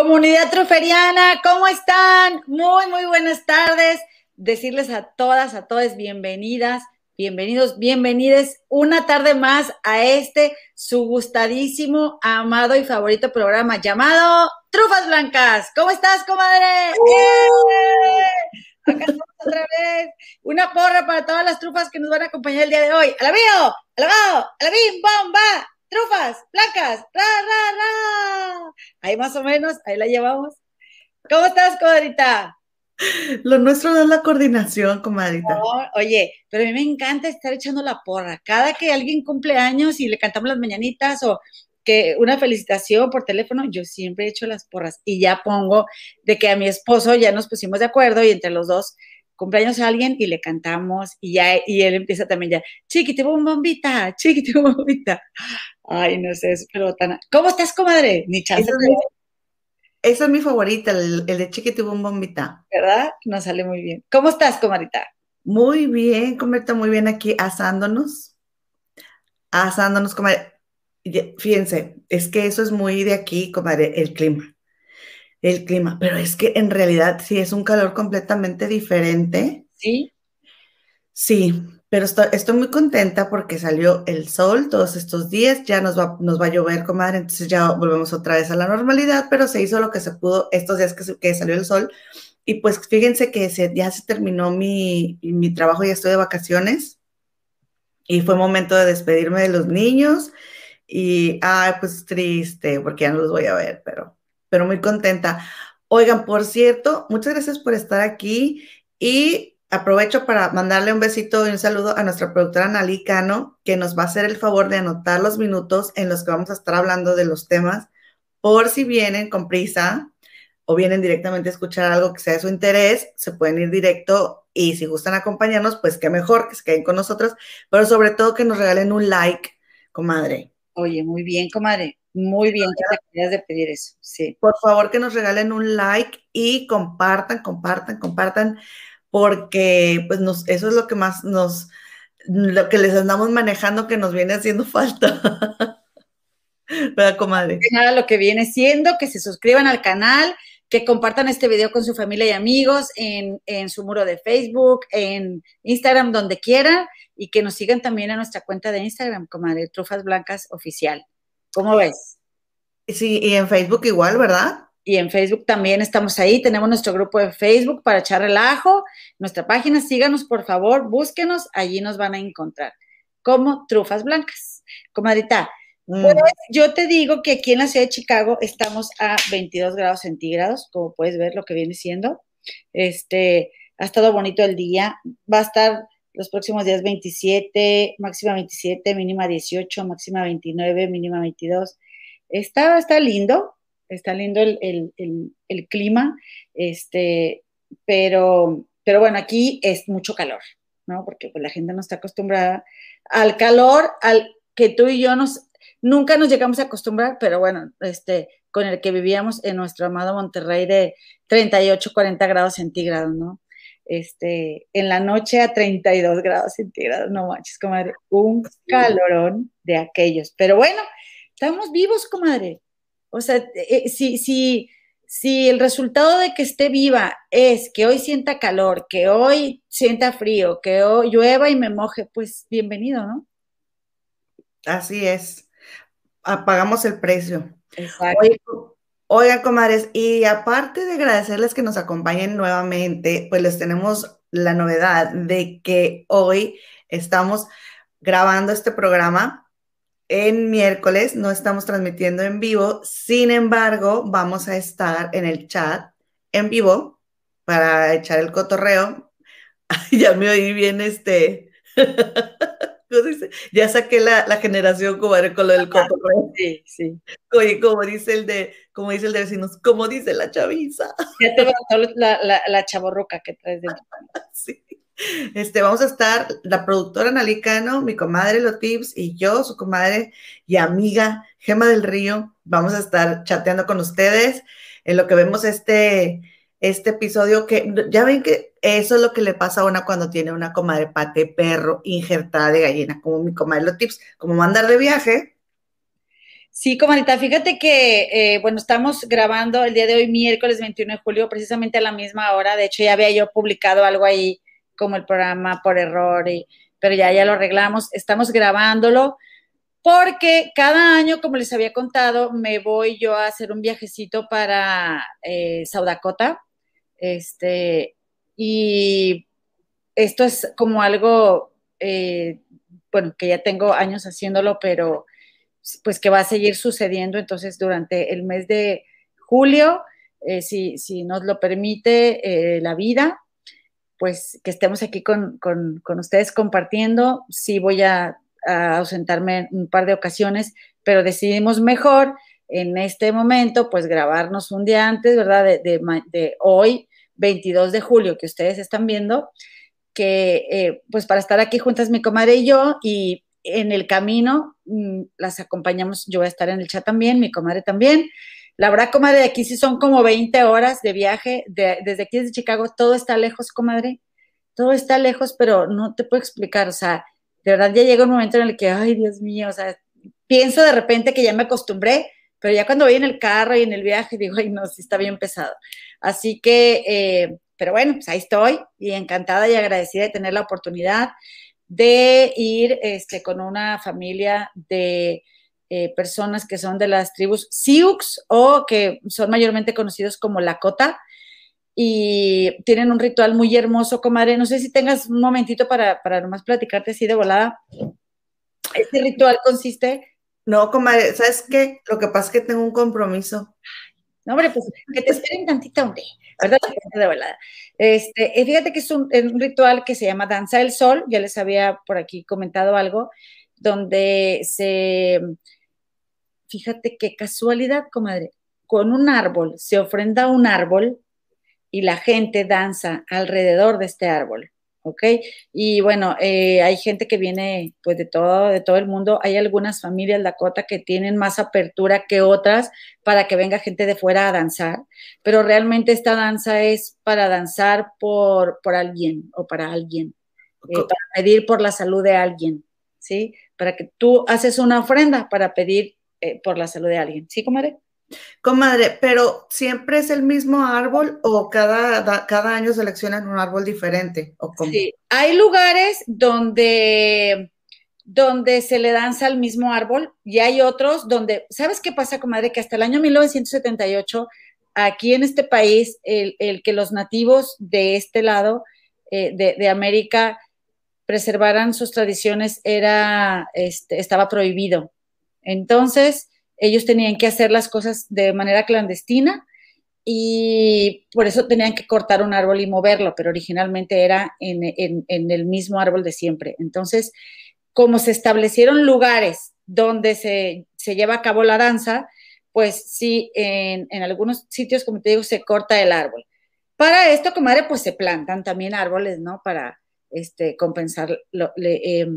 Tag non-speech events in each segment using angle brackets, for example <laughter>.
Comunidad truferiana, ¿cómo están? Muy, muy buenas tardes. Decirles a todas, a todas bienvenidas, bienvenidos, bienvenides una tarde más a este su gustadísimo, amado y favorito programa llamado Trufas Blancas. ¿Cómo estás, comadre? ¡Eh! Acá estamos otra vez. Una porra para todas las trufas que nos van a acompañar el día de hoy. ¡Alabío! ¡Alabado! ¡Alabim! ¡Bomba! Trufas, placas, ra, ra, ra. Ahí más o menos, ahí la llevamos. ¿Cómo estás, comadrita? Lo nuestro no es la coordinación, comadrita. oye, pero a mí me encanta estar echando la porra. Cada que alguien cumple años y le cantamos las mañanitas o que una felicitación por teléfono, yo siempre echo las porras y ya pongo de que a mi esposo ya nos pusimos de acuerdo y entre los dos cumpleaños a alguien y le cantamos y ya y él empieza también ya, chiquiti bombita, chiquiti bombita. Ay, no sé, pero tan... ¿Cómo estás, comadre? Ni chance. Esa es mi favorita, el, de chiquiti bombita. ¿Verdad? Nos sale muy bien. ¿Cómo estás, comadrita? Muy bien, comadrita, muy bien aquí asándonos. Asándonos, comadre. Fíjense, es que eso es muy de aquí, comadre, el clima el clima, pero es que en realidad sí es un calor completamente diferente. Sí. Sí, pero estoy, estoy, muy contenta porque salió el sol todos estos días, ya nos va, nos va a llover, comadre, entonces ya volvemos otra vez a la normalidad, pero se hizo lo que se pudo estos días que, que salió el sol. Y pues fíjense que se, ya se terminó mi, mi trabajo, ya estoy de vacaciones y fue momento de despedirme de los niños y, ay, pues triste, porque ya no los voy a ver, pero pero muy contenta. Oigan, por cierto, muchas gracias por estar aquí y aprovecho para mandarle un besito y un saludo a nuestra productora Analí Cano, que nos va a hacer el favor de anotar los minutos en los que vamos a estar hablando de los temas, por si vienen con prisa o vienen directamente a escuchar algo que sea de su interés, se pueden ir directo y si gustan acompañarnos, pues qué mejor que se queden con nosotros, pero sobre todo que nos regalen un like, comadre. Oye, muy bien, comadre. Muy bien que te de pedir eso, sí. Por favor que nos regalen un like y compartan, compartan, compartan, porque pues nos, eso es lo que más nos, lo que les andamos manejando que nos viene haciendo falta. <laughs> ¿Verdad, comadre? Nada, lo que viene siendo que se suscriban al canal, que compartan este video con su familia y amigos en, en, su muro de Facebook, en Instagram, donde quieran, y que nos sigan también en nuestra cuenta de Instagram, comadre, Trufas Blancas Oficial. ¿Cómo ves? Sí, y en Facebook igual, ¿verdad? Y en Facebook también estamos ahí. Tenemos nuestro grupo de Facebook para echar relajo. Nuestra página, síganos por favor, búsquenos, allí nos van a encontrar como Trufas Blancas. Comadrita, mm. pues, yo te digo que aquí en la ciudad de Chicago estamos a 22 grados centígrados, como puedes ver lo que viene siendo. Este, ha estado bonito el día. Va a estar los próximos días 27, máxima 27, mínima 18, máxima 29, mínima 22. Está, está lindo, está lindo el, clima, este, pero, pero bueno, aquí es mucho calor, ¿no? Porque pues, la gente no está acostumbrada al calor, al que tú y yo nos, nunca nos llegamos a acostumbrar, pero bueno, este, con el que vivíamos en nuestro amado Monterrey de 38, 40 grados centígrados, ¿no? Este, en la noche a 32 grados centígrados, no manches, comadre, un calorón de aquellos. Pero bueno, estamos vivos, comadre. O sea, eh, eh, si, si, si el resultado de que esté viva es que hoy sienta calor, que hoy sienta frío, que hoy llueva y me moje, pues bienvenido, ¿no? Así es. Apagamos el precio. Exacto. Oigan, comadres, y aparte de agradecerles que nos acompañen nuevamente, pues les tenemos la novedad de que hoy estamos grabando este programa en miércoles, no estamos transmitiendo en vivo, sin embargo, vamos a estar en el chat en vivo para echar el cotorreo. <laughs> ya me oí bien este. <laughs> <laughs> Ya saqué la, generación como con lo del coto. Sí, sí. Oye, como dice el de, como dice el de vecinos, como dice la chaviza. Ya te va la, la, la chaborroca que traes dentro. <laughs> Sí. Este, vamos a estar la productora Nalicano, mi comadre Lotips y yo, su comadre y amiga Gema del Río. Vamos a estar chateando con ustedes en lo que vemos este, este episodio que ya ven que eso es lo que le pasa a una cuando tiene una comadre pate perro injertada de gallina, como mi comadre los tips, como mandar de viaje. Sí, comadita, fíjate que, eh, bueno, estamos grabando el día de hoy, miércoles 21 de julio, precisamente a la misma hora. De hecho, ya había yo publicado algo ahí, como el programa por error, y, pero ya, ya lo arreglamos. Estamos grabándolo porque cada año, como les había contado, me voy yo a hacer un viajecito para eh, Saudacota. Este, y esto es como algo, eh, bueno, que ya tengo años haciéndolo, pero pues que va a seguir sucediendo. Entonces, durante el mes de julio, eh, si, si, nos lo permite eh, la vida, pues que estemos aquí con, con, con ustedes compartiendo. Sí voy a, ausentarme un par de ocasiones, pero decidimos mejor en este momento, pues grabarnos un día antes, ¿verdad? De, de, de hoy, 22 de julio, que ustedes están viendo, que eh, pues para estar aquí juntas mi comadre y yo y en el camino mmm, las acompañamos, yo voy a estar en el chat también, mi comadre también. La verdad, comadre, aquí sí son como 20 horas de viaje, de, desde aquí desde Chicago, todo está lejos, comadre, todo está lejos, pero no te puedo explicar, o sea, de verdad ya llega un momento en el que, ay, Dios mío, o sea, pienso de repente que ya me acostumbré, pero ya cuando voy en el carro y en el viaje digo, ay, no, sí está bien pesado. Así que, eh, pero bueno, pues ahí estoy y encantada y agradecida de tener la oportunidad de ir este, con una familia de eh, personas que son de las tribus Sioux o que son mayormente conocidos como Lakota y tienen un ritual muy hermoso, comadre. No sé si tengas un momentito para, para nomás platicarte así de volada. Este ritual consiste... No, comadre, ¿sabes qué? Lo que pasa es que tengo un compromiso. No, hombre, pues que te esperen tantita, hombre. ¿verdad? <laughs> De volada. Este, fíjate que es un, un, ritual que se llama Danza del Sol, ya les había por aquí comentado algo, donde se, fíjate qué casualidad, comadre, con un árbol, se ofrenda un árbol y la gente danza alrededor de este árbol. ¿Ok? Y bueno, eh, hay gente que viene pues de todo, de todo el mundo. Hay algunas familias Dakota que tienen más apertura que otras para que venga gente de fuera a danzar, pero realmente esta danza es para danzar por, por alguien o para alguien, eh, para pedir por la salud de alguien, ¿sí? Para que tú haces una ofrenda para pedir eh, por la salud de alguien, ¿sí, comadre? Comadre, pero ¿siempre es el mismo árbol o cada, da, cada año seleccionan un árbol diferente? ¿o? Sí, hay lugares donde, donde se le danza al mismo árbol y hay otros donde, ¿sabes qué pasa, comadre? Que hasta el año 1978, aquí en este país, el, el que los nativos de este lado eh, de, de, América preservaran sus tradiciones era, este, estaba prohibido. Entonces, ellos tenían que hacer las cosas de manera clandestina y por eso tenían que cortar un árbol y moverlo, pero originalmente era en, en, el mismo árbol de siempre. Entonces, como se establecieron lugares donde se, se lleva a cabo la danza, pues sí, en, en, algunos sitios, como te digo, se corta el árbol. Para esto, comadre, pues se plantan también árboles, ¿no? Para, este, compensar lo, le, eh,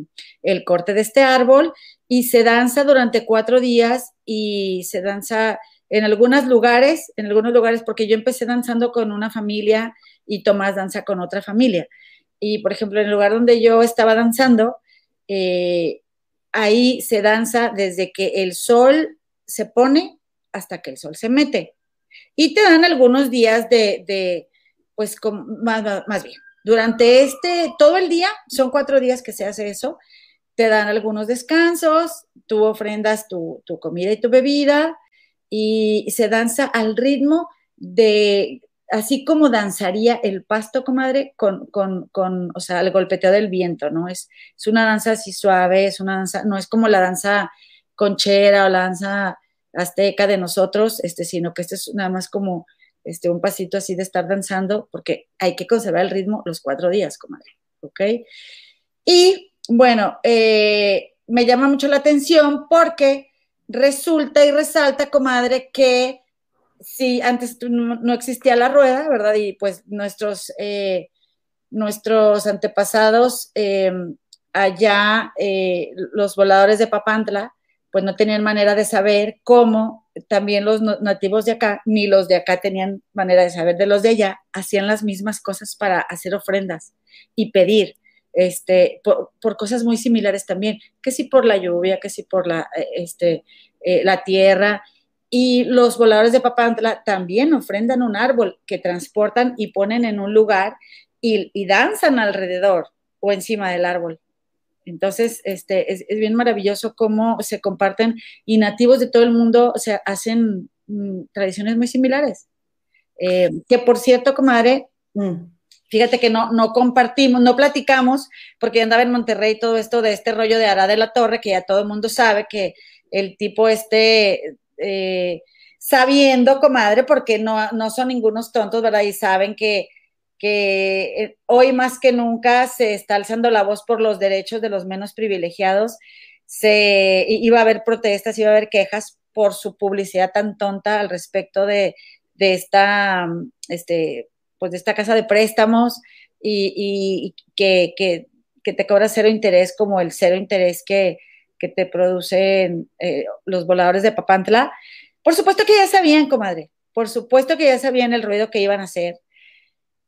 el corte de este árbol y se danza durante cuatro días y se danza en algunos lugares, en algunos lugares, porque yo empecé danzando con una familia y Tomás danza con otra familia. Y, por ejemplo, en el lugar donde yo estaba danzando, eh, ahí se danza desde que el sol se pone hasta que el sol se mete. Y te dan algunos días de, de pues, más, más bien, durante este, todo el día, son cuatro días que se hace eso, te dan algunos descansos, tú ofrendas tu, tu comida y tu bebida y se danza al ritmo de, así como danzaría el pasto, comadre, con, con, con, o sea, el golpeteo del viento, ¿no? Es, es una danza así suave, es una danza, no es como la danza conchera o la danza azteca de nosotros, este, sino que este es nada más como este, un pasito así de estar danzando, porque hay que conservar el ritmo los cuatro días, comadre. Y bueno, eh, me llama mucho la atención porque resulta y resalta, comadre, que si antes no, existía la rueda, ¿verdad? Y pues nuestros, eh, nuestros antepasados eh, allá, los voladores de Papantla, pues no tenían manera de saber cómo también los nativos de acá, ni los de acá tenían manera de saber de los de allá, hacían las mismas cosas para hacer ofrendas y pedir. este, por, cosas muy similares también, que si por la lluvia, que si por la, eh, este, eh, la tierra. Y los voladores de Papantla también ofrendan un árbol que transportan y ponen en un lugar y, y danzan alrededor o encima del árbol. Entonces, este, es, bien maravilloso cómo se comparten y nativos de todo el mundo o sea, hacen mm, tradiciones muy similares. Eh, que por cierto, comadre, mm, fíjate que no, no compartimos, no platicamos, porque yo andaba en Monterrey todo esto de este rollo de Ara de la Torre, que ya todo el mundo sabe que el tipo este, eh, sabiendo, comadre, porque no, no son ningunos tontos, ¿verdad? Y saben que que eh, hoy más que nunca se está alzando la voz por los derechos de los menos privilegiados. Se iba a haber protestas, iba a haber quejas por su publicidad tan tonta al respecto de, esta, este, pues de esta casa de préstamos y, que, te cobra cero interés como el cero interés que, te producen eh, los voladores de Papantla. Por supuesto que ya sabían, comadre, por supuesto que ya sabían el ruido que iban a hacer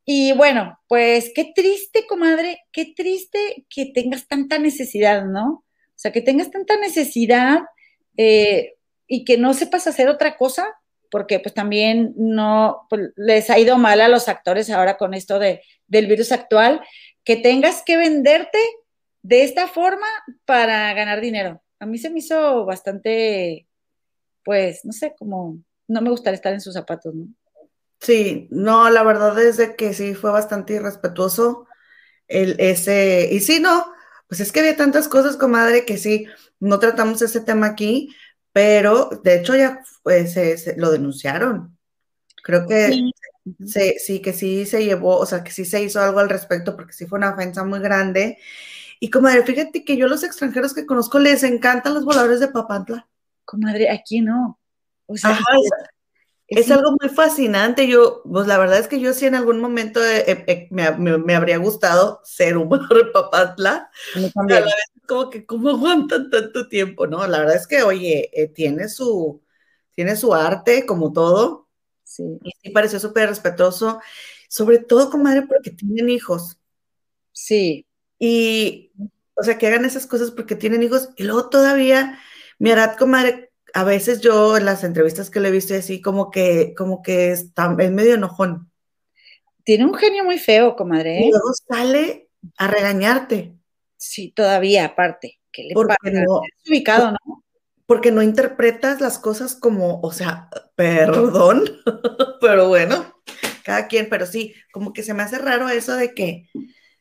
y bueno, pues qué triste, comadre, qué triste que tengas tanta necesidad, ¿no? O sea, que tengas tanta necesidad eh, y que no sepas hacer otra cosa, porque pues también no pues, les ha ido mal a los actores ahora con esto de, del virus actual, que tengas que venderte de esta forma para ganar dinero. A mí se me hizo bastante, pues, no sé, como, no me gustaría estar en sus zapatos, ¿no? Sí, no, la verdad es de que sí fue bastante irrespetuoso el, ese, y sí, no, pues es que había tantas cosas, comadre, que sí, no tratamos ese tema aquí, pero de hecho ya pues, se, lo denunciaron. Creo que sí. sí, que sí se llevó, o sea, que sí se hizo algo al respecto, porque sí fue una ofensa muy grande. Y comadre, fíjate que yo los extranjeros que conozco les encantan los voladores de Papantla. Comadre, aquí no. O sea, es algo muy fascinante. Yo, pues la verdad es que yo sí en algún momento me, habría gustado ser un de <laughs> Papatla. como que, ¿cómo aguantan tanto tiempo? No, la verdad es que, oye, eh, tiene, su, tiene su arte, como todo. Sí. Y sí pareció súper respetuoso. Sobre todo, comadre, porque tienen hijos. Sí. Y, o sea, que hagan esas cosas porque tienen hijos. Y luego todavía, mi Arad, comadre, a veces yo en las entrevistas que le he visto así como que, como que está, es medio enojón. Tiene un genio muy feo, comadre. Y ¿eh? luego sale a regañarte. Sí, todavía, aparte. Le porque no, ubicado, ¿no? Porque no interpretas las cosas como, o sea, perdón, <laughs> pero bueno, cada quien, pero sí, como que se me hace raro eso de que,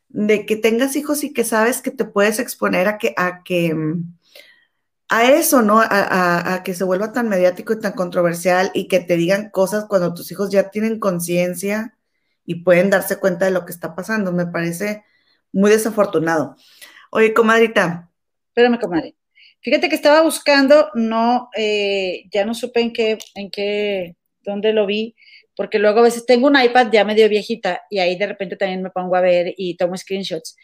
de que tengas hijos y que sabes que te puedes exponer a que, a que, a eso, ¿no? A, que se vuelva tan mediático y tan controversial y que te digan cosas cuando tus hijos ya tienen conciencia y pueden darse cuenta de lo que está pasando. Me parece muy desafortunado. Oye, comadrita. Espérame, comadre. Fíjate que estaba buscando, no, eh, ya no supe en qué, en qué, dónde lo vi, porque luego a veces tengo un iPad ya medio viejita y ahí de repente también me pongo a ver y tomo screenshots.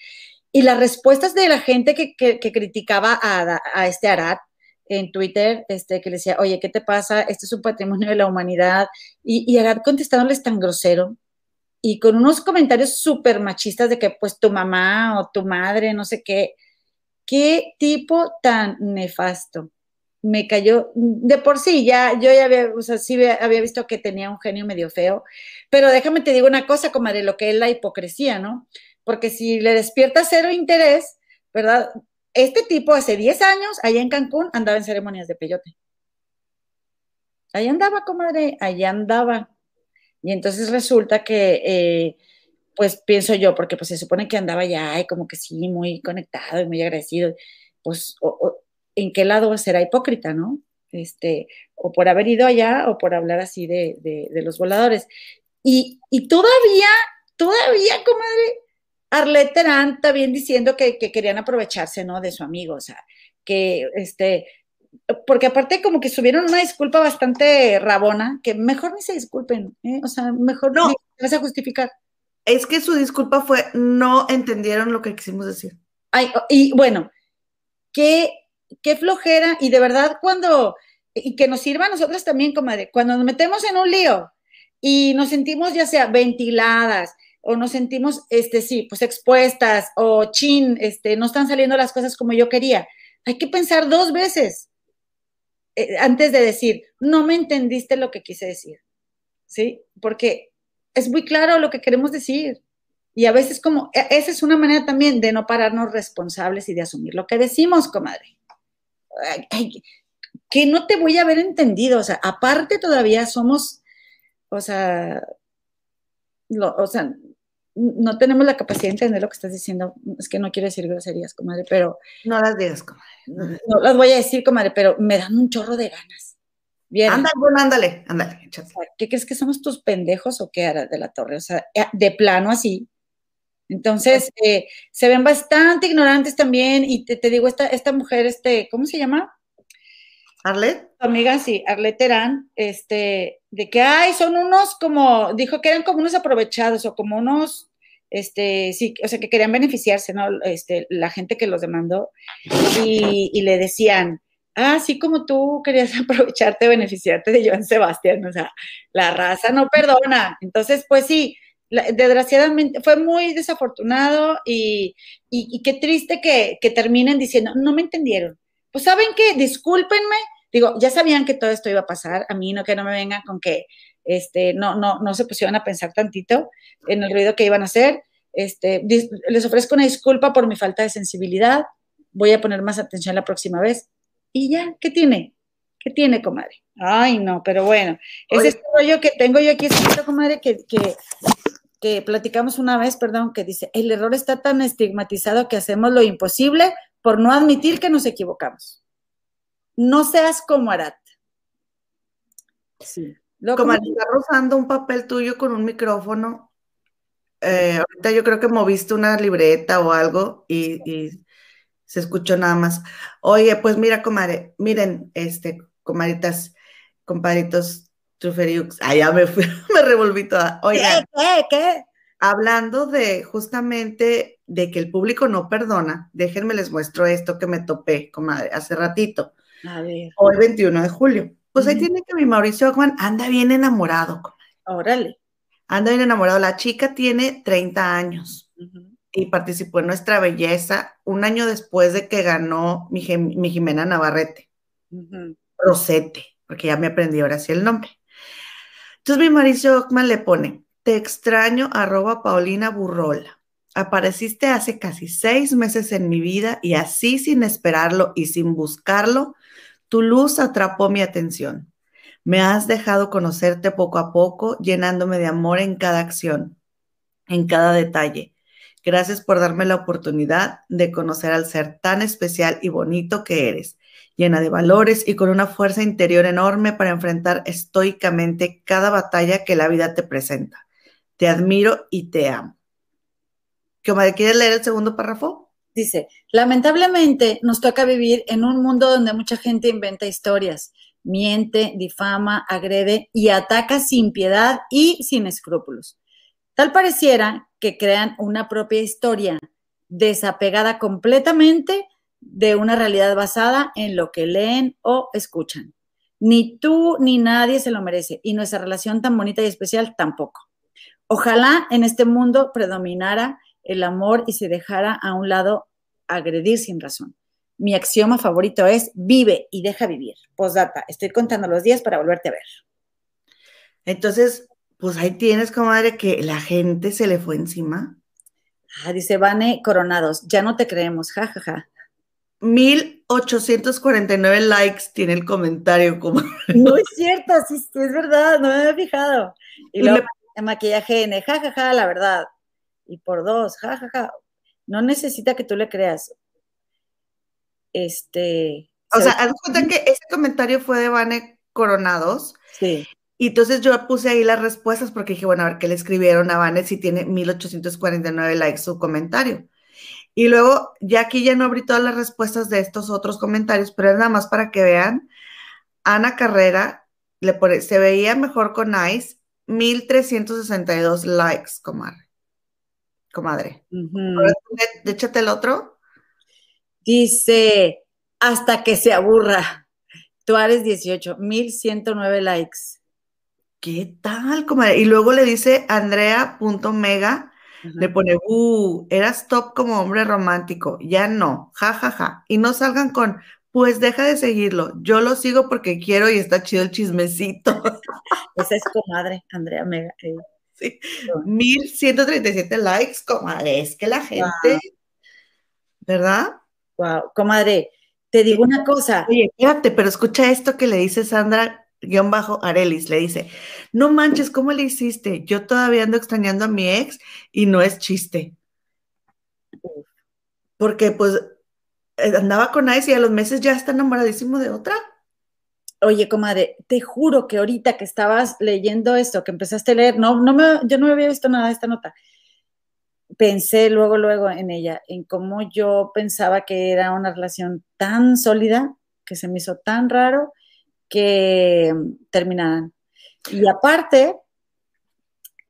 Y las respuestas de la gente que, criticaba a, este Arad en Twitter, este, que le decía, oye, ¿qué te pasa? Este es un patrimonio de la humanidad. Y, y Arad contestándoles tan grosero y con unos comentarios súper machistas de que pues tu mamá o tu madre, no sé qué. Qué tipo tan nefasto. Me cayó, de por sí, ya, yo ya había, o sea, sí había visto que tenía un genio medio feo, pero déjame te digo una cosa, como de lo que es la hipocresía, ¿no? Porque si le despierta cero interés, ¿verdad? Este tipo hace 10 años, allá en Cancún, andaba en ceremonias de peyote. Ahí andaba, comadre, allá andaba. Y entonces resulta que, eh, pues pienso yo, porque pues se supone que andaba ya y como que sí, muy conectado y muy agradecido, pues en qué lado será hipócrita, ¿no? Este, o por haber ido allá o por hablar así de, de, los voladores. Y, y, todavía, todavía, comadre, Arlette Terán también diciendo que, querían aprovecharse, ¿no? De su amigo, o sea, que este, porque aparte como que subieron una disculpa bastante rabona, que mejor ni se disculpen, ¿eh? o sea, mejor no vas a justificar. Es que su disculpa fue, no entendieron lo que quisimos decir. Ay, y bueno, qué, qué flojera, y de verdad cuando, y que nos sirva a nosotros también, comadre, cuando nos metemos en un lío y nos sentimos ya sea ventiladas, o nos sentimos, este, sí, pues expuestas, o chin, este, no están saliendo las cosas como yo quería. Hay que pensar dos veces eh, antes de decir, no me entendiste lo que quise decir, ¿sí? Porque es muy claro lo que queremos decir. Y a veces como, e, esa es una manera también de no pararnos responsables y de asumir lo que decimos, comadre. que no te voy a haber entendido, o sea, aparte todavía somos, o sea, o sea, no tenemos la capacidad de entender lo que estás diciendo. Es que no quiero decir groserías, comadre, pero... No las digas, comadre. No, las voy a decir, comadre, pero me dan un chorro de ganas. Bien. Ándale, bueno, ándale, ándale. ¿Qué crees que somos tus pendejos o qué, de la Torre? O sea, eh, de plano así. Entonces, eh, se ven bastante ignorantes también, y te, digo, esta, esta mujer, este, ¿cómo se llama? Arlet. amiga, sí, Arlet Terán, este, de que, ay, son unos como, dijo que eran como unos aprovechados o como unos, este, sí, o sea, que querían beneficiarse, ¿no? Este, la gente que los demandó, y, le decían, ah, sí como tú querías <laughs> aprovecharte, beneficiarte de Joan Sebastián, o sea, la raza no perdona. Entonces, pues sí, desgraciadamente fue muy desafortunado y, y, qué triste que, que, terminen diciendo, no me entendieron. Pues saben que, discúlpenme, digo, ya sabían que todo esto iba a pasar, a mí no que no me vengan con que este, no, no, no se pusieron a pensar tantito en el ruido que iban a hacer. Este, les ofrezco una disculpa por mi falta de sensibilidad, voy a poner más atención la próxima vez. Y ya, ¿qué tiene? ¿Qué tiene, comadre? Ay, no, pero bueno, es este rollo que tengo yo aquí escrito, comadre, que, que, que platicamos una vez, perdón, que dice, el error está tan estigmatizado que hacemos lo imposible por no admitir que nos equivocamos. No seas como Arat. Sí. como está rozando un papel tuyo con un micrófono. Eh, ahorita yo creo que moviste una libreta o algo y, se escuchó nada más. Oye, pues mira, comadre, miren, este, comaditas, compadritos, Truferiux. Ah, ya me fui, <laughs> me revolví toda. Oigan, ¿Qué, qué, Hablando de justamente de que el público no perdona, déjenme les muestro esto que me topé, comadre, hace ratito. A ver. Hoy 21 de julio. Pues ahí tiene que mi Mauricio Juan anda bien enamorado. Órale. Anda bien enamorado. La chica tiene 30 años y participó en Nuestra Belleza un año después de que ganó mi, Jimena Navarrete. Rosete, porque ya me aprendí ahora sí el nombre. Entonces mi Mauricio Ockman le pone, te extraño, arroba Paulina Burrola. Apareciste hace casi seis meses en mi vida y así sin esperarlo y sin buscarlo, tu luz atrapó mi atención. Me has dejado conocerte poco a poco, llenándome de amor en cada acción, en cada detalle. Gracias por darme la oportunidad de conocer al ser tan especial y bonito que eres llena de valores y con una fuerza interior enorme para enfrentar estoicamente cada batalla que la vida te presenta. Te admiro y te amo. ¿Qué quieres leer el segundo párrafo? Dice, lamentablemente nos toca vivir en un mundo donde mucha gente inventa historias, miente, difama, agrede y ataca sin piedad y sin escrúpulos. Tal pareciera que crean una propia historia desapegada completamente de una realidad basada en lo que leen o escuchan. Ni tú ni nadie se lo merece y nuestra relación tan bonita y especial tampoco. Ojalá en este mundo predominara el amor y se dejara a un lado agredir sin razón. Mi axioma favorito es vive y deja vivir. Postdata, estoy contando los días para volverte a ver. Entonces, pues ahí tienes, comadre, que la gente se le fue encima. Ah, dice Vane Coronados, ya no te creemos, jajaja. Ja, ja. 1849 likes tiene el comentario. Como... No es cierto, sí, es verdad, no me había fijado. Y, luego el maquillaje N, jajaja, ja, ja, la verdad. Y por dos, jajaja. Ja, no necesita que tú le creas. Este. O sea, haz cuenta que ese comentario fue de Vane Coronados. Sí. Y entonces yo puse ahí las respuestas porque dije, bueno, a ver qué le escribieron a Vane si tiene 1849 likes su comentario. Y luego, ya aquí ya no abrí todas las respuestas de estos otros comentarios, pero es nada más para que vean. Ana Carrera le pone, se veía mejor con Ice, 1362 likes, comadre. Comadre. Échate el otro. Dice, hasta que se aburra. Tuares 18, 1109 likes. ¿Qué tal, comadre? Y luego le dice Andrea.mega Le pone, uh, eras top como hombre romántico, ya no, ja, ja, ja. Y no salgan con, pues deja de seguirlo, yo lo sigo porque quiero y está chido el chismecito. Esa es comadre, Andrea Mega. Eh. Sí. 1137 likes, comadre, es que la gente, ¿verdad? Wow, comadre, te digo una cosa. Oye, espérate, pero escucha esto que le dice Sandra guion bajo Arelis, le dice, no manches, ¿cómo le hiciste? Yo todavía ando extrañando a mi ex y no es chiste. Porque pues eh, andaba con Ice y a los meses ya está enamoradísimo de otra. Oye, comadre, te juro que ahorita que estabas leyendo esto, que empezaste a leer, no, no me, yo no había visto nada de esta nota. Pensé luego, luego en ella, en cómo yo pensaba que era una relación tan sólida, que se me hizo tan raro, que terminaran. Y aparte,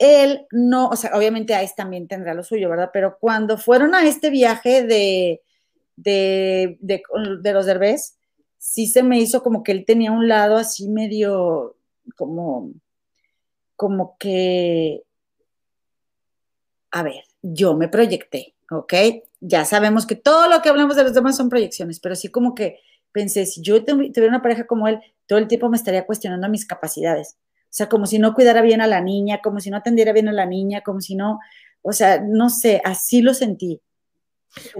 él no, o sea, obviamente Ice también tendrá lo suyo, ¿verdad? Pero cuando fueron a este viaje de, de, de, los derbés, sí se me hizo como que él tenía un lado así medio, como, como que, a ver, yo me proyecté, ¿ok? Ya sabemos que todo lo que hablamos de los demás son proyecciones, pero sí como que pensé, si yo tuviera una pareja como él, todo el tiempo me estaría cuestionando mis capacidades. O sea, como si no cuidara bien a la niña, como si no atendiera bien a la niña, como si no, o sea, no sé, así lo sentí.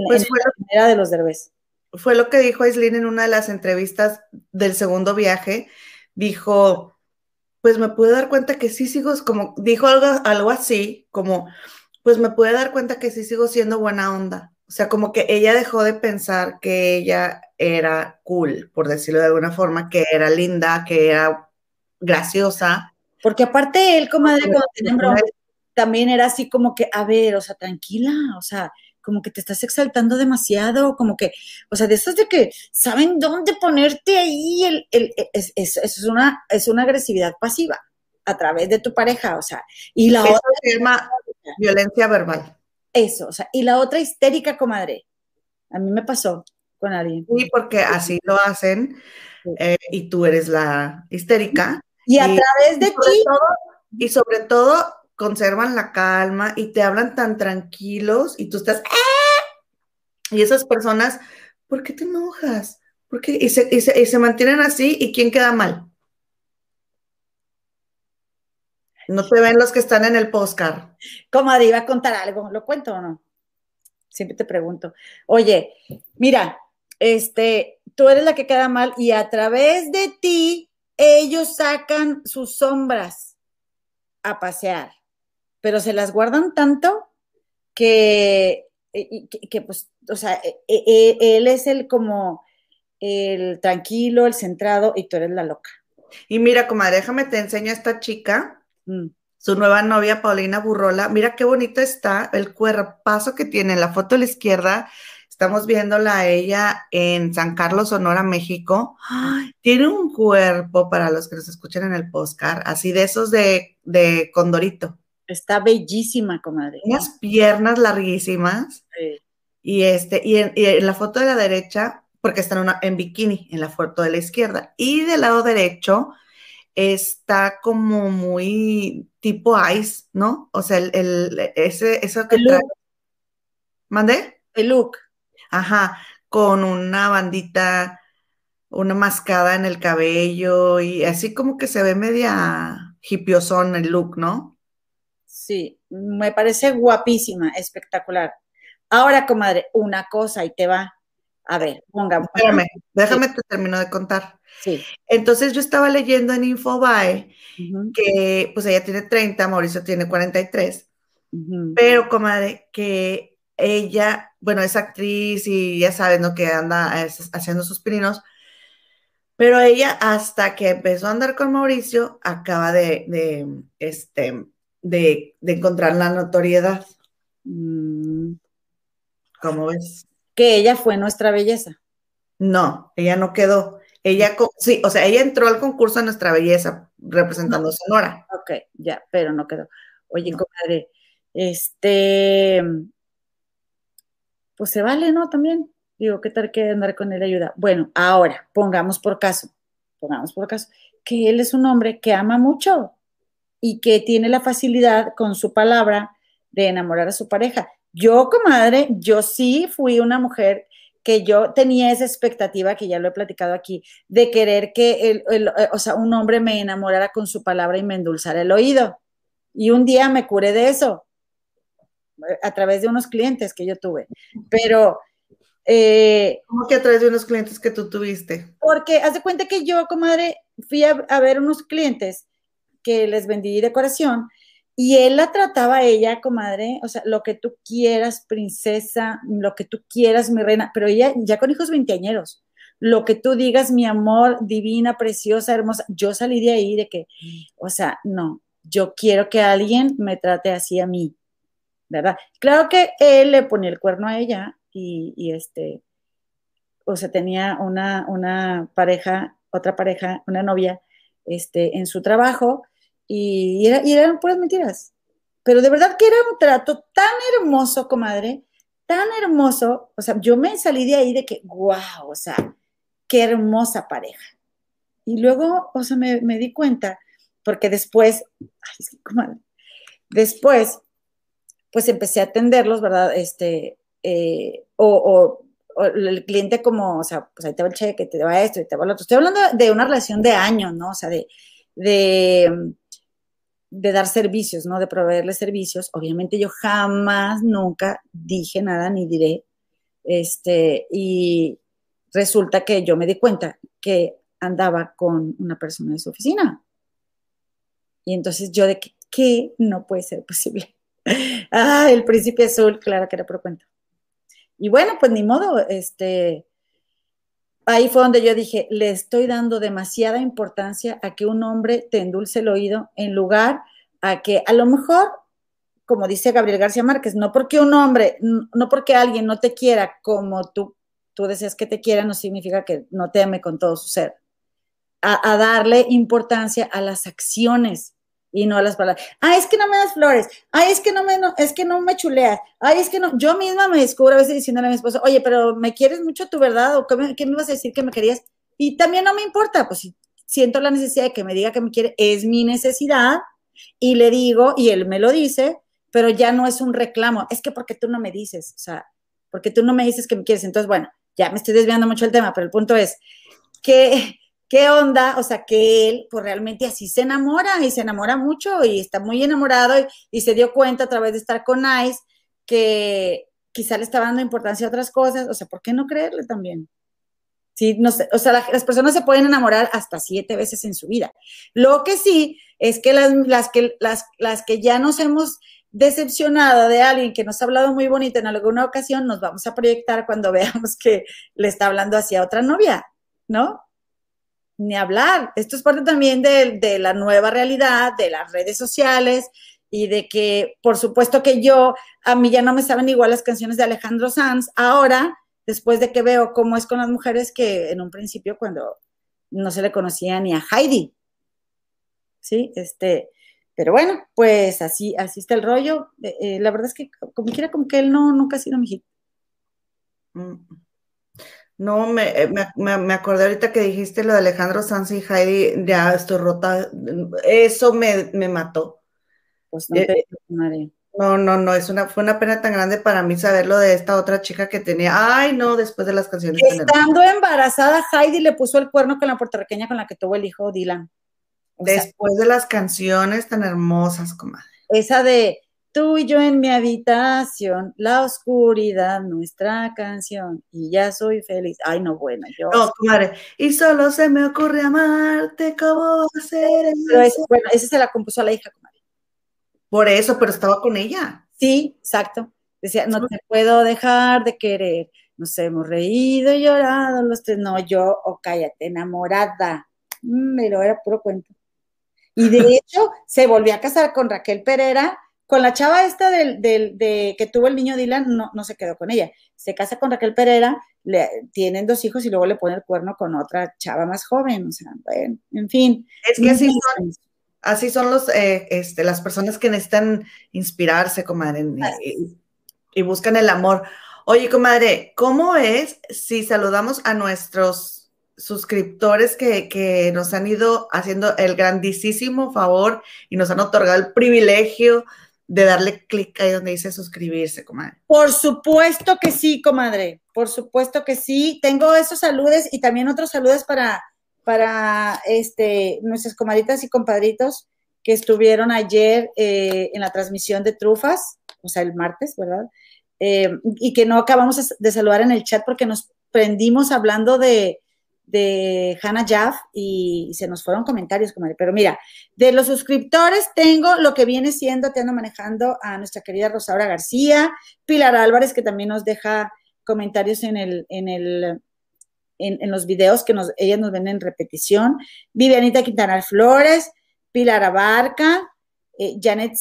Pues fue la primera de los derbés. Fue lo que dijo Aislinn en una de las entrevistas del segundo viaje. Dijo, pues me pude dar cuenta que sí sigo, como dijo algo, algo así, como, pues me pude dar cuenta que sí sigo siendo buena onda. O sea, como que ella dejó de pensar que ella era cool, por decirlo de alguna forma, que era linda, que era graciosa. Porque aparte él, comadre, cuando también era así como que, a ver, o sea, tranquila, o sea, como que te estás exaltando demasiado, como que, o sea, de esas de que saben dónde ponerte ahí, el, el, es, es, una, es una agresividad pasiva a través de tu pareja, o sea, y la otra... Se llama violencia verbal. Eso, o sea, y la otra histérica, comadre. A mí me pasó con alguien. Sí, porque así lo hacen eh, y tú eres la histérica. Y a través de ti. y sobre todo conservan la calma y te hablan tan tranquilos y tú estás. ¡Ah! Y esas personas, ¿por qué te enojas? ¿Por qué? Y, se, y se mantienen así y ¿quién queda mal? No te ven los que están en el postcard. Comadre, iba a contar algo. ¿Lo cuento o no? Siempre te pregunto. Oye, mira, este, tú eres la que queda mal y a través de ti ellos sacan sus sombras a pasear, pero se las guardan tanto que, que, pues, o sea, e, e, e, él es el como el tranquilo, el centrado y tú eres la loca. Y mira, comadre, déjame te enseño a esta chica Mm. Su nueva novia, Paulina Burrola. Mira qué bonito está el cuerpazo que tiene. La foto a la izquierda, estamos viéndola a ella en San Carlos, Sonora, México. tiene un cuerpo, para los que nos escuchan en el postcard, así de esos de, condorito. Está bellísima, comadre. Unas piernas larguísimas. Y, este, y en, la foto de la derecha, porque está en, en bikini, en la foto de la izquierda. Y del lado derecho, está como muy tipo ice, ¿no? O sea, el, ese, eso que trae. ¿Mandé? El look. Ajá, con una bandita, una mascada en el cabello y así como que se ve media hipiosón el look, ¿no? Sí, me parece guapísima, espectacular. Ahora, comadre, una cosa y te va. A ver, pongamos. Espérame, déjame te termino de contar. Sí. Entonces yo estaba leyendo en Infobae que pues ella tiene 30, Mauricio tiene 43, pero comadre, que ella, bueno, es actriz y ya sabes, ¿no? Que anda haciendo sus pininos, pero ella hasta que empezó a andar con Mauricio acaba de, este, de, encontrar la notoriedad. Mm. ¿Cómo ves? Que ella fue nuestra belleza. No, ella no quedó. Ella, sí, o sea, ella entró al concurso de Nuestra Belleza representando Sonora. Ok, ya, pero no quedó. Oye, comadre, este, pues se vale, ¿no? También. Digo, ¿qué tal que andar con él ayuda? Bueno, ahora, pongamos por caso, pongamos por caso, que él es un hombre que ama mucho y que tiene la facilidad con su palabra de enamorar a su pareja. Yo, comadre, yo sí fui una mujer que yo tenía esa expectativa, que ya lo he platicado aquí, de querer que el, o sea, un hombre me enamorara con su palabra y me endulzara el oído. Y un día me curé de eso a través de unos clientes que yo tuve. Pero... Eh, ¿Cómo que a través de unos clientes que tú tuviste? Porque haz de cuenta que yo, comadre, fui a, a ver unos clientes que les vendí decoración y él la trataba a ella, comadre, o sea, lo que tú quieras, princesa, lo que tú quieras, mi reina, pero ella ya con hijos veinteañeros, lo que tú digas, mi amor, divina, preciosa, hermosa, yo salí de ahí de que, o sea, no, yo quiero que alguien me trate así a mí, ¿verdad? Claro que él le ponía el cuerno a ella y, y este, o sea, tenía una, una pareja, otra pareja, una novia, este, en su trabajo, y, eran puras mentiras. Pero de verdad que era un trato tan hermoso, comadre, tan hermoso. O sea, yo me salí de ahí de que, wow, o sea, qué hermosa pareja. Y luego, o sea, me, di cuenta, porque después, ay, comadre, después, pues empecé a atenderlos, ¿verdad? Este, eh, o, el cliente como, o sea, pues ahí te va el cheque, te va esto, y te va lo otro. Estoy hablando de una relación de años, ¿no? O sea, de de dar servicios, ¿no? De proveerle servicios. Obviamente yo jamás, nunca dije nada ni diré. Este, y resulta que yo me di cuenta que andaba con una persona de su oficina. Y entonces yo de que, ¿qué no puede ser posible? <laughs> ah, el príncipe azul, claro que era por cuenta. Y bueno, pues ni modo, este, ahí fue donde yo dije, le estoy dando demasiada importancia a que un hombre te endulce el oído en lugar a que a lo mejor, como dice Gabriel García Márquez, no porque un hombre, no porque alguien no te quiera como tú, tú deseas que te quiera, no significa que no te ame con todo su ser. A, darle importancia a las acciones y no las palabras. Ah, es que no me das flores. Ah, es que no me, es que no me chuleas. Ay, es que no. Yo misma me descubro a veces diciéndole a mi esposo, oye, pero me quieres mucho tu verdad o qué me, qué me vas a decir que me querías. Y también no me importa, pues si siento la necesidad de que me diga que me quiere, es mi necesidad y le digo, y él me lo dice, pero ya no es un reclamo, es que porque tú no me dices, o sea, porque tú no me dices que me quieres. Entonces, bueno, ya me estoy desviando mucho el tema, pero el punto es, que ¿Qué onda? O sea, que él pues realmente así se enamora y se enamora mucho y está muy enamorado y, se dio cuenta a través de estar con Ice que quizá le estaba dando importancia a otras cosas. O sea, ¿por qué no creerle también? Sí, no sé, o sea, las personas se pueden enamorar hasta siete veces en su vida. Lo que sí es que las, que, las, las que ya nos hemos decepcionado de alguien que nos ha hablado muy bonito en alguna ocasión, nos vamos a proyectar cuando <laughs> veamos que le está hablando hacia otra novia, ¿no? Ni hablar. Esto es parte también de, de la nueva realidad, de las redes sociales y de que, por supuesto que yo, a mí ya no me saben igual las canciones de Alejandro Sanz, ahora, después de que veo cómo es con las mujeres que en un principio cuando no se le conocía ni a Heidi, ¿sí? Este, pero bueno, pues así, así está el rollo. Eh, eh, la verdad es que como quiera, como que él no, nunca ha sido mi hit. Mm. No, eh, me, me, acordé ahorita que dijiste lo de Alejandro Sanz y Heidi, ya estoy rota. Eso me, mató. Pues no, no, no, no, es una, fue una pena tan grande para mí saber lo de esta otra chica que tenía. Ay, no, después de las canciones. Estando embarazada, Heidi le puso el cuerno con la puertorriqueña con la que tuvo el hijo Dylan. Después de las canciones tan hermosas, comadre. Esa de tú y yo en mi habitación, la oscuridad, nuestra canción, y ya soy feliz. Ay, no, bueno, yo. No, comadre, y solo se me ocurre amarte, ¿cómo hacer eso? bueno, esa se la compuso a la hija, comadre. Por eso, pero estaba con ella. Sí, exacto. Decía, no te puedo dejar de querer. Nos hemos reído y llorado los tres. No, yo, o oh, cállate, enamorada. Mm, pero era puro cuento. Y de <laughs> hecho, se volvió a casar con Raquel Pereira, con la chava esta del, de que tuvo el niño Dylan, no, no se quedó con ella. Se casa con Raquel Pereira, le, tienen dos hijos y luego le pone el cuerno con otra chava más joven. O sea, bueno, en fin. Es que así son, así son los, eh, este, las personas que necesitan inspirarse, comadre, y, y buscan el amor. Oye, comadre, ¿cómo es si saludamos a nuestros suscriptores que, nos han ido haciendo el grandísimo favor y nos han otorgado el privilegio de darle clic ahí donde dice suscribirse, comadre. Por supuesto que sí, comadre. Por supuesto que sí. Tengo esos saludos y también otros saludos para, para este, nuestras comadritas y compadritos que estuvieron ayer eh, en la transmisión de Trufas, o sea, el martes, ¿verdad? Eh, y que no acabamos de saludar en el chat porque nos prendimos hablando de, de Hannah Jaff y, se nos fueron comentarios. Pero mira, de los suscriptores tengo lo que viene siendo, te ando manejando a nuestra querida Rosaura García, Pilar Álvarez, que también nos deja comentarios en el, en el, en, los videos que ellas nos ven en repetición, Vivianita Quintana Flores, Pilar Abarca, eh, Janet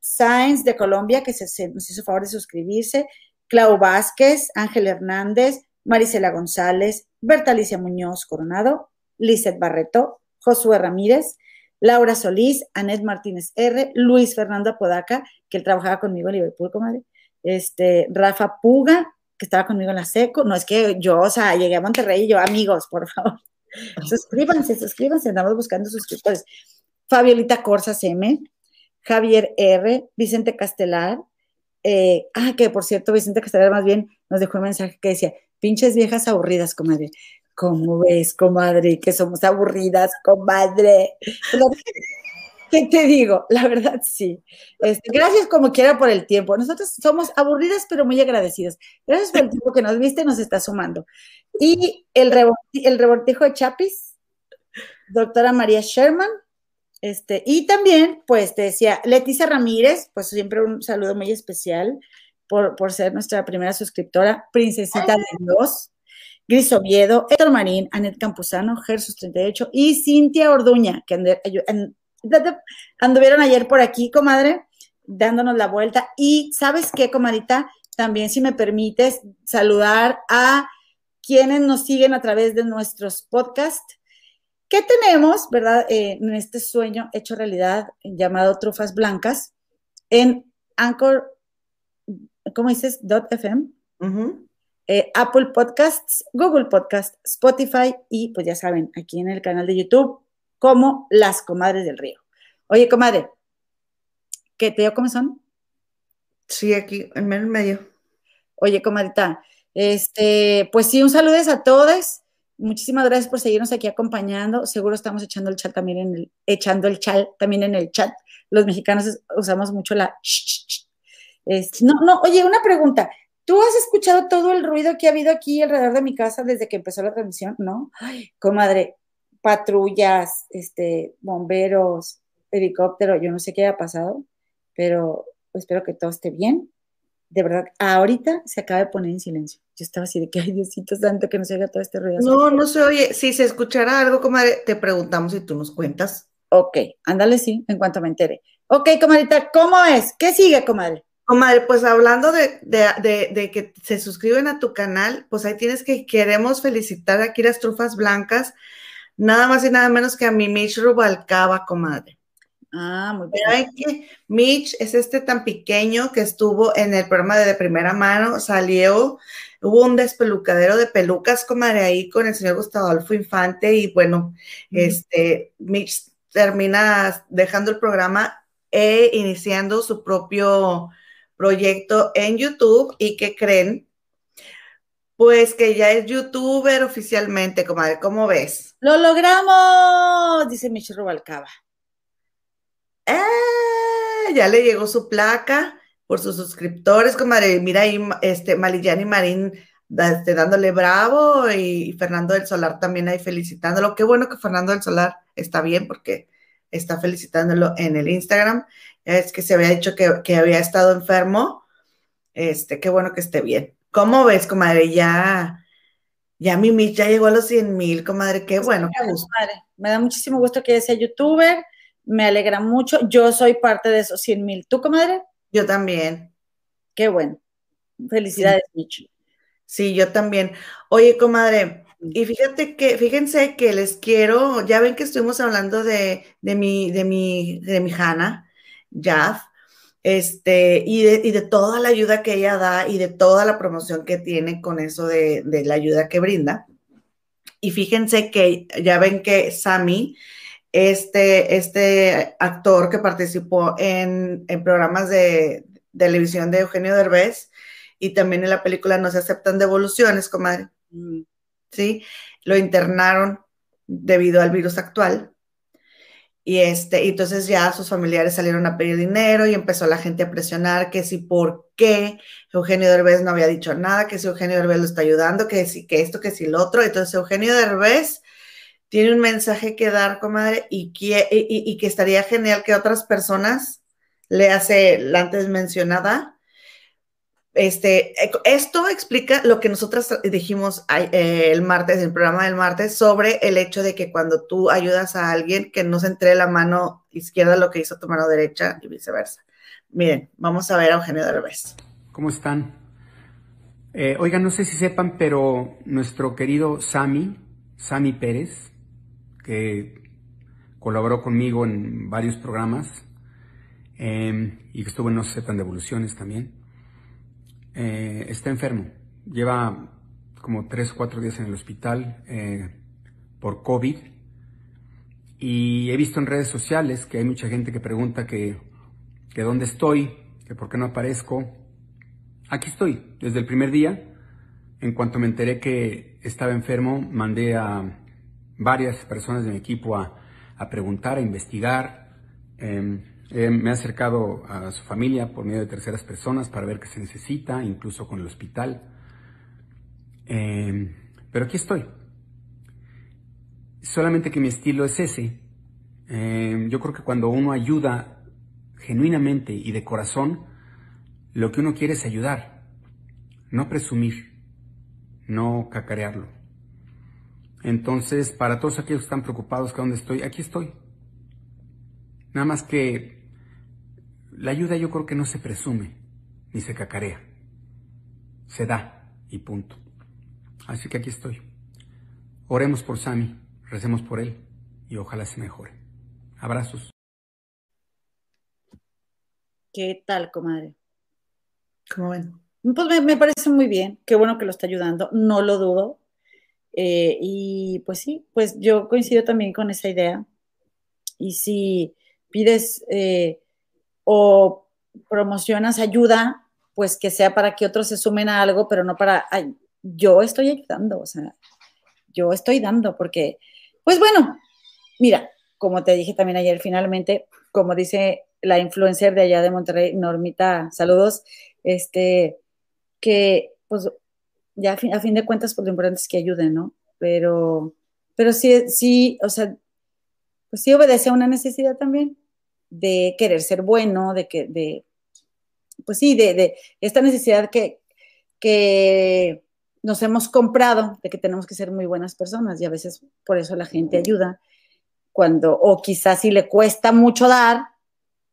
Sainz de Colombia, que se, nos hizo favor de suscribirse, Clau Vázquez, Ángel Hernández, Marisela González, Bertalicia Muñoz Coronado, Lizeth Barreto, Josué Ramírez, Laura Solís, Anet Martínez R, Luis Fernando Apodaca, que él trabajaba conmigo en Liverpool, comadre, este, Rafa Puga, que estaba conmigo en la SECO, no es que yo, o sea, llegué a Monterrey y yo, amigos, por favor, <laughs> suscríbanse, suscríbanse, andamos buscando suscriptores. Fabiolita Corsa CM, Javier R, Vicente Castelar, eh, ah, que por cierto, Vicente Castelar más bien nos dejó un mensaje que decía, pinches viejas aburridas, comadre. ¿Cómo ves, comadre? Que somos aburridas, comadre. ¿Qué te digo? La verdad, sí. Este, gracias como quiera por el tiempo. Nosotros somos aburridas, pero muy agradecidas. Gracias por el tiempo que nos viste, nos está sumando. Y el, el revoltijo de Chapis, doctora María Sherman. Este, y también, pues te decía, Leticia Ramírez, pues siempre un saludo muy especial por, ser nuestra primera suscriptora, Princesita de Dios, Gris Oviedo, Héctor Marín, Anet Campuzano, Gersus 38 y Cintia Orduña, que anduvieron ayer por aquí, comadre, dándonos la vuelta. Y sabes qué, comadita, también si me permites saludar a quienes nos siguen a través de nuestros podcasts. ¿Qué tenemos, verdad, eh, en este sueño hecho realidad llamado Trufas Blancas en Anchor ¿cómo dices? .fm. Eh, Apple Podcasts, Google Podcasts, Spotify y pues ya saben, aquí en el canal de YouTube, como Las Comadres del Río. Oye, comadre, ¿qué te dio cómo son? Sí, aquí, en medio medio. Oye, comadita, este, pues sí, un saludo a todos. Muchísimas gracias por seguirnos aquí acompañando. Seguro estamos echando el chat también en el, echando el chat también en el chat. Los mexicanos usamos mucho la no, no, oye, una pregunta. ¿Tú has escuchado todo el ruido que ha habido aquí alrededor de mi casa desde que empezó la transmisión? ¿No? Ay, comadre, patrullas, este, bomberos, helicóptero, yo no sé qué haya pasado, pero espero que todo esté bien. De verdad, ahorita se acaba de poner en silencio. Yo estaba así de que, ay, Diosito santo, que no se oiga todo este ruido. No, no se oye. Si se escuchara algo, comadre, te preguntamos y tú nos cuentas. Ok, ándale, sí, en cuanto me entere. Ok, comadrita, ¿cómo es? ¿Qué sigue, comadre? Comadre, pues hablando de, que se suscriben a tu canal, pues ahí tienes que queremos felicitar aquí las trufas blancas, nada más y nada menos que a mi Mitch Rubalcaba, comadre. Ah, muy bien. que Mitch es este tan pequeño que estuvo en el programa de, de primera mano, salió, hubo un despelucadero de pelucas, comadre, ahí con el señor Gustavo Adolfo Infante, y bueno, este, Mitch termina dejando el programa e iniciando su propio proyecto en YouTube y que creen, pues que ya es youtuber oficialmente, comadre, ¿cómo ves? Lo logramos, dice Michelle Rubalcaba. ¡Eh! Ya le llegó su placa por sus suscriptores, comadre. Mira ahí, este, Malillán y Marín este, dándole bravo y Fernando del Solar también ahí felicitándolo. Qué bueno que Fernando del Solar está bien porque está felicitándolo en el Instagram es que se había dicho que, había estado enfermo. Este, qué bueno que esté bien. ¿Cómo ves, comadre? Ya, ya mi ya llegó a los 100 mil, comadre. Qué bueno, qué gusto. Me da muchísimo gusto que ella sea youtuber. Me alegra mucho. Yo soy parte de esos 100 mil. ¿Tú, comadre? Yo también. Qué bueno. Felicidades, Micho. Sí, yo también. Oye, comadre, y fíjate que, fíjense que les quiero, ya ven que estuvimos hablando de, de mi, de mi, de mi Hanna, Este, y de, y de, toda la ayuda que ella da y de toda la promoción que tiene con eso de, de la ayuda que brinda. Y fíjense que ya ven que Sammy este, este actor que participó en, en programas de, televisión de Eugenio Derbez y también en la película No se aceptan devoluciones, comadre. Mm. ¿Sí? Lo internaron debido al virus actual. Y este, y entonces ya sus familiares salieron a pedir dinero y empezó la gente a presionar que si por qué Eugenio Derbez no había dicho nada, que si Eugenio Derbez lo está ayudando, que si que esto, que si lo otro. Entonces Eugenio Derbez tiene un mensaje que dar, comadre, y que, y, que estaría genial que otras personas le hace la antes mencionada. Este, esto explica lo que nosotras dijimos eh, el martes, el programa del martes, sobre el hecho de que cuando tú ayudas a alguien, que no se entre la mano izquierda lo que hizo tu mano derecha y viceversa. Miren, vamos a ver a Eugenio Derbez. ¿Cómo están? Eh, oigan, no sé si sepan, pero nuestro querido Sami, Sami Pérez, que colaboró conmigo en varios programas em, y que estuvo en No se sepan devoluciones también. Eh, está enfermo, lleva como tres o cuatro días en el hospital eh, por COVID y he visto en redes sociales que hay mucha gente que pregunta que, que dónde estoy, que por qué no aparezco. Aquí estoy, desde el primer día. En cuanto me enteré que estaba enfermo, mandé a varias personas de mi equipo a, preguntar, a investigar. Em, me he acercado a su familia por medio de terceras personas para ver qué se necesita, incluso con el hospital. Em, pero aquí estoy. Solamente que mi estilo es ese. Em, yo creo que cuando uno ayuda genuinamente y de corazón, lo que uno quiere es ayudar, no presumir, no cacarearlo. Entonces, para todos aquellos que están preocupados que dónde estoy, aquí estoy. Nada más que la ayuda yo creo que no se presume ni se cacarea. Se da y punto. Así que aquí estoy. Oremos por Sami, recemos por él y ojalá se mejore. Abrazos. ¿Qué tal, comadre? ¿Cómo ven? Pues me, me parece muy bien. Qué bueno que lo está ayudando. No lo dudo eh, y pues sí, pues yo coincido también con esa idea. Y si pides eh, o promocionas ayuda, pues que sea para que otros se sumen a algo, pero no para, yo estoy ayudando, o sea, yo estoy dando, porque, pues bueno, mira, como te dije también ayer, finalmente, como dice la influencer de allá de Monterrey, Normita, saludos, este, que pues ya a fin, de cuentas, pues lo importante es que ayuden, ¿no? Pero, pero sí, sí, o sea, pues sí obedece a una necesidad también de querer ser bueno, de que, de, pues sí, de, de esta necesidad que, que nos hemos comprado de que tenemos que ser muy buenas personas y a veces por eso la gente ayuda cuando, o quizás si le cuesta mucho dar,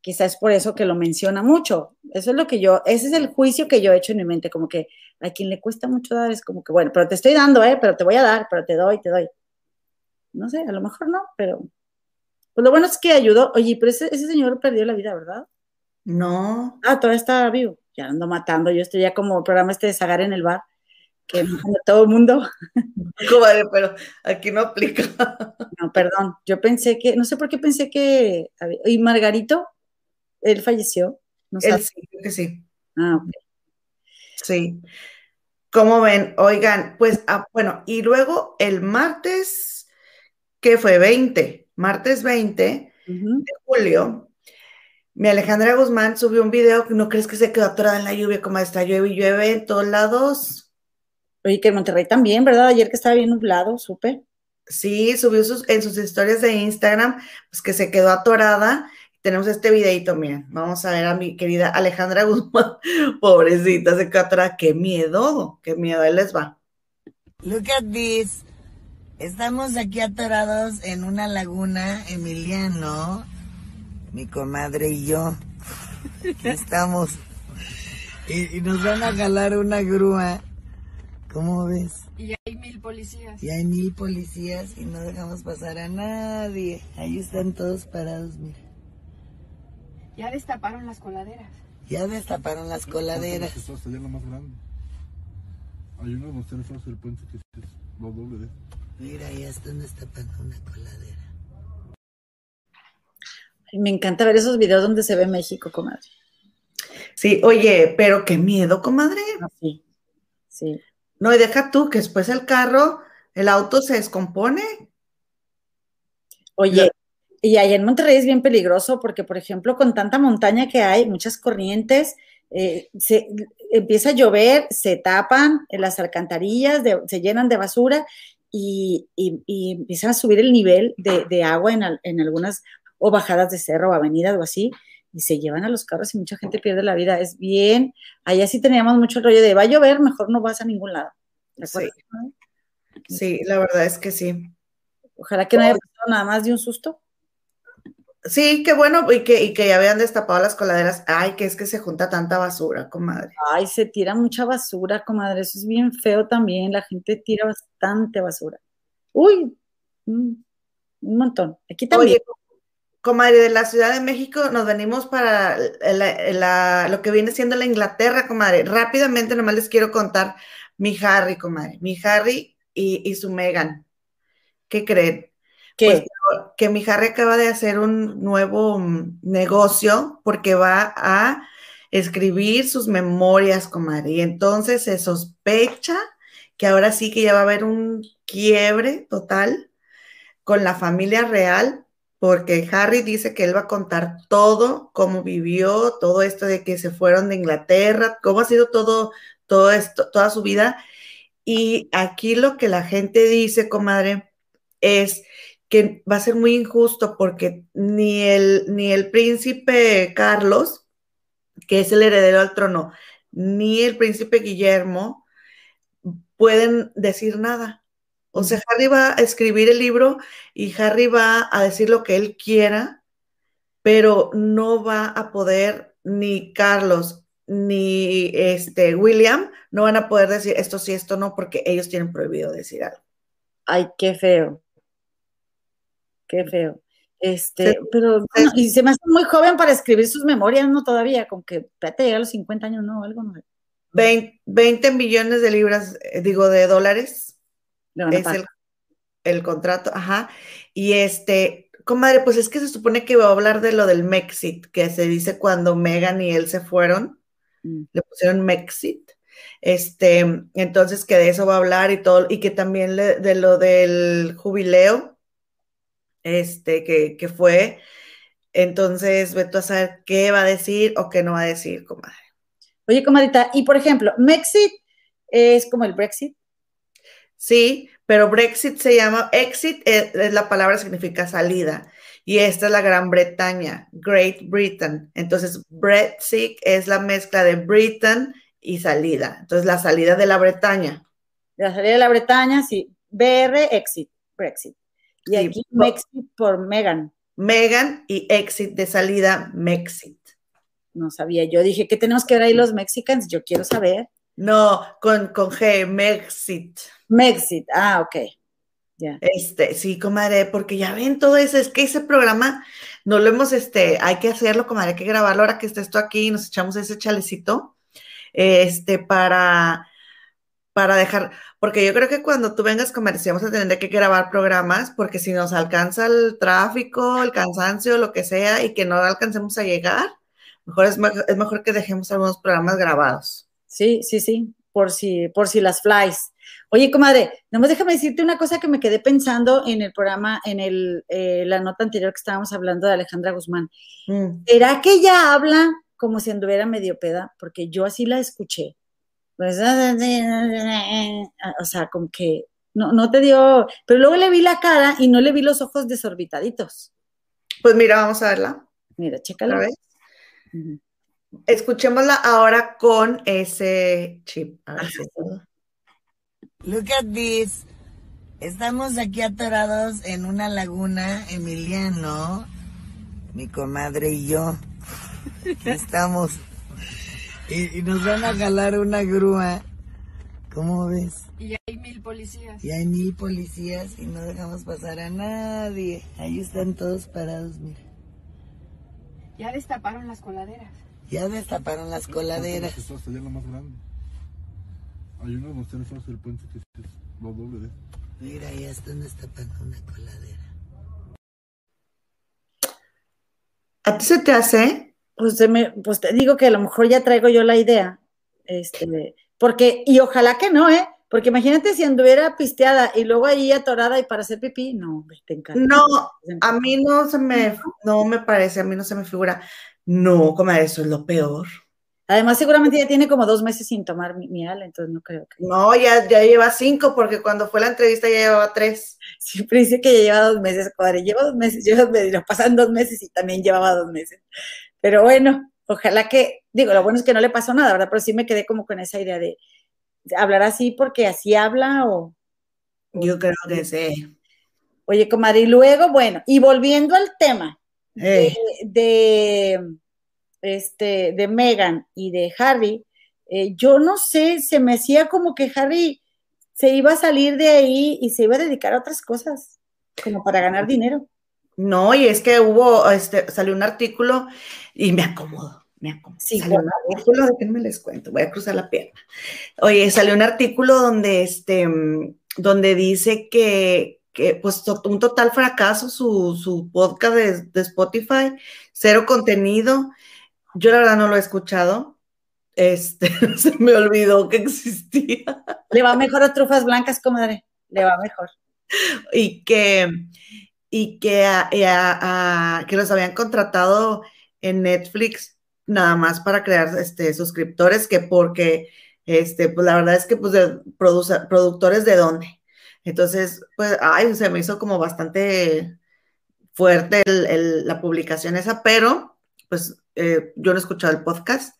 quizás es por eso que lo menciona mucho. Eso es lo que yo, ese es el juicio que yo he hecho en mi mente, como que a quien le cuesta mucho dar es como que, bueno, pero te estoy dando, ¿eh? Pero te voy a dar, pero te doy, te doy. No sé, a lo mejor no, pero pues lo bueno es que ayudó. Oye, pero ese, señor perdió la vida, ¿verdad? No. Ah, todavía está vivo. Ya ando matando. Yo estoy ya como el programa este de Zagar en el bar, que todo el mundo. <laughs> pero aquí no aplica. No, perdón. Yo pensé que, no sé por qué pensé que. ¿Y Margarito? él falleció. ¿No él sí, creo que sí. Ah, ok. Sí. ¿Cómo ven? Oigan, pues, ah, bueno, y luego el martes, que fue 20, martes 20 de julio, mi Alejandra Guzmán subió un video, ¿no crees que se quedó atorada en la lluvia como está llueve y llueve en todos lados? Oye, que en Monterrey también, ¿verdad? Ayer que estaba bien nublado, supe. Sí, subió sus, en sus historias de Instagram, pues que se quedó atorada tenemos este videito, miren, vamos a ver a mi querida Alejandra Guzmán, <laughs> pobrecita, se catra, qué miedo, qué miedo, ahí les va. Look at this. Estamos aquí atorados en una laguna, Emiliano, mi comadre y yo. Aquí estamos. Y, y, nos van a jalar una grúa. ¿Cómo ves? Y hay mil policías. Y hay mil policías y no dejamos pasar a nadie. Ahí están todos parados, mira. Ya destaparon las coladeras. Ya destaparon las coladeras. allá la más grande. Hay uno donde está el puente que es lo doble de. Mira, ya están destapando una coladera. Me encanta ver esos videos donde se ve México, comadre. Sí, oye, pero qué miedo, comadre. Ah, Sí, sí. No, y deja tú que después el carro, el auto se descompone. Oye, y allá en Monterrey es bien peligroso porque, por ejemplo, con tanta montaña que hay, muchas corrientes, eh, se, empieza a llover, se tapan en las alcantarillas, de- se llenan de basura y, y- y empiezan a subir el nivel de, de agua en, al- en algunas o bajadas de cerro o avenidas o así, y se llevan a los carros y mucha gente pierde la vida. Es bien, allá sí teníamos mucho el rollo de va a llover, mejor no vas a ningún lado. ¿De acuerdo? Sí, la verdad es que sí. Ojalá que no haya pasado nada más de un susto. Sí, qué bueno, y que, y que ya habían destapado las coladeras. Ay, que es que se junta tanta basura, comadre. Ay, se tira mucha basura, comadre. Eso es bien feo también. La gente tira bastante basura. Uy, mm, un montón. Aquí también. Oye, comadre, de la Ciudad de México nos venimos para la- la- lo que viene siendo la Inglaterra, comadre. Rápidamente, nomás les quiero contar mi Harry, comadre. Mi Harry y, y su Meghan. ¿Qué creen? ¿Qué? Pues que mi Harry acaba de hacer un nuevo mm, negocio porque va a escribir sus memorias, comadre. Y entonces se sospecha que ahora sí que ya va a haber un quiebre total con la familia real, porque Harry dice que él va a contar todo, cómo vivió, todo esto de que se fueron de Inglaterra, cómo ha sido todo, todo esto, toda su vida. Y aquí lo que la gente dice, comadre, es que va a ser muy injusto porque ni el, ni el príncipe Carlos, que es el heredero al trono, ni el príncipe Guillermo pueden decir nada. O sea, Harry va a escribir el libro y Harry va a decir lo que él quiera, pero no va a poder ni Carlos ni este William no van a poder decir esto sí, esto no, porque ellos tienen prohibido decir algo. Ay, qué feo. Qué feo. Este, Sí. pero bueno, y se me hace muy joven para escribir sus memorias, ¿no? Todavía, como que espérate, llega a los 50 años, ¿no? Algo no. 20, 20 millones de libras, eh, digo, de dólares van a es el, el contrato, ajá. Y este, comadre, pues es que se supone que va a hablar de lo del Mexit, que se dice cuando Megan y él se fueron, Mm. le pusieron Mexit. Este, entonces que de eso va a hablar y todo, y que también le- de lo del jubileo, este, que, que fue. Entonces, ve tú a saber qué va a decir o qué no va a decir, comadre. Oye, comadita, y por ejemplo, Mexit es como el Brexit. Sí, pero Brexit se llama, exit es, es la palabra significa salida y esta es la Gran Bretaña, Great Britain. Entonces, Brexit es la mezcla de Britain y salida. Entonces, la salida de la Bretaña. La salida de la Bretaña, sí. BR, exit, Brexit. Y aquí Mexit por Megan. Megan y exit de salida, Mexit. No sabía. Yo dije, ¿qué tenemos que ver ahí los mexicanos? Yo quiero saber. No, con, con G, Mexit. Mexit. Ah, ok. Ya. Este, sí, comadre, porque ya ven todo eso, es que ese programa no lo hemos, este, hay que hacerlo, comadre, hay que grabarlo ahora que estés tú aquí y nos echamos ese chalecito, este, para, para dejar, porque yo creo que cuando tú vengas, sí vamos a tener que grabar programas, porque si nos alcanza el tráfico, el cansancio, lo que sea, y que no alcancemos a llegar, mejor es, mejor, es mejor que dejemos algunos programas grabados. Sí, sí, sí. Por si, por si las flies. Oye, comadre, nomás déjame decirte una cosa que me quedé pensando en el programa, en el, eh, la nota anterior que estábamos hablando de Alejandra Guzmán. Mm. ¿Será que ella habla como si anduviera medio peda? Porque yo así la escuché. Pues, o sea, como que no, no te dio, pero luego le vi la cara y no le vi los ojos desorbitaditos. Pues mira, vamos a verla. Mira, chécala. Escuchémosla ahora con ese chip. A ver si puedo. Look at this. Estamos aquí atorados en una laguna, Emiliano, mi comadre y yo. <laughs> Aquí estamos. Y, y nos van a jalar una grúa. ¿Cómo ves? Y hay mil policías. Y hay mil policías y no dejamos pasar a nadie. Ahí están todos parados, mira. Ya destaparon las coladeras. Ya destaparon las coladeras. Está hasta allá la más grande. Hay una donde está el puente que es lo doble de. Mira, ya están destapando una coladera. ¿A ti se te hace? Pues, se me- pues te digo que a lo mejor ya traigo yo la idea. Este, porque, y ojalá que no, ¿eh? Porque imagínate si anduviera pisteada y luego ahí atorada y para hacer pipí, no, te encanta. No, a mí no se me, no me parece, a mí no se me figura. No, comadre, eso es lo peor. Además, seguramente ya tiene como dos meses sin tomar mi- miel, entonces no creo que. No, ya, ya lleva cinco, porque cuando fue la entrevista ya llevaba tres. Siempre dice que ya lleva dos meses, comadre. Lleva dos meses, lleva dos meses, pasan dos meses y también llevaba dos meses. Pero bueno, ojalá que, digo, lo bueno es que no le pasó nada, ¿verdad? Pero sí me quedé como con esa idea de, hablar así porque así habla o. Yo creo que sí. Oye, comadre, y luego, bueno, y volviendo al tema Eh, de, este, de Megan y de Harry, eh, yo no sé, se me hacía como que Harry se iba a salir de ahí y se iba a dedicar a otras cosas, como para ganar dinero. No, y es que hubo, este, salió un artículo y me acomodo, me acomodo. Sí, salió un por artículo, déjenme les cuento, voy a cruzar la pierna. Oye, salió un artículo donde, este, mm, donde dice que, que pues, un total fracaso su, su podcast de, de Spotify, cero contenido. Yo la verdad no lo he escuchado. Este, <laughs> se me olvidó que existía. Le va mejor a trufas blancas, comadre, le va mejor. y que, y que, que los habían contratado en Netflix nada más para crear este, suscriptores, que porque, este, pues la verdad es que, pues, de, productores de dónde. Entonces, pues, ay, se me hizo como bastante fuerte el- la publicación esa, pero, pues, eh, yo no he escuchado el podcast.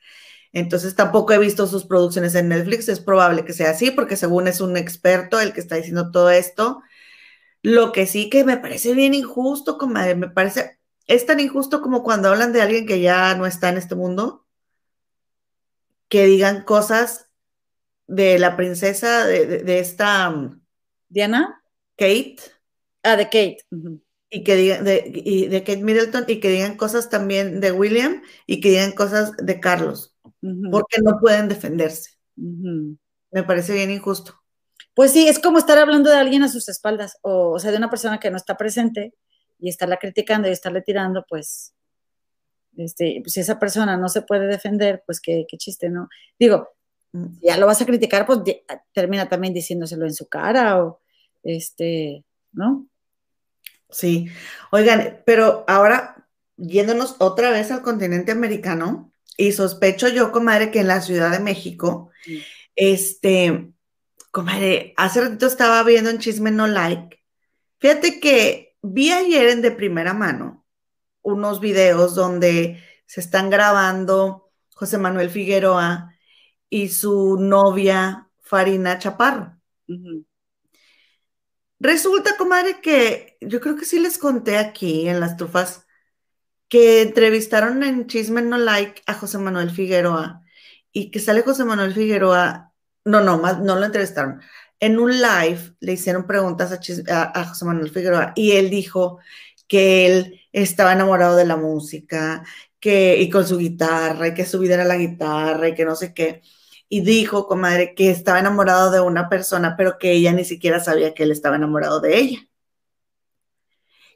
Entonces tampoco he visto sus producciones en Netflix. Es probable que sea así, porque según es un experto el que está diciendo todo esto. Lo que sí que me parece bien injusto, comadre, me parece, es tan injusto como cuando hablan de alguien que ya no está en este mundo, que digan cosas de la princesa, de, de- de esta um, ¿Diana? Kate, Ah, de Kate. Y que digan, de, y de Kate Middleton, y que digan cosas también de William, y que digan cosas de Carlos, porque no pueden defenderse. Me parece bien injusto. Pues sí, es como estar hablando de alguien a sus espaldas, o, o sea, de una persona que no está presente y estarla criticando y estarle tirando, pues, este, pues, si esa persona no se puede defender, pues qué, qué chiste, ¿no? Digo, Mm. ya lo vas a criticar, pues di- termina también diciéndoselo en su cara, o este, ¿no? Sí, oigan, pero ahora yéndonos otra vez al continente americano, y sospecho yo, comadre, que en la Ciudad de México, Sí. este, comadre, hace ratito estaba viendo en Chisme No Like. Fíjate que vi ayer en de primera mano unos videos donde se están grabando José Manuel Figueroa y su novia Farina Chaparro. Resulta, comadre, que yo creo que sí les conté aquí en las trufas que entrevistaron en Chisme No Like a José Manuel Figueroa y que sale José Manuel Figueroa, no, no, no lo entrevistaron. En un live le hicieron preguntas a, a- José Manuel Figueroa y él dijo que él estaba enamorado de la música que, y con su guitarra y que su vida era la guitarra y que no sé qué. Y dijo, comadre, que estaba enamorado de una persona, pero que ella ni siquiera sabía que él estaba enamorado de ella.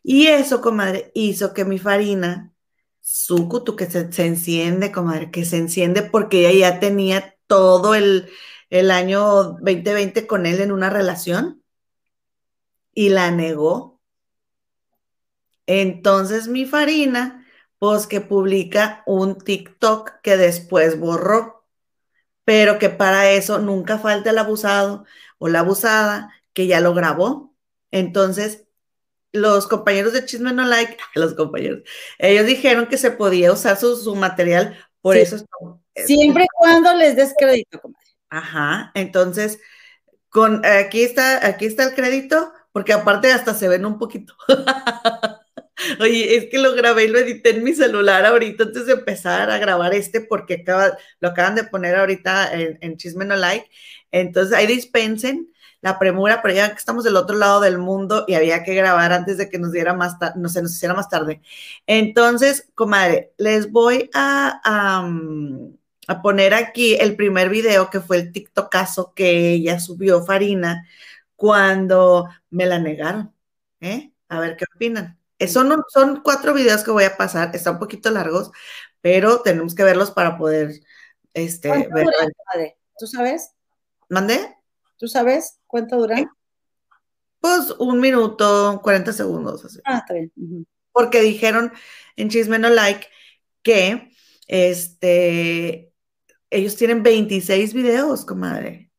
Y eso, comadre, hizo que mi farina, sucutu, que se, se enciende, comadre, que se enciende porque ella ya tenía todo el, el año 2020 con él en una relación y la negó. Entonces mi farina, pues que publica un TikTok que después borró, pero que para eso nunca falta el abusado o la abusada que ya lo grabó. Entonces, los compañeros de Chisme No Like, <laughs> los compañeros, ellos dijeron que se podía usar su, su material, por Sí. eso es- Siempre y cuando les des crédito. Ajá, entonces, con, aquí está, aquí está el crédito, porque aparte hasta se ven un poquito. <laughs> Oye, es que lo grabé y lo edité en mi celular ahorita antes de empezar a grabar este, porque acaba, lo acaban de poner ahorita en, en Chisme No Like. Entonces, ahí dispensen la premura, pero ya que estamos del otro lado del mundo y había que grabar antes de que nos diera más tarde, no se nos hiciera más tarde. Entonces, comadre, les voy a, a poner aquí el primer video que fue el TikTokazo que ella subió Farina cuando me la negaron. ¿eh? A ver qué opinan. Son, son cuatro videos que voy a pasar, están un poquito largos, pero tenemos que verlos para poder este, ¿Cuánto ver. comadre? ¿Tú sabes? ¿Mandé? ¿Tú sabes cuánto duran? Pues un minuto, 40 segundos. así. Ah, está bien. Porque dijeron en Chisme No Like que este, ellos tienen 26 videos, comadre.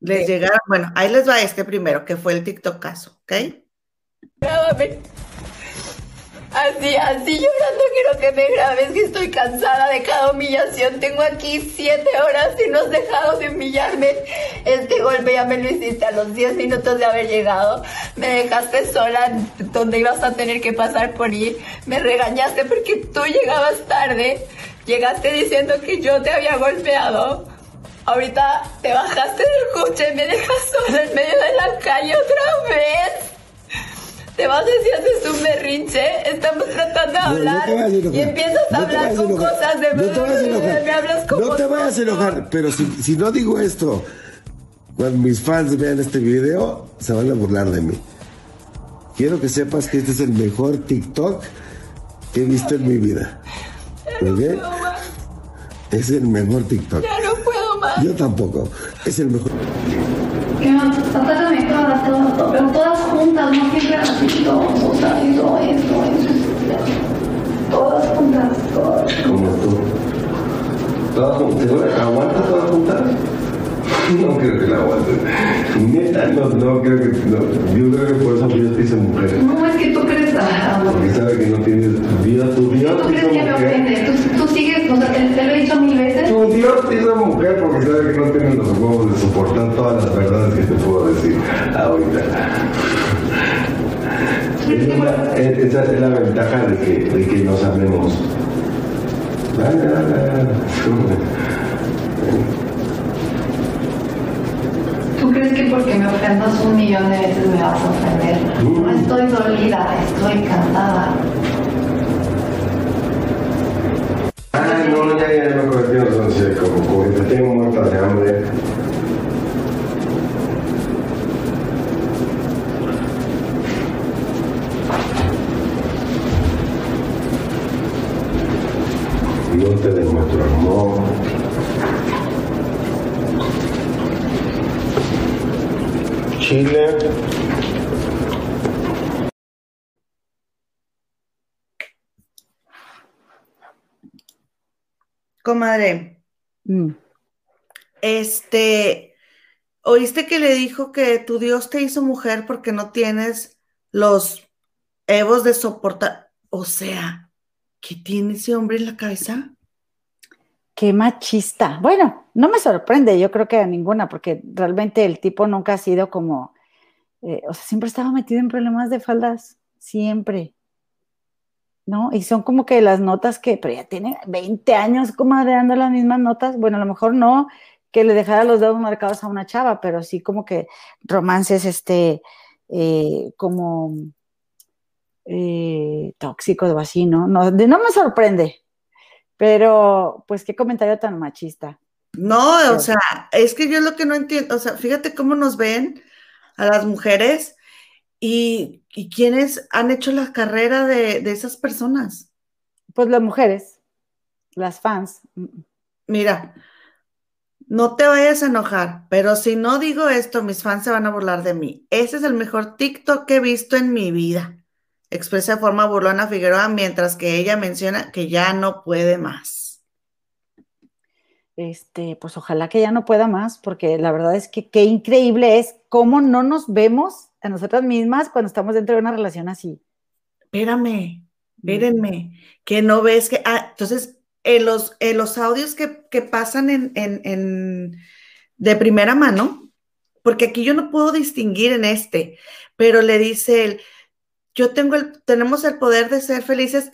Les Sí. llegaron, bueno, ahí les va este primero, que fue el TikTok caso, ¿ok? Grábame. Así, así llorando quiero que me grabes, que estoy cansada de cada humillación. Tengo aquí siete horas y no has dejado de humillarme. Este golpe ya me lo hiciste a los 10 minutos de haber llegado. Me dejaste sola donde ibas a tener que pasar por ir. Me regañaste porque tú llegabas tarde. Llegaste diciendo que yo te había golpeado. Ahorita te bajaste del coche y me dejas sola en medio de la calle otra vez. Te vas y haces un berrinche, estamos tratando de No, no hablar y empiezas a No hablar con enojar. cosas de No te vayas a enojar. me hablas como No te vayas a enojar, pero si, si no digo esto, cuando mis fans vean este video, se van a burlar de mí. Quiero que sepas que este es el mejor TikTok que he visto en mi vida. ¿Muy bien? puedo más, Es el mejor TikTok. ya no puedo más. Yo tampoco. Es el mejor. Que no, atácame todas, todas, todas, pero todas juntas, no siempre así, todos, o sea, eso, eso, eso, todas juntas, todas. Como tú. ¿Todas juntas? ¿Aguantas todas juntas? No creo que la aguantes. Neta, no, no creo que. No. Yo creo que por eso yo te hice mujer. No, es que tú crees, ah, Porque sabe que no tienes vida. Tu Dios tú crees que me mujer. ofende, tú, tú sigues, o sea, te, te lo he dicho mil veces. Tu Dios te hizo mujer porque sabe que no tienes los huevos de soportar todas las verdades que te puedo decir ahorita. Es la- es- esa es la ventaja de que, de que nos amemos. Dale, dale, dale. Porque me ofendas un millón de veces me vas a ofender. No estoy dolida, estoy cansada. Ah, no, ya, ya, me en entonces, como, te tengo muerta de hambre. No te demuestro amor. Chile. Comadre, Mm. este, ¿oíste que le dijo que tu Dios te hizo mujer porque no tienes los evos de soportar? O sea, ¿qué tiene ese hombre en la cabeza? Qué machista. Bueno, no me sorprende, yo creo que a ninguna, porque realmente el tipo nunca ha sido como, eh, o sea, siempre estaba metido en problemas de faldas, siempre. ¿No? Y son como que las notas que, pero ya tiene 20 años como dando las mismas notas. Bueno, a lo mejor no que le dejara los dedos marcados a una chava, pero sí como que romances, este, eh, como eh, tóxicos o así, ¿no? No, de- no me sorprende. Pero, pues, qué comentario tan machista. No, o sea, es que yo lo que no entiendo, o sea, fíjate cómo nos ven a las mujeres y, y quiénes han hecho la carrera de, de esas personas. Pues las mujeres, las fans. Mira, no te vayas a enojar, pero si no digo esto, mis fans se van a burlar de mí. Ese es el mejor TikTok que he visto en mi vida. Expresa de forma burlona Figueroa mientras que ella menciona que ya no puede más. Este, pues ojalá que ya no pueda más, porque la verdad es que qué increíble es cómo no nos vemos a nosotras mismas cuando estamos dentro de una relación así. Espérame, espérenme, que no ves que. Ah, entonces, en los, en los audios que, que pasan en, en- en- de primera mano, porque aquí yo no puedo distinguir en este, pero le dice él, yo tengo el, tenemos el poder de ser felices,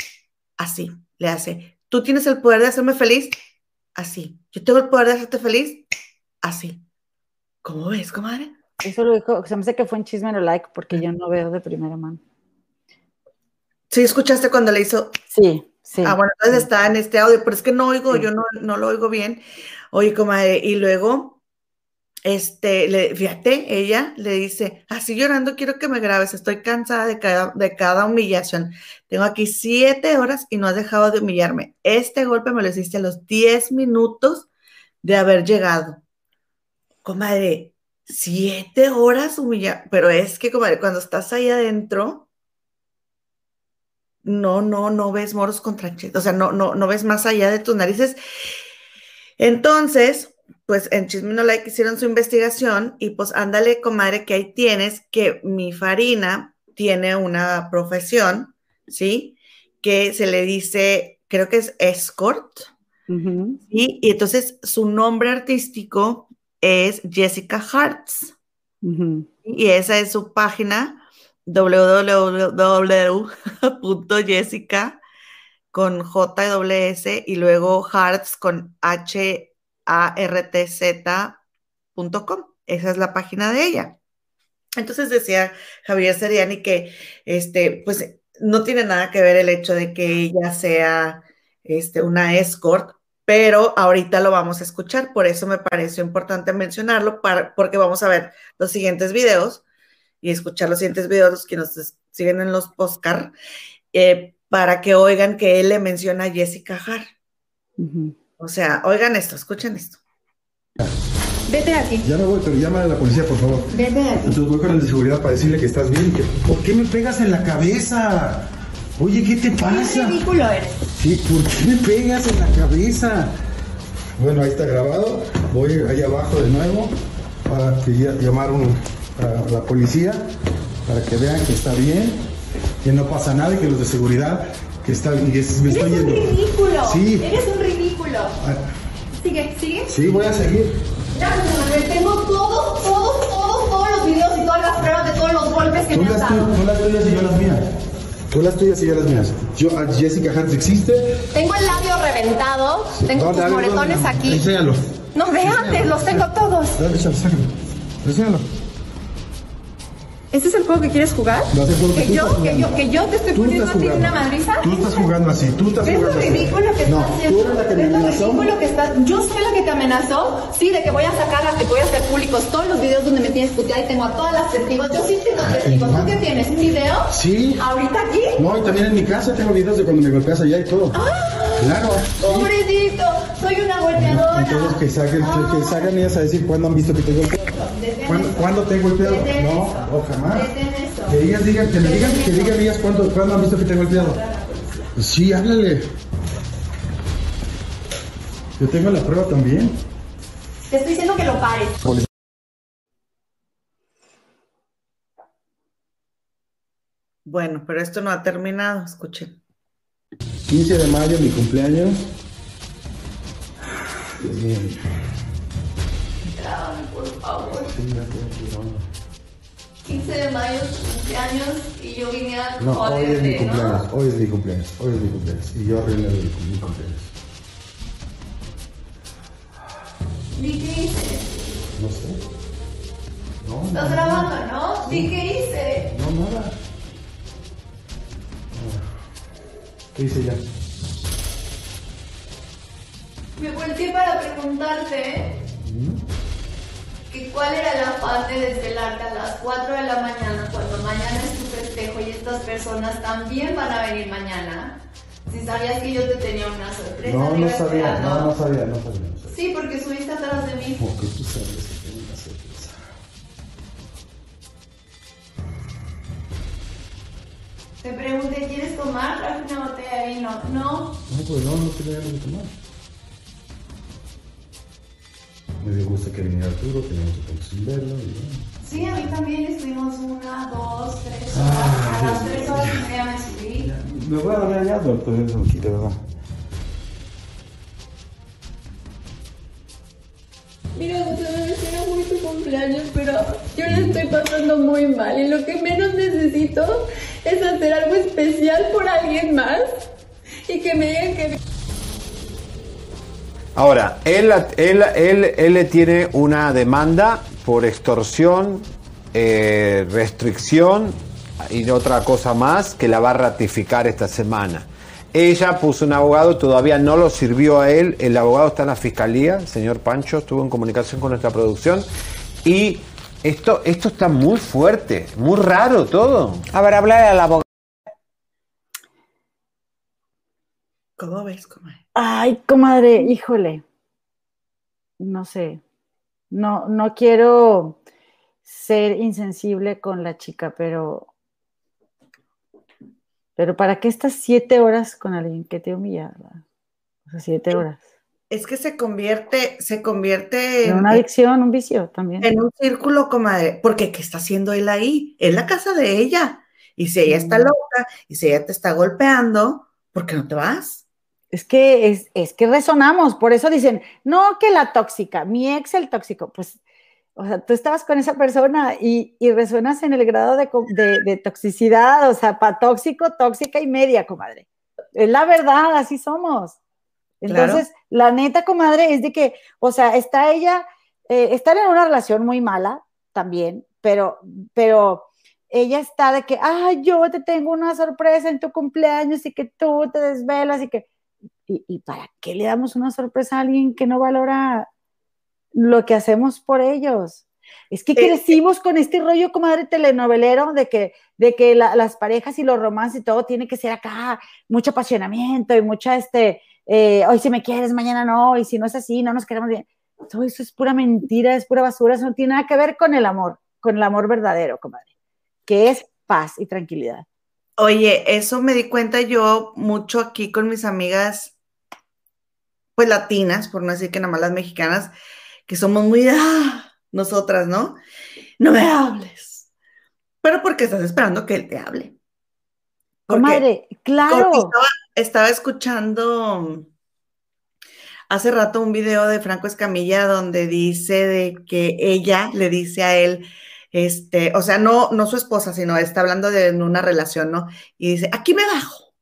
así, le hace, tú tienes el poder de hacerme feliz, así, yo tengo el poder de hacerte feliz, así. ¿Cómo ves, comadre? Eso lo dijo, se me hace que fue en Chisme no Like, porque yo no veo de primera mano. Sí, escuchaste cuando le hizo, Sí, sí. Ah, bueno, entonces está en este audio, pero es que no oigo, yo no, no lo oigo bien. Oye, comadre, y luego, este, le, fíjate, ella le dice, así llorando quiero que me grabes, estoy cansada de cada, de cada humillación. Tengo aquí siete horas y no has dejado de humillarme. Este golpe me lo hiciste a los diez minutos de haber llegado. Comadre, siete horas humillar, pero es que, comadre, cuando estás ahí adentro, no, no, no ves moros con tranchetes, o sea, no, no, no ves más allá de tus narices. Entonces, pues en Chisme No Like hicieron su investigación y pues ándale, comadre, que ahí tienes que mi Farina tiene una profesión, ¿sí? Que se le dice, creo que es escort, ¿sí? Y entonces su nombre artístico es Jessica Hartz. Y esa es su página www.jessica con J S y luego Hartz con H artz.com. Esa es la página de ella. Entonces decía Javier Seriani que este, pues no tiene nada que ver el hecho de que ella sea este, una escort, pero ahorita lo vamos a escuchar, por eso me pareció importante mencionarlo, para, porque vamos a ver los siguientes videos y escuchar los siguientes videos los que nos siguen en los postcar, eh, para que oigan que él le menciona a Jessica Hart. O sea, oigan esto, escuchen esto. Vete aquí. Ya me voy, pero llama a la policía, por favor. Vete aquí. Entonces voy con el de seguridad para decirle que estás bien. Que, ¿Por qué me pegas en la cabeza? Oye, ¿qué te pasa? Qué ridículo eres. Sí, ¿por qué me pegas en la cabeza? Bueno, ahí está grabado. Voy ahí abajo de nuevo para que ya- llamar un- a la policía para que vean que está bien, que no pasa nada y que los de seguridad que está bien. Y es- me estoy Eres un ridículo. Sí. Eres un ridículo. Ah, Sigue, sigue. Sí, voy a seguir. Tengo todos, todos, todos, todos los videos y todas las pruebas de todos los golpes que me has las, dado. tú las tuyas y yo las mías. Tú las tuyas y yo las mías. Yo, a Jessica Hart existe. Tengo el labio reventado, tengo ¿Dónde? tus ver, moretones ¿dónde? aquí. Enséñalo. No, de antes, los tengo todos. Dale, échalo, sácalo. Enséñalo. ¿Este es el juego que quieres jugar? No es el juego que ¿Que yo, que yo, que yo te estoy Tú poniendo a ti una madriza? Tú estás jugando así, tú estás ¿Ves lo jugando así. ridículo que No, estás haciendo? tú eres la que me ¿Ves lo amenazó. ridículo que estás? Yo soy la que te amenazó, sí, de que voy a sacar, a que voy a hacer públicos todos los videos donde me tienes puteada y tengo a todas las testigos. Yo sí tengo testigos. ¿Tú qué tienes? ¿Un video? Sí. ¿Ahorita aquí? No, y también en mi casa tengo videos de cuando me golpeas allá y todo. Claro. Pobrecito, soy una golpeadora. Entonces que saquen, que, que salgan ellas a decir cuándo han visto que te. Detén ¿Cuándo, eso. ¿cuándo te he golpeado? Detén No, eso. o jamás. Detén eso. Que ellas digan, que me digan, que digan ellas cuándo, cuándo han visto que te he golpeado. Sí, háblale. Yo tengo la prueba también. Te estoy diciendo que lo pares. Bueno, pero esto no ha terminado, escuchen. 15 de mayo, mi cumpleaños. Dios mío. Favor. Sí, ya estoy aquí grabando. 15 de mayo, tu cumpleaños, y yo vine a No, hoy es mi ¿no? cumpleaños, hoy es mi cumpleaños, hoy es mi cumpleaños. Y yo arruiné mi, cumpleaños. Di qué hice. No sé. No, Estás no, grabando, ¿no? Di qué hice. No, nada. ¿Qué hice ya? Me volteé para preguntarte que cuál era el afán de desvelarte a las 4 de la mañana cuando mañana es tu festejo y estas personas también van a venir mañana. Si sabías que yo te tenía una sorpresa. No, no sabía, no, no sabía, no sabía. No sabía. Sí, porque subiste atrás de mí. Como que tú sabes que tengo una sorpresa. Te pregunté, ¿quieres tomar? Traje una botella de vino. No. No, pues no, no tenía ganas de tomar. Me dio gusto que viniera Arturo, teníamos tiempo sin verlo. Y bueno. Sí, a mí también estuvimos una, dos, tres horas. Ah, a las tres horas y media me subí. Me voy a dormir allá, doctor, eso aquí, de verdad. Mira, Gustavo, era muy tu cumpleaños, pero yo la estoy pasando muy mal y lo que menos necesito es hacer algo especial por alguien más y que me digan que... Ahora, él, él, él, él tiene una demanda por extorsión, eh, restricción y otra cosa más que la va a ratificar esta semana. Ella puso un abogado, todavía no lo sirvió a él, el abogado está en la fiscalía, señor Pancho estuvo en comunicación con nuestra producción Y esto, esto está muy fuerte, muy raro todo. A ver, hablar a la ¿Cómo ves, comadre? Ay, comadre, híjole. No sé. No, no quiero ser insensible con la chica, pero. Pero ¿para qué estás siete horas con alguien que te humilla? O sea, siete horas. Es que se convierte, se convierte En una adicción, un vicio también. en un círculo, comadre, porque ¿qué está haciendo él ahí? Es la casa de ella. Y si ella está loca, y si ella te está golpeando, ¿por qué no te vas? Es que, es, es que resonamos, por eso dicen, no que la tóxica, mi ex el tóxico, pues, o sea, tú estabas con esa persona y, y resuenas en el grado de, de- de toxicidad, o sea, para tóxico, tóxica y media, comadre. Es la verdad, así somos. Entonces, la neta, comadre, es de que, o sea, está ella, eh, estar en una relación muy mala también, pero, pero ella está de que, ay, yo te tengo una sorpresa en tu cumpleaños y que tú te desvelas y que, ¿y, y para qué le damos una sorpresa a alguien que no valora lo que hacemos por ellos? Es que crecimos con este rollo, comadre, telenovelero, de que, de que la- las parejas y los romances y todo tiene que ser acá, mucho apasionamiento y mucha, este, eh, hoy si me quieres, mañana no, y si no es así, no nos queremos bien. Todo eso es pura mentira, es pura basura, eso no tiene nada que ver con el amor, con el amor verdadero, comadre, que es paz y tranquilidad. Oye, eso me di cuenta yo mucho aquí con mis amigas, pues latinas, por no decir que nada más las mexicanas, que somos muy, ah, nosotras, ¿no? No me hables. Pero porque estás esperando que él te hable. Porque- Comadre, claro. Estaba, estaba escuchando hace rato un video de Franco Escamilla donde dice de que ella le dice a él, este, o sea, no, no su esposa, sino está hablando de una relación, ¿no? Y dice, aquí me bajo,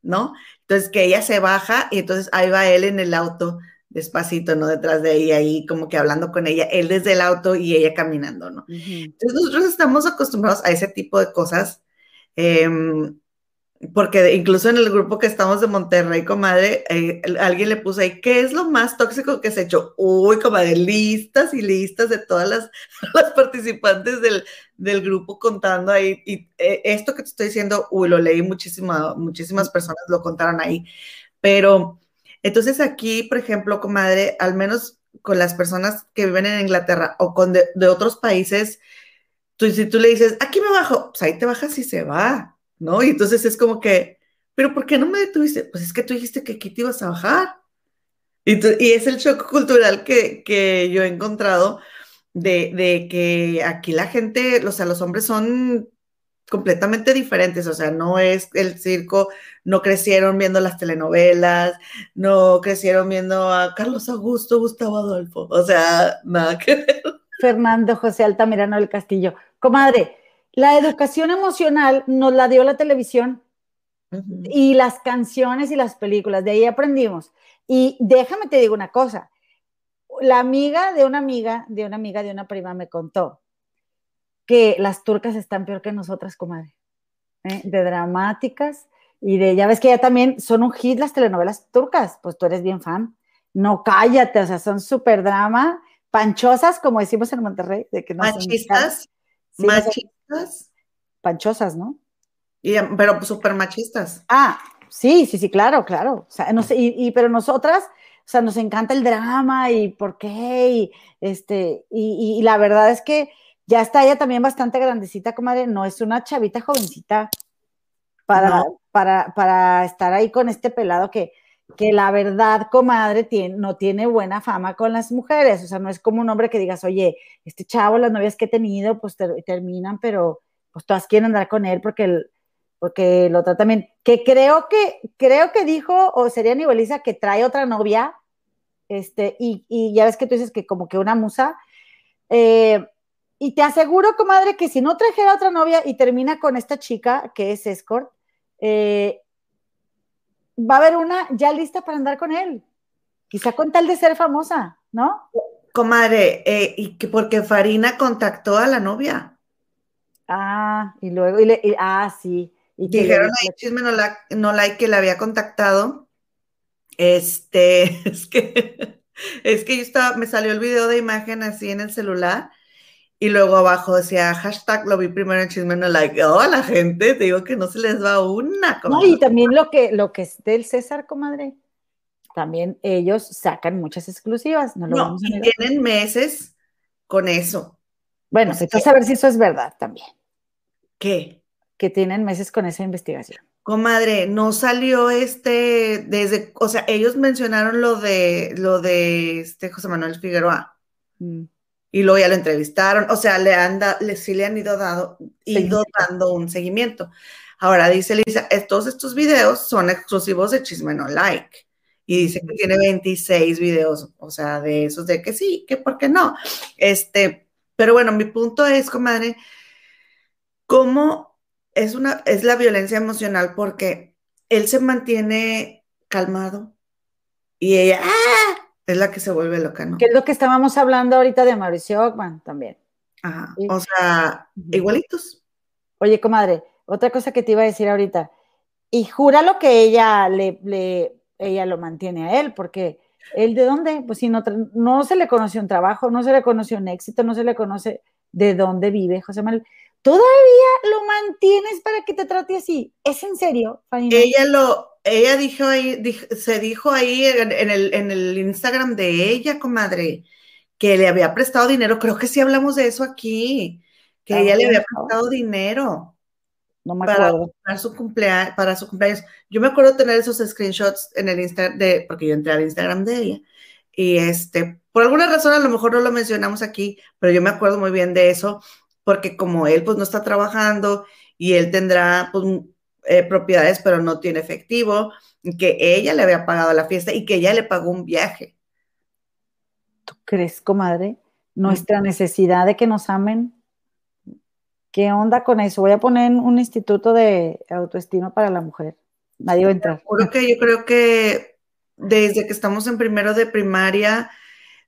¿no? Entonces que ella se baja y entonces ahí va él en el auto, despacito, ¿no? Detrás de ella, ahí como que hablando con ella, él desde el auto y ella caminando, ¿no? Entonces nosotros estamos acostumbrados a ese tipo de cosas, em, porque incluso en el grupo que estamos de Monterrey, comadre, eh, alguien le puso ahí, ¿qué es lo más tóxico que se ha hecho? Uy, comadre, listas y listas de todas las, <laughs> las participantes del, del grupo contando ahí. Y eh, esto que te estoy diciendo, uy, lo leí muchísima, muchísimas personas lo contaron ahí. Pero entonces aquí, por ejemplo, comadre, al menos con las personas que viven en Inglaterra o con de, de otros países, tú, si tú le dices, aquí me bajo, pues ahí te bajas y se va, ¿no? Y entonces es como que, pero ¿por qué no me detuviste? Pues es que tú dijiste que aquí te ibas a bajar. Y, y es el shock cultural que, que yo he encontrado de, de que aquí la gente, o sea, los hombres son completamente diferentes, o sea, no es el circo, no crecieron viendo las telenovelas, no crecieron viendo a Carlos Augusto, Gustavo Adolfo, o sea, nada que ver. Fernando José Altamirano del Castillo. Comadre, la educación emocional nos la dio la televisión y las canciones y las películas, de ahí aprendimos. Y déjame te digo una cosa, la amiga de una amiga, de una amiga, de una prima me contó que las turcas están peor que nosotras, comadre, ¿eh? de dramáticas y de, ya ves que ya también son un hit las telenovelas turcas, pues tú eres bien fan. No cállate, o sea, son súper drama, panchosas, como decimos en Monterrey, de que no Machistas, Sí, sea, machistas, panchosas, ¿no? y, pero súper machistas. Ah, sí, sí, sí, claro, claro. O sea, no sé, y, y- pero nosotras, o sea, nos encanta el drama y por qué, y este, y, y- la verdad es que ya está ella también bastante grandecita, comadre, no es una chavita jovencita para, No. para, para estar ahí con este pelado que, que la verdad, comadre, no tiene buena fama con las mujeres, o sea, no es como un hombre que digas, oye, este chavo, las novias que he tenido, pues ter- terminan, pero pues todas quieren andar con él porque porque lo trata bien. Que creo que, creo que dijo, o sería Nibeliza, que trae otra novia, este, y, y ya ves que tú dices que como que una musa, eh, y te aseguro, comadre, que si no trajera otra novia y termina con esta chica, que es escort, eh, va a haber una ya lista para andar con él. Quizá con tal de ser famosa, ¿no? Comadre, eh, y que porque Farina contactó a la novia. Ah, y luego, y le- y- ah, sí. Y que le Dijeron ahí chisme no, la, no like que la había contactado. Este, <laughs> es que, es que yo estaba, me salió el video de imagen así en el celular Y luego abajo decía hashtag lo vi primero en Chisme No Like. Oh, la gente, te digo que no se les va una. No, y también lo que, lo que es del César, comadre, también ellos sacan muchas exclusivas, no lo No, vamos a y tienen meses con eso. Bueno, sea, entonces a ver si eso es verdad también, ¿Qué? que tienen meses con esa investigación. Comadre, no salió este desde, o sea, ellos mencionaron lo de lo de este José Manuel Figueroa Mm. Y luego ya lo entrevistaron, o sea, le han da- le, sí le han ido dado, ido dando un seguimiento. Ahora dice Lisa, "Es- todos estos videos son exclusivos de Chisme No Like. Y dice que tiene 26 videos, o sea, de esos de que sí, que por qué no. Este, pero bueno, mi punto es, comadre, cómo es una, es la violencia emocional porque él se mantiene calmado y ella ¡ah! Es la que se vuelve loca, ¿no? Que es lo que estábamos hablando ahorita de Mauricio Ockman también. Ajá, Sí. o sea, igualitos. Oye, comadre, otra cosa que te iba a decir ahorita. Y jura lo que ella le, le- ella lo mantiene a él, porque él de dónde, pues si no, no se le conoció un trabajo, no se le conoció un éxito, no se le conoce de dónde vive José Manuel. Todavía lo mantienes para que te trate así. ¿Es en serio, Fanny? Ella lo, ella dijo ahí, se dijo ahí en, en el, en el Instagram de ella, comadre, que le había prestado dinero. Creo que sí hablamos de eso aquí, que ella le había prestado dinero. No me para, acuerdo. para su cumpleaños, para su cumpleaños. Yo me acuerdo tener esos screenshots en el Instagram de, porque yo entré al Instagram de ella. Y este, por alguna razón a lo mejor no lo mencionamos aquí, pero yo me acuerdo muy bien de eso, porque como él pues no está trabajando y él tendrá pues, eh, propiedades, pero no tiene efectivo, que ella le había pagado la fiesta y que ella le pagó un viaje. ¿Tú crees, comadre? Nuestra necesidad de que nos amen. ¿Qué onda con eso? Voy a poner un instituto de autoestima para la mujer. Nadie va a entrar. Que yo creo que desde que estamos en primero de primaria,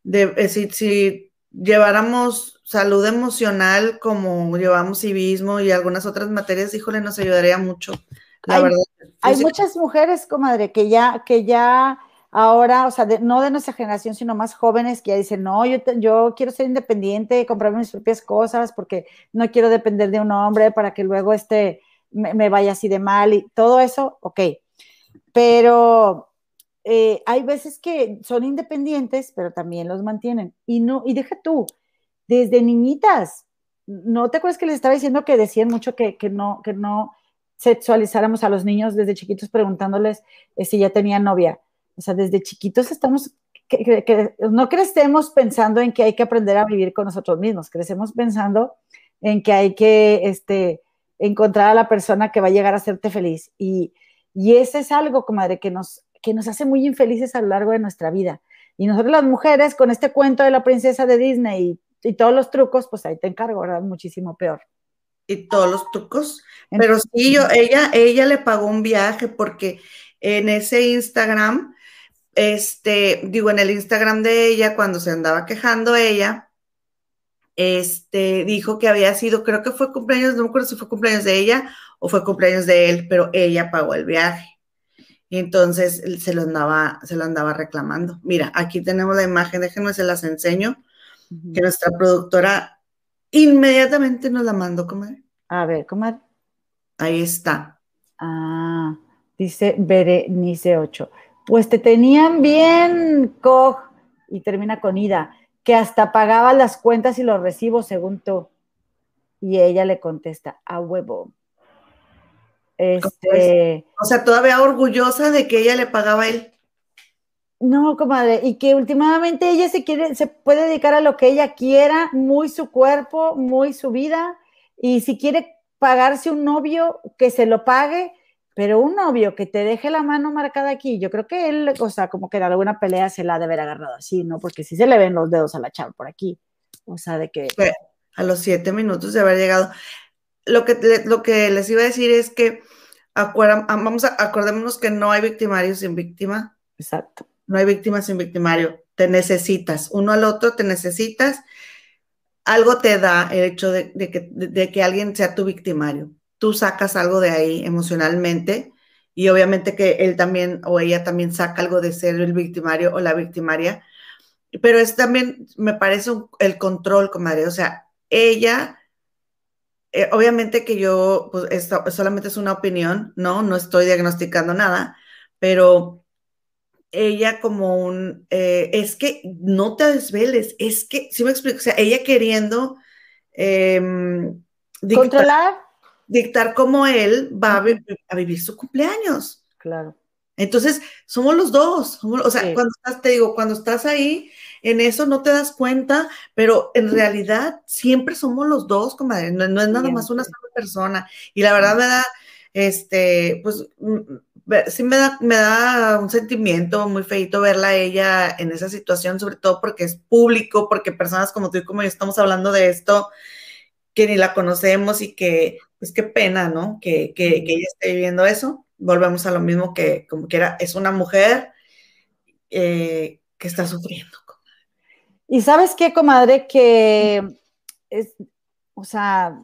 de, eh, si, si lleváramos salud emocional como llevamos civismo y algunas otras materias, híjole, nos ayudaría mucho. La Hay- verdad. Hay sí- muchas mujeres, comadre, que ya, que ya ahora, o sea, de- no de nuestra generación, sino más jóvenes, que ya dicen, no, yo, te- yo quiero ser independiente, comprarme mis propias cosas, porque no quiero depender de un hombre para que luego este me, me vaya así de mal y todo eso, ok. Pero eh, hay veces que son independientes, pero también los mantienen. Y no, y deja tú, desde niñitas, ¿no te acuerdas que les estaba diciendo que decían mucho que, que no, que no sexualizáramos a los niños desde chiquitos preguntándoles eh, si ya tenían novia? O sea, desde chiquitos estamos, que, que- que no crecemos pensando en que hay que aprender a vivir con nosotros mismos, crecemos pensando en que hay que este, encontrar a la persona que va a llegar a hacerte feliz. Y, y ese es algo, comadre, que nos, que nos hace muy infelices a lo largo de nuestra vida. Y nosotros las mujeres, con este cuento de la princesa de Disney y, todos los trucos, pues ahí te encargo, ¿verdad? Muchísimo peor. y todos los trucos. Pero sí, yo, ella, ella le pagó un viaje porque en ese Instagram, este, digo, en el Instagram de ella, cuando se andaba quejando ella, este, dijo que había sido, creo que fue cumpleaños, no me acuerdo si fue cumpleaños de ella o fue cumpleaños de él, pero ella pagó el viaje. Y entonces se lo andaba, se lo andaba reclamando. Mira, aquí tenemos la imagen, déjenme se las enseño, que nuestra productora inmediatamente nos la mandó, comadre. A ver, comadre. Ahí está. Ah, dice Berenice 8. Pues te tenían bien, Cog, y termina con Ida, que hasta pagaba las cuentas y los recibos según tú. Y ella le contesta, a huevo. Este, O sea, todavía orgullosa de que ella le pagaba a él. No, comadre, y que últimamente ella se quiere, se puede dedicar a lo que ella quiera, muy su cuerpo, muy su vida, y si quiere pagarse un novio, que se lo pague, pero un novio que te deje la mano marcada aquí, yo creo que él, o sea, como que en alguna pelea se la ha de haber agarrado así, ¿no? Porque sí se le ven los dedos a la chava por aquí. O sea, de que. A los siete minutos de haber llegado. Lo que, lo que les iba a decir es que acuerdan- ah, vamos a acordémonos que no hay victimario sin víctima. Exacto. No hay víctima sin victimario. Te necesitas. Uno al otro te necesitas. Algo te da el hecho de, que, de- que alguien sea tu victimario. Tú sacas algo de ahí emocionalmente y obviamente que él también o ella también saca algo de ser el victimario o la victimaria. Pero es también, me parece, el control, comadre. O sea, ella, eh, obviamente que yo, pues esto solamente es una opinión, ¿no? No estoy diagnosticando nada, pero ella como un, eh, es que no te desveles, es que, si me explico, o sea, ella queriendo em, dictar, Controlar. dictar cómo él va a, vi- a vivir su cumpleaños. Claro. Entonces, somos los dos, somos- o sea, Sí. cuando estás, te digo, cuando estás ahí, en eso no te das cuenta, pero en realidad siempre somos los dos, comadre, no, no es nada más una sola persona. Y la verdad me da, este, pues, mm, sí me da, me da un sentimiento muy feito verla a ella en esa situación, sobre todo porque es público, porque personas como tú y como yo estamos hablando de esto, que ni la conocemos y que, pues qué pena, ¿no? Que, que, que ella esté viviendo eso. Volvemos a lo mismo que, como que era, es una mujer eh, que está sufriendo. Y sabes qué, comadre, que es, o sea,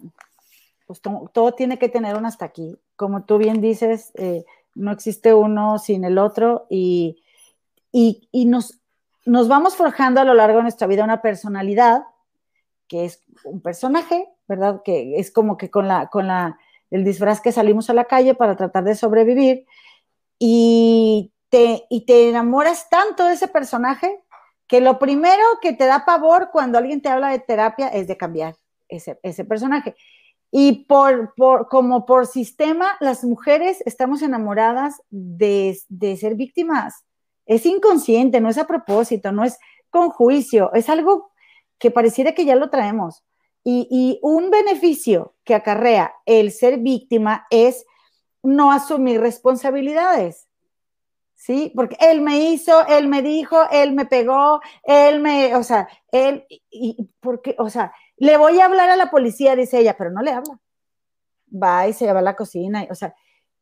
pues to- todo tiene que tener un hasta aquí. Como tú bien dices, eh, no existe uno sin el otro y, y, y nos, nos vamos forjando a lo largo de nuestra vida una personalidad que es un personaje, ¿verdad? Que es como que con la, con la, el disfraz que salimos a la calle para tratar de sobrevivir y te, y te enamoras tanto de ese personaje que lo primero que te da pavor cuando alguien te habla de terapia es de cambiar ese, ese personaje. Y por, por, como por sistema, las mujeres estamos enamoradas de, de ser víctimas. Es inconsciente, no es a propósito, no es con juicio, es algo que pareciera que ya lo traemos. Y, y un beneficio que acarrea el ser víctima es no asumir responsabilidades. ¿sí? Porque él me hizo, él me dijo, él me pegó, él me, o sea, él, y, porque, o sea, le voy a hablar a la policía, dice ella, pero no le habla. Va y se va a la cocina, y, o sea,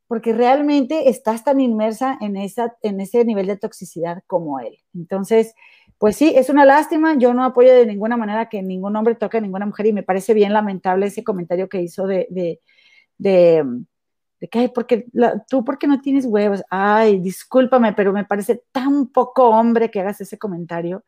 porque realmente estás tan inmersa en, esa, en ese nivel de toxicidad como él. Entonces, pues sí, es una lástima. Yo no apoyo de ninguna manera que ningún hombre toque a ninguna mujer y me parece bien lamentable ese comentario que hizo de, de, de, que, ay, porque tú, porque no tienes huevos? Ay, discúlpame, pero me parece tan poco hombre que hagas ese comentario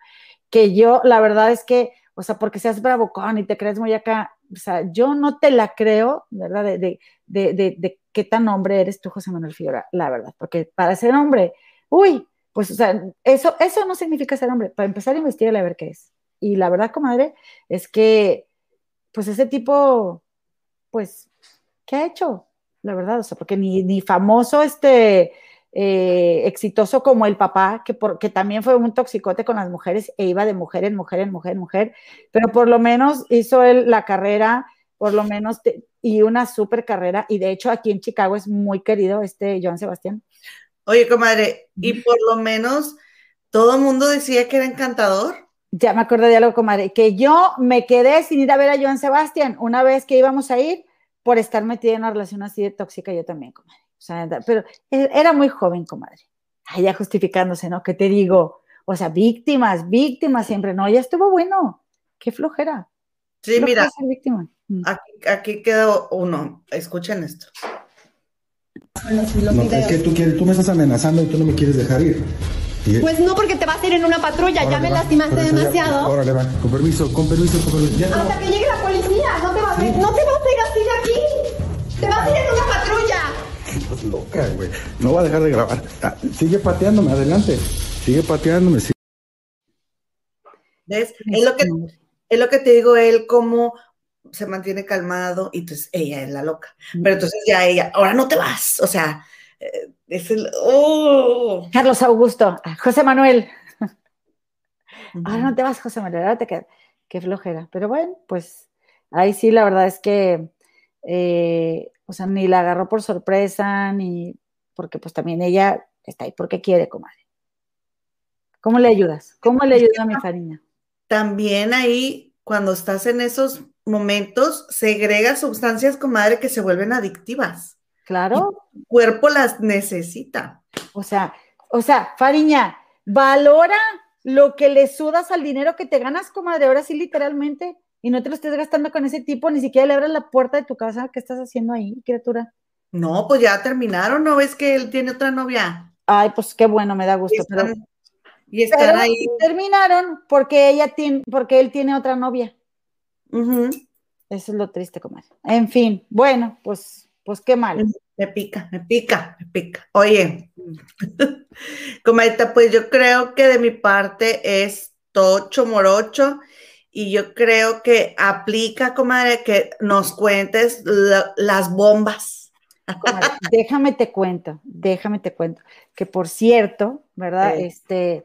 que yo, la verdad es que, o sea, porque seas bravocón y te crees muy acá, o sea, yo no te la creo, ¿verdad? De, de, de, qué tan hombre eres tú, José Manuel Figueroa, la verdad, porque para ser hombre, uy, pues, o sea, eso, eso no significa ser hombre. Para empezar a investigar a ver qué es. Y la verdad, comadre, es que, pues, ese tipo, pues, ¿qué ha hecho? La verdad, o sea, porque ni, ni famoso, este, eh, exitoso como el papá, que, por, que también fue un toxicote con las mujeres e iba de mujer en mujer, en mujer, en mujer, pero por lo menos hizo él la carrera, por lo menos, te, y una super carrera, y de hecho aquí en Chicago es muy querido este Joan Sebastián. Oye, comadre, y por lo menos todo el mundo decía que era encantador. Ya me acordé de algo, comadre, que yo me quedé sin ir a ver a Joan Sebastián una vez que íbamos a ir por estar metida en una relación así de tóxica yo también, comadre. O sea, pero era muy joven, comadre. Ya justificándose, ¿no? ¿Qué te digo? O sea, víctimas, víctimas siempre. No, ya estuvo bueno. Qué flojera. Sí, mira, ser víctima. Mm. aquí, aquí quedó uno. Escuchen esto. No, es que tú, quieres, tú me estás amenazando y tú no me quieres dejar ir. Y- Pues no, porque te vas a ir en una patrulla, ya Órale, me va, lastimaste eso ya- demasiado. Órale, va, con permiso, con permiso, con permiso. Ya Hasta que llegue la policía, no te vas, a ir- no te vas a ir así de aquí. Te vas a ir en una patrulla. Estás loca, güey. No va a dejar de grabar. Ah, sigue pateándome, adelante. Sigue pateándome. sí. ¿Ves? Es lo, que, es lo que te digo, él como se mantiene calmado y entonces ella es la loca. Pero entonces ya ella, ahora no te vas. O sea, eh, es el... ¡Oh! Carlos Augusto, José Manuel. Ahora no te vas, José Manuel, ahora te quedas. Qué flojera. Pero bueno, pues ahí sí, la verdad es que, eh, o sea, ni la agarró por sorpresa, ni porque pues también ella está ahí porque quiere, comadre. ¿Cómo le ayudas? ¿Cómo le ayuda a mi Fariña? También ahí, cuando estás en esos momentos, segrega sustancias, comadre, que se vuelven adictivas. Claro. Y tu cuerpo las necesita. O sea, o sea, Fariña, valora lo que le sudas al dinero que te ganas, comadre, ahora sí literalmente, y no te lo estés gastando con ese tipo, ni siquiera le abras la puerta de tu casa, ¿qué estás haciendo ahí, criatura? No, pues ya terminaron, ¿no ves que él tiene otra novia? Ay, pues qué bueno, me da gusto. Y están, pero, y están pero ahí. terminaron porque ella tiene, porque él tiene otra novia. Eso es lo triste, comadre. En fin, bueno, pues, pues qué mal. Me pica, me pica, me pica. Oye, <laughs> comadita, pues yo creo que de mi parte es tocho morocho y yo creo que aplica, comadre, que nos cuentes la- las bombas. Comadre, <laughs> déjame te cuento, déjame te cuento, que por cierto, ¿verdad? Sí. Este,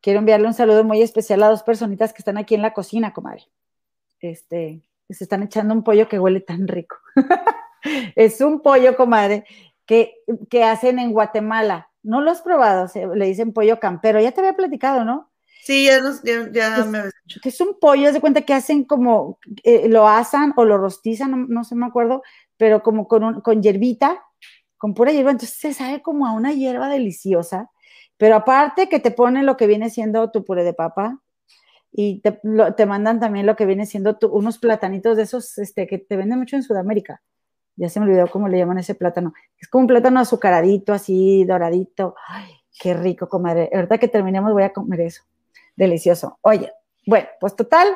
quiero enviarle un saludo muy especial a dos personitas que están aquí en la cocina, comadre. Este, se están echando un pollo que huele tan rico. <laughs> es un pollo, comadre, que, que hacen en Guatemala. No lo has probado, se- le dicen pollo campero. Ya te había platicado, ¿no? Sí, ya, nos, ya, ya me habías dicho. que es un pollo, haz de cuenta que hacen como, eh, lo asan o lo rostizan, no, no sé, me acuerdo, pero como con, un- con hierbita, con pura hierba, entonces se sabe como a una hierba deliciosa, pero aparte que te ponen lo que viene siendo tu puré de papa y te, lo- te mandan también lo que viene siendo tu- unos platanitos de esos este, que te venden mucho en Sudamérica. Ya se me olvidó cómo le llaman ese plátano. Es como un plátano azucaradito, así, doradito. Ay, qué rico, comadre. Ahorita que terminemos voy a comer eso. Delicioso. Oye, bueno, pues total,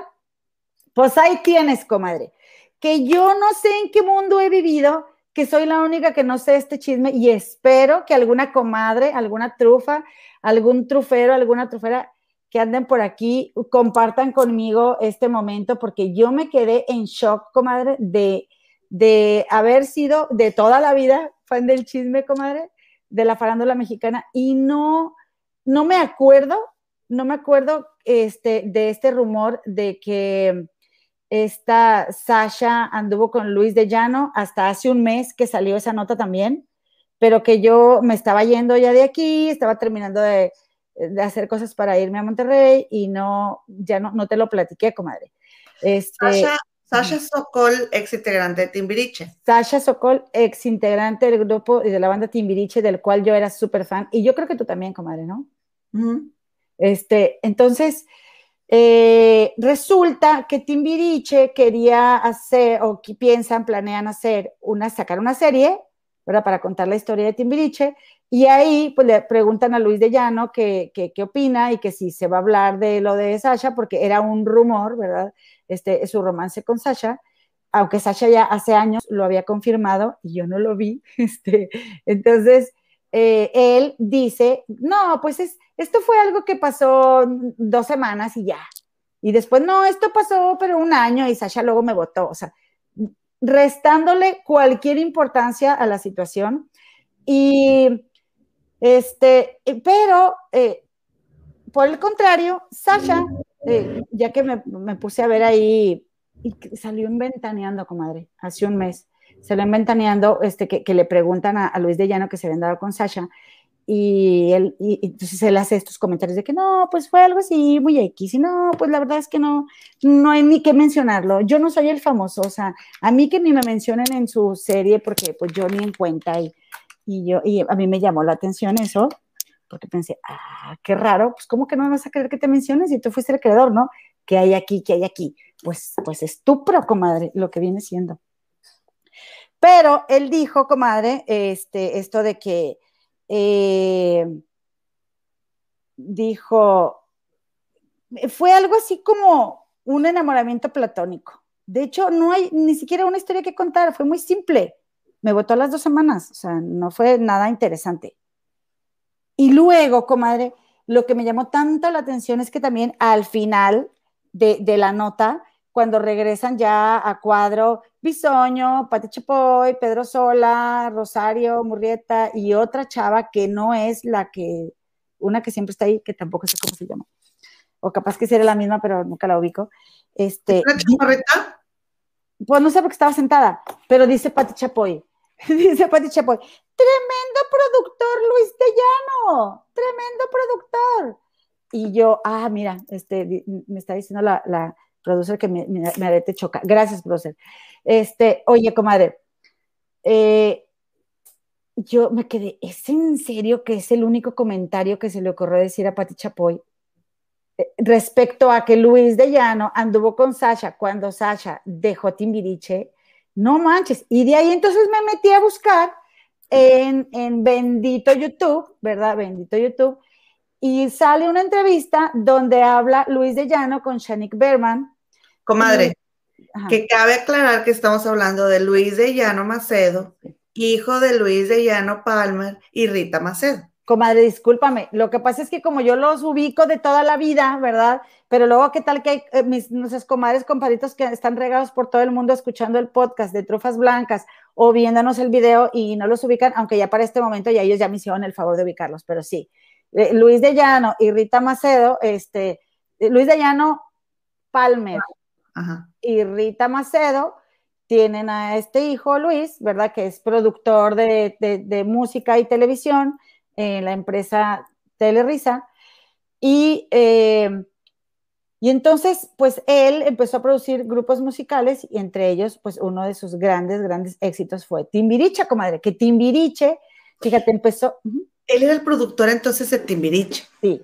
pues ahí tienes, comadre. Que yo no sé en qué mundo he vivido, que soy la única que no sé este chisme y espero que alguna comadre, alguna trufa, algún trufero, alguna trufera que anden por aquí compartan conmigo este momento porque yo me quedé en shock, comadre, de, de haber sido de toda la vida fan del chisme, comadre, de la farándula mexicana y no, no me acuerdo, no me acuerdo este, de este rumor de que esta Sasha anduvo con Luis de Llano hasta hace un mes que salió esa nota también, pero que yo me estaba yendo ya de aquí, estaba terminando de, de hacer cosas para irme a Monterrey y no, ya no, no te lo platiqué, comadre. Este, Sasha, Sasha Sokol, ex integrante de Timbiriche. Sasha Sokol, ex integrante del grupo y de la banda Timbiriche, del cual yo era súper fan, y yo creo que tú también, comadre, ¿no? Ujú. Este, entonces, eh, resulta que Timbiriche quería hacer, o que piensan, planean hacer, una, sacar una serie, ¿verdad? Para contar la historia de Timbiriche, y ahí pues le preguntan a Luis de Llano qué que, qué opina y que si se va a hablar de lo de Sasha, porque era un rumor, ¿verdad? Este, su romance con Sasha, aunque Sasha ya hace años lo había confirmado y yo no lo vi, <laughs> este, entonces eh, él dice, no, pues es, esto fue algo que pasó dos semanas y ya. Y después, no, esto pasó, pero un año y Sasha luego me votó. O sea, restándole cualquier importancia a la situación. Y este, pero eh, por el contrario, Sasha, eh, ya que me, me, puse a ver ahí, y salió inventaneando, comadre, hace un mes, salió inventaneando este, que, que le preguntan a, Luis de Llano que se habían dado con Sasha, y él, y, entonces él hace estos comentarios de que no, pues fue algo así, muy X, y no, pues la verdad es que no, no hay ni que mencionarlo, yo no soy el famoso, o sea, a mí que ni me mencionen en su serie, porque pues yo ni en cuenta, y, y yo, y a mí me llamó la atención eso, porque pensé, ah, qué raro, pues cómo que no vas a querer que te menciones si tú fuiste el creador, ¿no? ¿Qué hay aquí? ¿Qué hay aquí? Pues, pues estupro, comadre, lo que viene siendo. Pero él dijo, comadre, este, esto de que eh, dijo, fue algo así como un enamoramiento platónico. De hecho, no hay ni siquiera una historia que contar, fue muy simple. Me votó las dos semanas, o sea, no fue nada interesante. Y luego, comadre, lo que me llamó tanto la atención es que también al final de la nota, cuando regresan ya a cuadro, Bisoño, Pati Chapoy, Pedro Sola, Rosario, Murrieta y otra chava que no es la que, una que siempre está ahí, que tampoco sé cómo se llama. O capaz que sería la misma, pero nunca la ubico. Este, ¿La chaparrita? Pues no sé porque estaba sentada, pero dice Pati Chapoy. <laughs> dice Pati Chapoy, tremendo productor Luis de Llano, tremendo productor. Y yo, ah, mira, este, me está diciendo la, la producer que me, me, me choca. Gracias, producer. Este, oye, comadre, eh, yo me quedé, ¿es en serio que es el único comentario que se le ocurrió decir a Pati Chapoy? Eh, respecto a que Luis de Llano anduvo con Sasha cuando Sasha dejó Timbiriche, no manches. Y de ahí entonces me metí a buscar en, en bendito YouTube, ¿verdad? Bendito YouTube. Y sale una entrevista donde habla Luis de Llano con Shanik Berman. Comadre, ajá. Que cabe aclarar que estamos hablando de Luis de Llano Macedo, hijo de Luis de Llano Palmer y Rita Macedo. Comadre, discúlpame. Lo que pasa es que como yo los ubico de toda la vida, ¿verdad? Pero luego, ¿qué tal que hay eh, mis nuestras comadres, compadritos que están regados por todo el mundo escuchando el podcast de Trufas Blancas o viéndonos el video y no los ubican, aunque ya para este momento ya ellos ya me hicieron el favor de ubicarlos, pero sí. Eh, Luis de Llano y Rita Macedo, este, eh, Luis de Llano Palmer Ajá. y Rita Macedo tienen a este hijo, Luis, ¿verdad? Que es productor de, de- de música y televisión en la empresa Telerisa. Y, eh, y entonces, pues él empezó a producir grupos musicales y entre ellos, pues uno de sus grandes, grandes éxitos fue Timbiriche, comadre, que Timbiriche, fíjate, empezó... Él era el productor entonces de Timbiriche. Sí.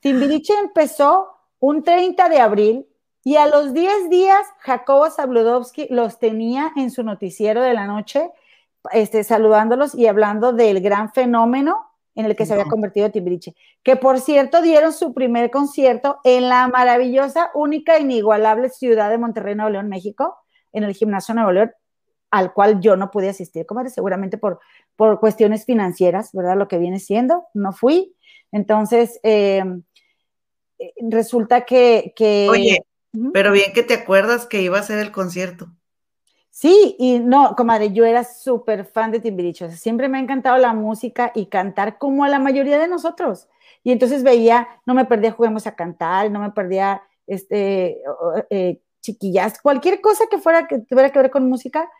Timbiriche empezó un 30 de abril y a los 10 días Jacobo Zabludowski los tenía en su noticiero de la noche, este, saludándolos y hablando del gran fenómeno en el que se había convertido Timbiriche. Que por cierto dieron su primer concierto en la maravillosa, única, inigualable ciudad de Monterrey, Nuevo León, México, en el Gimnasio Nuevo León, al cual yo no pude asistir, comadre, seguramente por, por cuestiones financieras, ¿verdad? Lo que viene siendo, no fui. Entonces, eh, eh, resulta que, que- Oye, Pero bien que te acuerdas que iba a ser el concierto. Sí, y no, comadre, yo era súper fan de Timbiriche. O sea, siempre me ha encantado la música y cantar como a la mayoría de nosotros. Y entonces veía, no me perdía Juguemos a Cantar, no me perdía este, eh, chiquillas, cualquier cosa que fuera que tuviera que ver con música.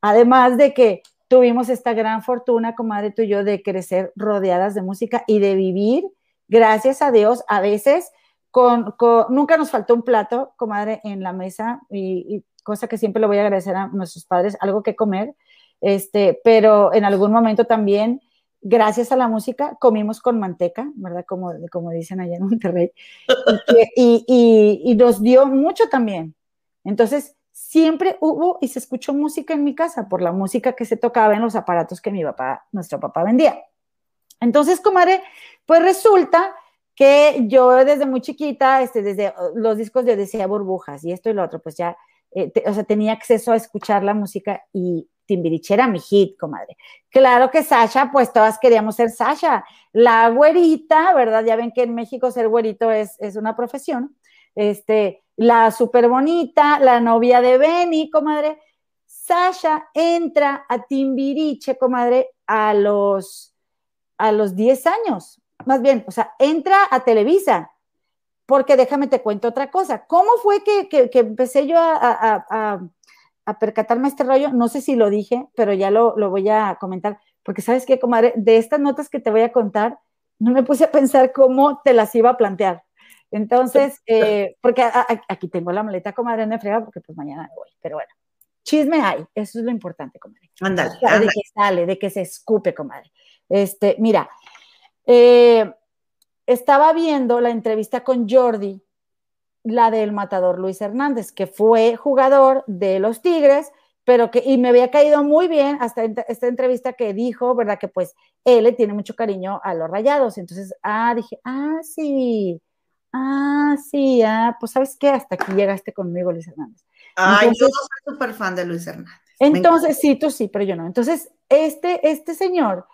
Además de que tuvimos esta gran fortuna, comadre, tú y yo, de crecer rodeadas de música y de vivir, gracias a Dios, a veces con, con- nunca nos faltó un plato, comadre, en la mesa, y, cosa que siempre le voy a agradecer a nuestros padres, algo que comer, este, pero en algún momento también, gracias a la música, comimos con manteca, ¿verdad? Como, como dicen allá en Monterrey, y- y- y nos dio mucho también. Entonces, siempre hubo y se escuchó música en mi casa por la música que se tocaba en los aparatos que mi papá, nuestro papá vendía. Entonces, comadre, pues resulta que yo desde muy chiquita, este, desde uh, los discos yo decía burbujas y esto y lo otro, pues ya, eh, o sea, tenía acceso a escuchar la música y Timbiriche era mi hit, comadre. Claro que Sasha, pues todas queríamos ser Sasha. La güerita, ¿verdad? Ya ven que en México ser güerito es, es una profesión. Este, la súper bonita, la novia de Benny, comadre. Sasha entra a Timbiriche, comadre, a los, a los 10 años. Más bien, o sea, entra a Televisa. Porque déjame te cuento otra cosa. ¿Cómo fue que, que- que empecé yo a, a- a- a percatarme este rollo? No sé si lo dije, pero ya lo, lo voy a comentar. Porque sabes qué, comadre, de estas notas que te voy a contar, no me puse a pensar cómo te las iba a plantear. Entonces, <laughs> eh, porque aquí tengo la maleta, comadre, no me frega, porque pues mañana me voy. Pero bueno, chisme hay, eso es lo importante, comadre. Ándale, O sea, de que sale, de que se escupe, comadre. Este, mira, eh, estaba viendo la entrevista con Jordi, la del matador Luis Hernández, que fue jugador de los Tigres, pero que, y me había caído muy bien hasta esta entrevista que dijo, ¿verdad? Que pues él le tiene mucho cariño a los rayados. Entonces, ah, dije, ah, sí, ah, sí, ah, pues sabes qué, hasta aquí llegaste conmigo, Luis Hernández. Ay, Entonces- yo soy súper fan de Luis Hernández. Entonces, sí, tú sí, pero yo no. Entonces, este, este señor,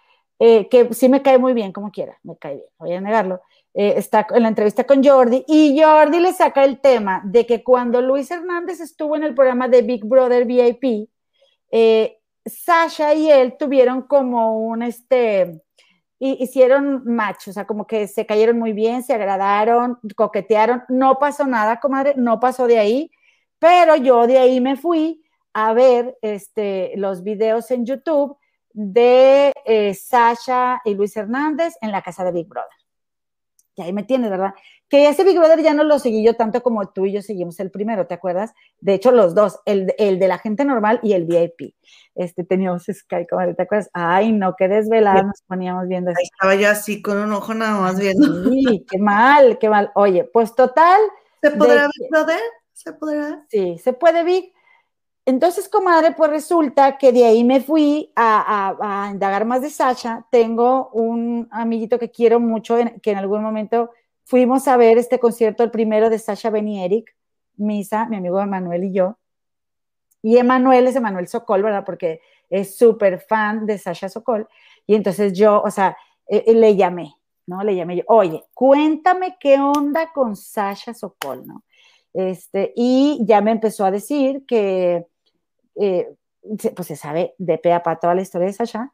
eh, que sí me cae muy bien, como quiera, me cae bien, voy a negarlo, eh, está en la entrevista con Jordi y Jordi le saca el tema de que cuando Luis Hernández estuvo en el programa de Big Brother VIP, eh, Sasha y él tuvieron como un, este, hi- hicieron match, o sea, como que se cayeron muy bien, se agradaron, coquetearon, no pasó nada, comadre, no pasó de ahí, pero yo de ahí me fui a ver este, los videos en YouTube de eh, Sasha y Luis Hernández en la casa de Big Brother. Y ahí me tienes, ¿verdad? Que ese Big Brother ya no lo seguí yo tanto como tú y yo seguimos el primero, ¿te acuerdas? De hecho, los dos, el, el de la gente normal y el VIP. Este, teníamos Sky, ¿te acuerdas? Ay, no, qué desvelada nos poníamos viendo Ahí estaba yo así con un ojo nada más viendo. Sí, qué mal, qué mal. Oye, pues total. ¿Se podrá ver, brother? ¿Se podrá? Sí, se puede Big. Entonces, comadre, pues resulta que de ahí me fui a, a- a indagar más de Sasha. Tengo un amiguito que quiero mucho, que en algún momento fuimos a ver este concierto, el primero de Sasha Ben y Eric, Misa, mi amigo Manuel y yo. Y Emanuel es Emanuel Sokol, ¿verdad? Porque es súper fan de Sasha Sokol. Y entonces yo, o sea, eh, eh, le llamé, ¿no? Le llamé yo, oye, cuéntame qué onda con Sasha Sokol, ¿no? Este, y ya me empezó a decir que, eh, pues se sabe de pe a pa toda la historia de Sasha.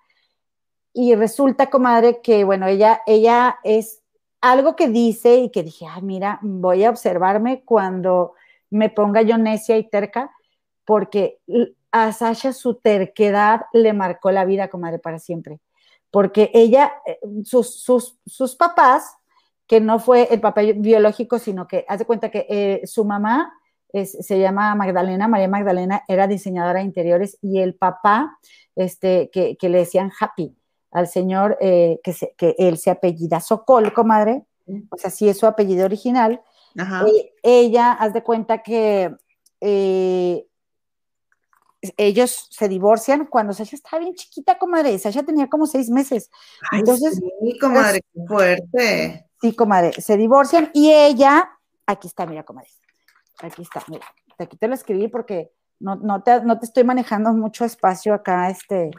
Y resulta, comadre, que, bueno, ella, ella es algo que dice y que dije, ah, mira, voy a observarme cuando me ponga yo necia y terca, porque a Sasha su terquedad le marcó la vida, comadre, para siempre. Porque ella, eh, sus, sus, sus papás, que no fue el papá biológico, sino que hace cuenta que eh, su mamá es, se llama Magdalena, María Magdalena, era diseñadora de interiores y el papá, este, que, que le decían Happy, al señor eh, que, se, que él se apellida Sokol, comadre, o sea, sí es su apellido original. Eh, ella, haz de cuenta que eh, ellos se divorcian cuando Sasha estaba bien chiquita, comadre. Sasha tenía como seis meses. Ay, Entonces, sí, comadre, qué fuerte. sí, comadre, se divorcian y ella, aquí está, mira, comadre, aquí está, mira, aquí te lo escribí porque no, no, te, no te estoy manejando mucho espacio acá, este,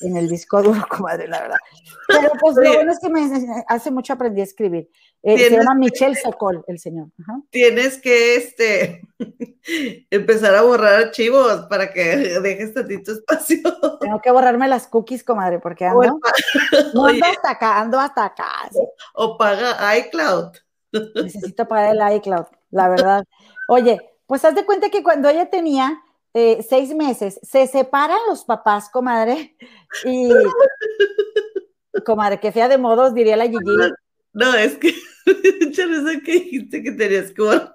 en el disco duro, <laughs> comadre, la verdad. Pero pues lo bueno es que me, hace mucho aprendí a escribir. Eh, se llama Michel Sokol, el señor. Ajá. Tienes que este, <laughs> empezar a borrar archivos para que dejes tantito espacio. Tengo que borrarme las cookies, comadre, porque ando, no <laughs> ando hasta acá, ando hasta acá. sí. o paga iCloud. Necesito pagar el iCloud, la verdad. Oye, pues haz de cuenta que cuando ella tenía eh, seis meses, se separan los papás, comadre, <laughs> y <laughs> comadre, que fea de modos, diría la Gigi. No, es que, <laughs> Chareza, que dijiste que tenías que bor-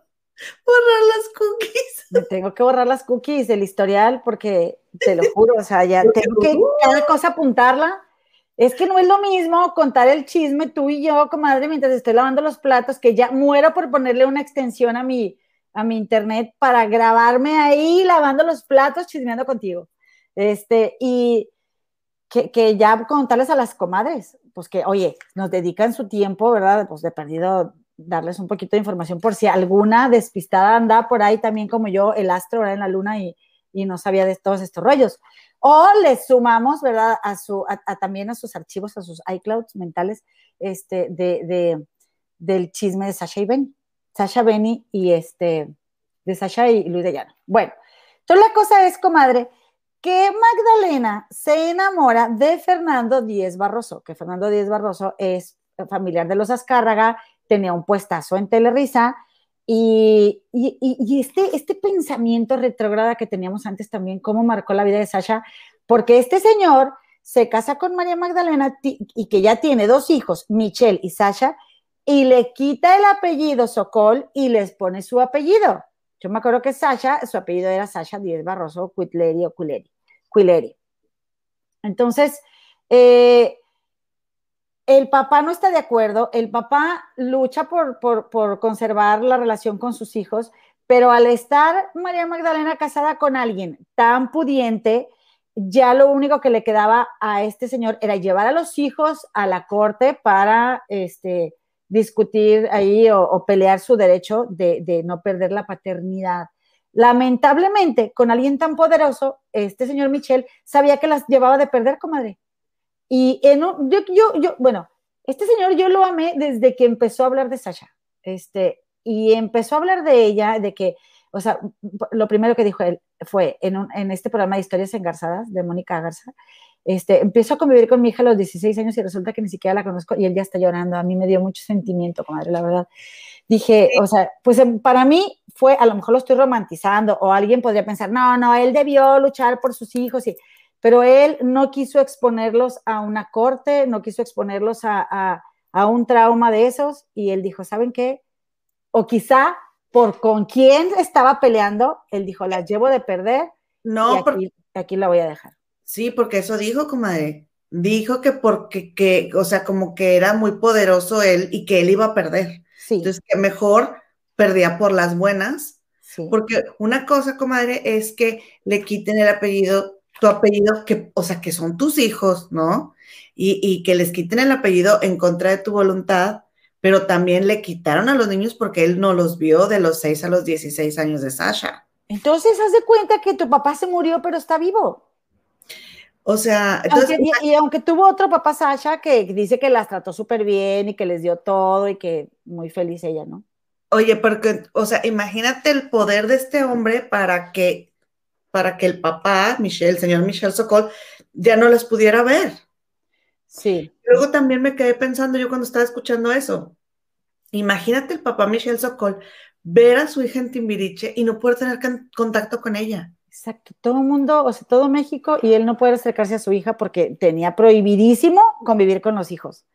borrar las cookies. Me tengo que borrar las cookies del historial porque te lo juro, o sea, ya tengo que cada cosa apuntarla. Es que no es lo mismo contar el chisme tú y yo, comadre, mientras estoy lavando los platos, que ya muero por ponerle una extensión a mi, a mi internet para grabarme ahí lavando los platos, chismeando contigo. Este, y que, que ya contarles a las comadres, pues que, oye, nos dedican su tiempo, ¿verdad? Pues de perdido darles un poquito de información por si alguna despistada anda por ahí también como yo, el astro ¿verdad? en la luna y, y no sabía de todos estos rollos. O les sumamos, ¿verdad? A su, a, también a sus archivos, a sus iClouds mentales, este, de, de, del chisme de Sasha y Benny. Sasha, Benny y este, de Sasha y Luis de Llano. Bueno, entonces la cosa es, comadre, que Magdalena se enamora de Fernando Díez Barroso, que Fernando Díez Barroso es familiar de los Azcárraga, tenía un puestazo en Telerisa, y, y, este, este pensamiento retrógrada que teníamos antes también, cómo marcó la vida de Sasha, porque este señor se casa con María Magdalena y que ya tiene dos hijos, Michelle y Sasha, y le quita el apellido Sokol y les pone su apellido. Yo me acuerdo que Sasha, su apellido era Sasha Díez Barroso Cuitleri o Cuileri. Cuileri. Entonces, eh, el papá no está de acuerdo, el papá lucha por, por, por, conservar la relación con sus hijos, pero al estar María Magdalena casada con alguien tan pudiente, ya lo único que le quedaba a este señor era llevar a los hijos a la corte para este, discutir ahí o, pelear su derecho de, no perder la paternidad. Lamentablemente, con alguien tan poderoso, este señor Michel sabía que las llevaba de perder, comadre. Y en yo, yo, yo, bueno, este señor yo lo amé desde que empezó a hablar de Sasha. Este, y empezó a hablar de ella, de que, o sea, lo primero que dijo él fue en, en este programa de historias engarzadas de Mónica Garza, este, empiezo a convivir con mi hija a los 16 años y resulta que ni siquiera la conozco y él ya está llorando. A mí me dio mucho sentimiento, comadre, la verdad. Dije, o sea, pues para mí fue, a lo mejor lo estoy romantizando o alguien podría pensar, no, no, él debió luchar por sus hijos, y, pero él no quiso exponerlos a una corte, no quiso exponerlos a, a, a un trauma de esos y él dijo, ¿saben qué? O quizá por con quién estaba peleando, él dijo, las llevo de perder no, y aquí, porque, aquí la voy a dejar. Sí, porque eso dijo, comadre. Dijo que porque, que, o sea, como que era muy poderoso él y que él iba a perder. Sí. Entonces, que mejor perdía por las buenas. Sí. Porque una cosa, comadre, es que le quiten el apellido, tu apellido, que, o sea, que son tus hijos, ¿no? Y, y que les quiten el apellido en contra de tu voluntad, pero también le quitaron a los niños porque él no los vio de los 6 a los 16 años de Sasha. Entonces, haz de cuenta que tu papá se murió, pero está vivo. O sea, entonces, y, y, aunque tuvo otro papá, Sasha, que dice que las trató súper bien y que les dio todo y que muy feliz ella, ¿no? Oye, porque, o sea, imagínate el poder de este hombre para que, para que el papá, Michelle, el señor Michel Sokol, ya no las pudiera ver. Sí. Luego también me quedé pensando yo cuando estaba escuchando eso. Imagínate el papá Michel Sokol ver a su hija en Timbiriche y no poder tener contacto con ella. Exacto, todo el mundo, o sea, todo México, y él no puede acercarse a su hija porque tenía prohibidísimo convivir con los hijos.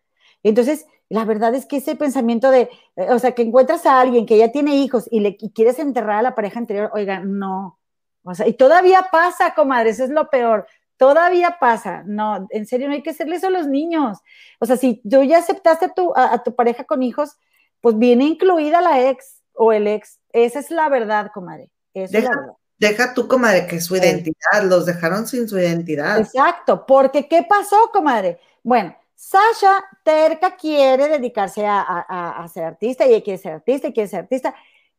Entonces, la verdad es que ese pensamiento de, eh, o sea, que encuentras a alguien que ya tiene hijos y le y quieres enterrar a la pareja anterior, oiga, no. O sea, y todavía pasa, comadre, eso es lo peor. Todavía pasa. No, en serio, no hay que hacerle eso a los niños. O sea, si tú ya aceptaste a tu, a, a tu pareja con hijos, pues viene incluida la ex o el ex. Esa es la verdad, comadre. Deja, es la verdad. Deja tú, comadre, que su identidad, los dejaron sin su identidad. Exacto, porque ¿qué pasó, comadre? Bueno, Sasha terca quiere dedicarse a, a, a, ser artista y quiere ser artista y quiere ser artista.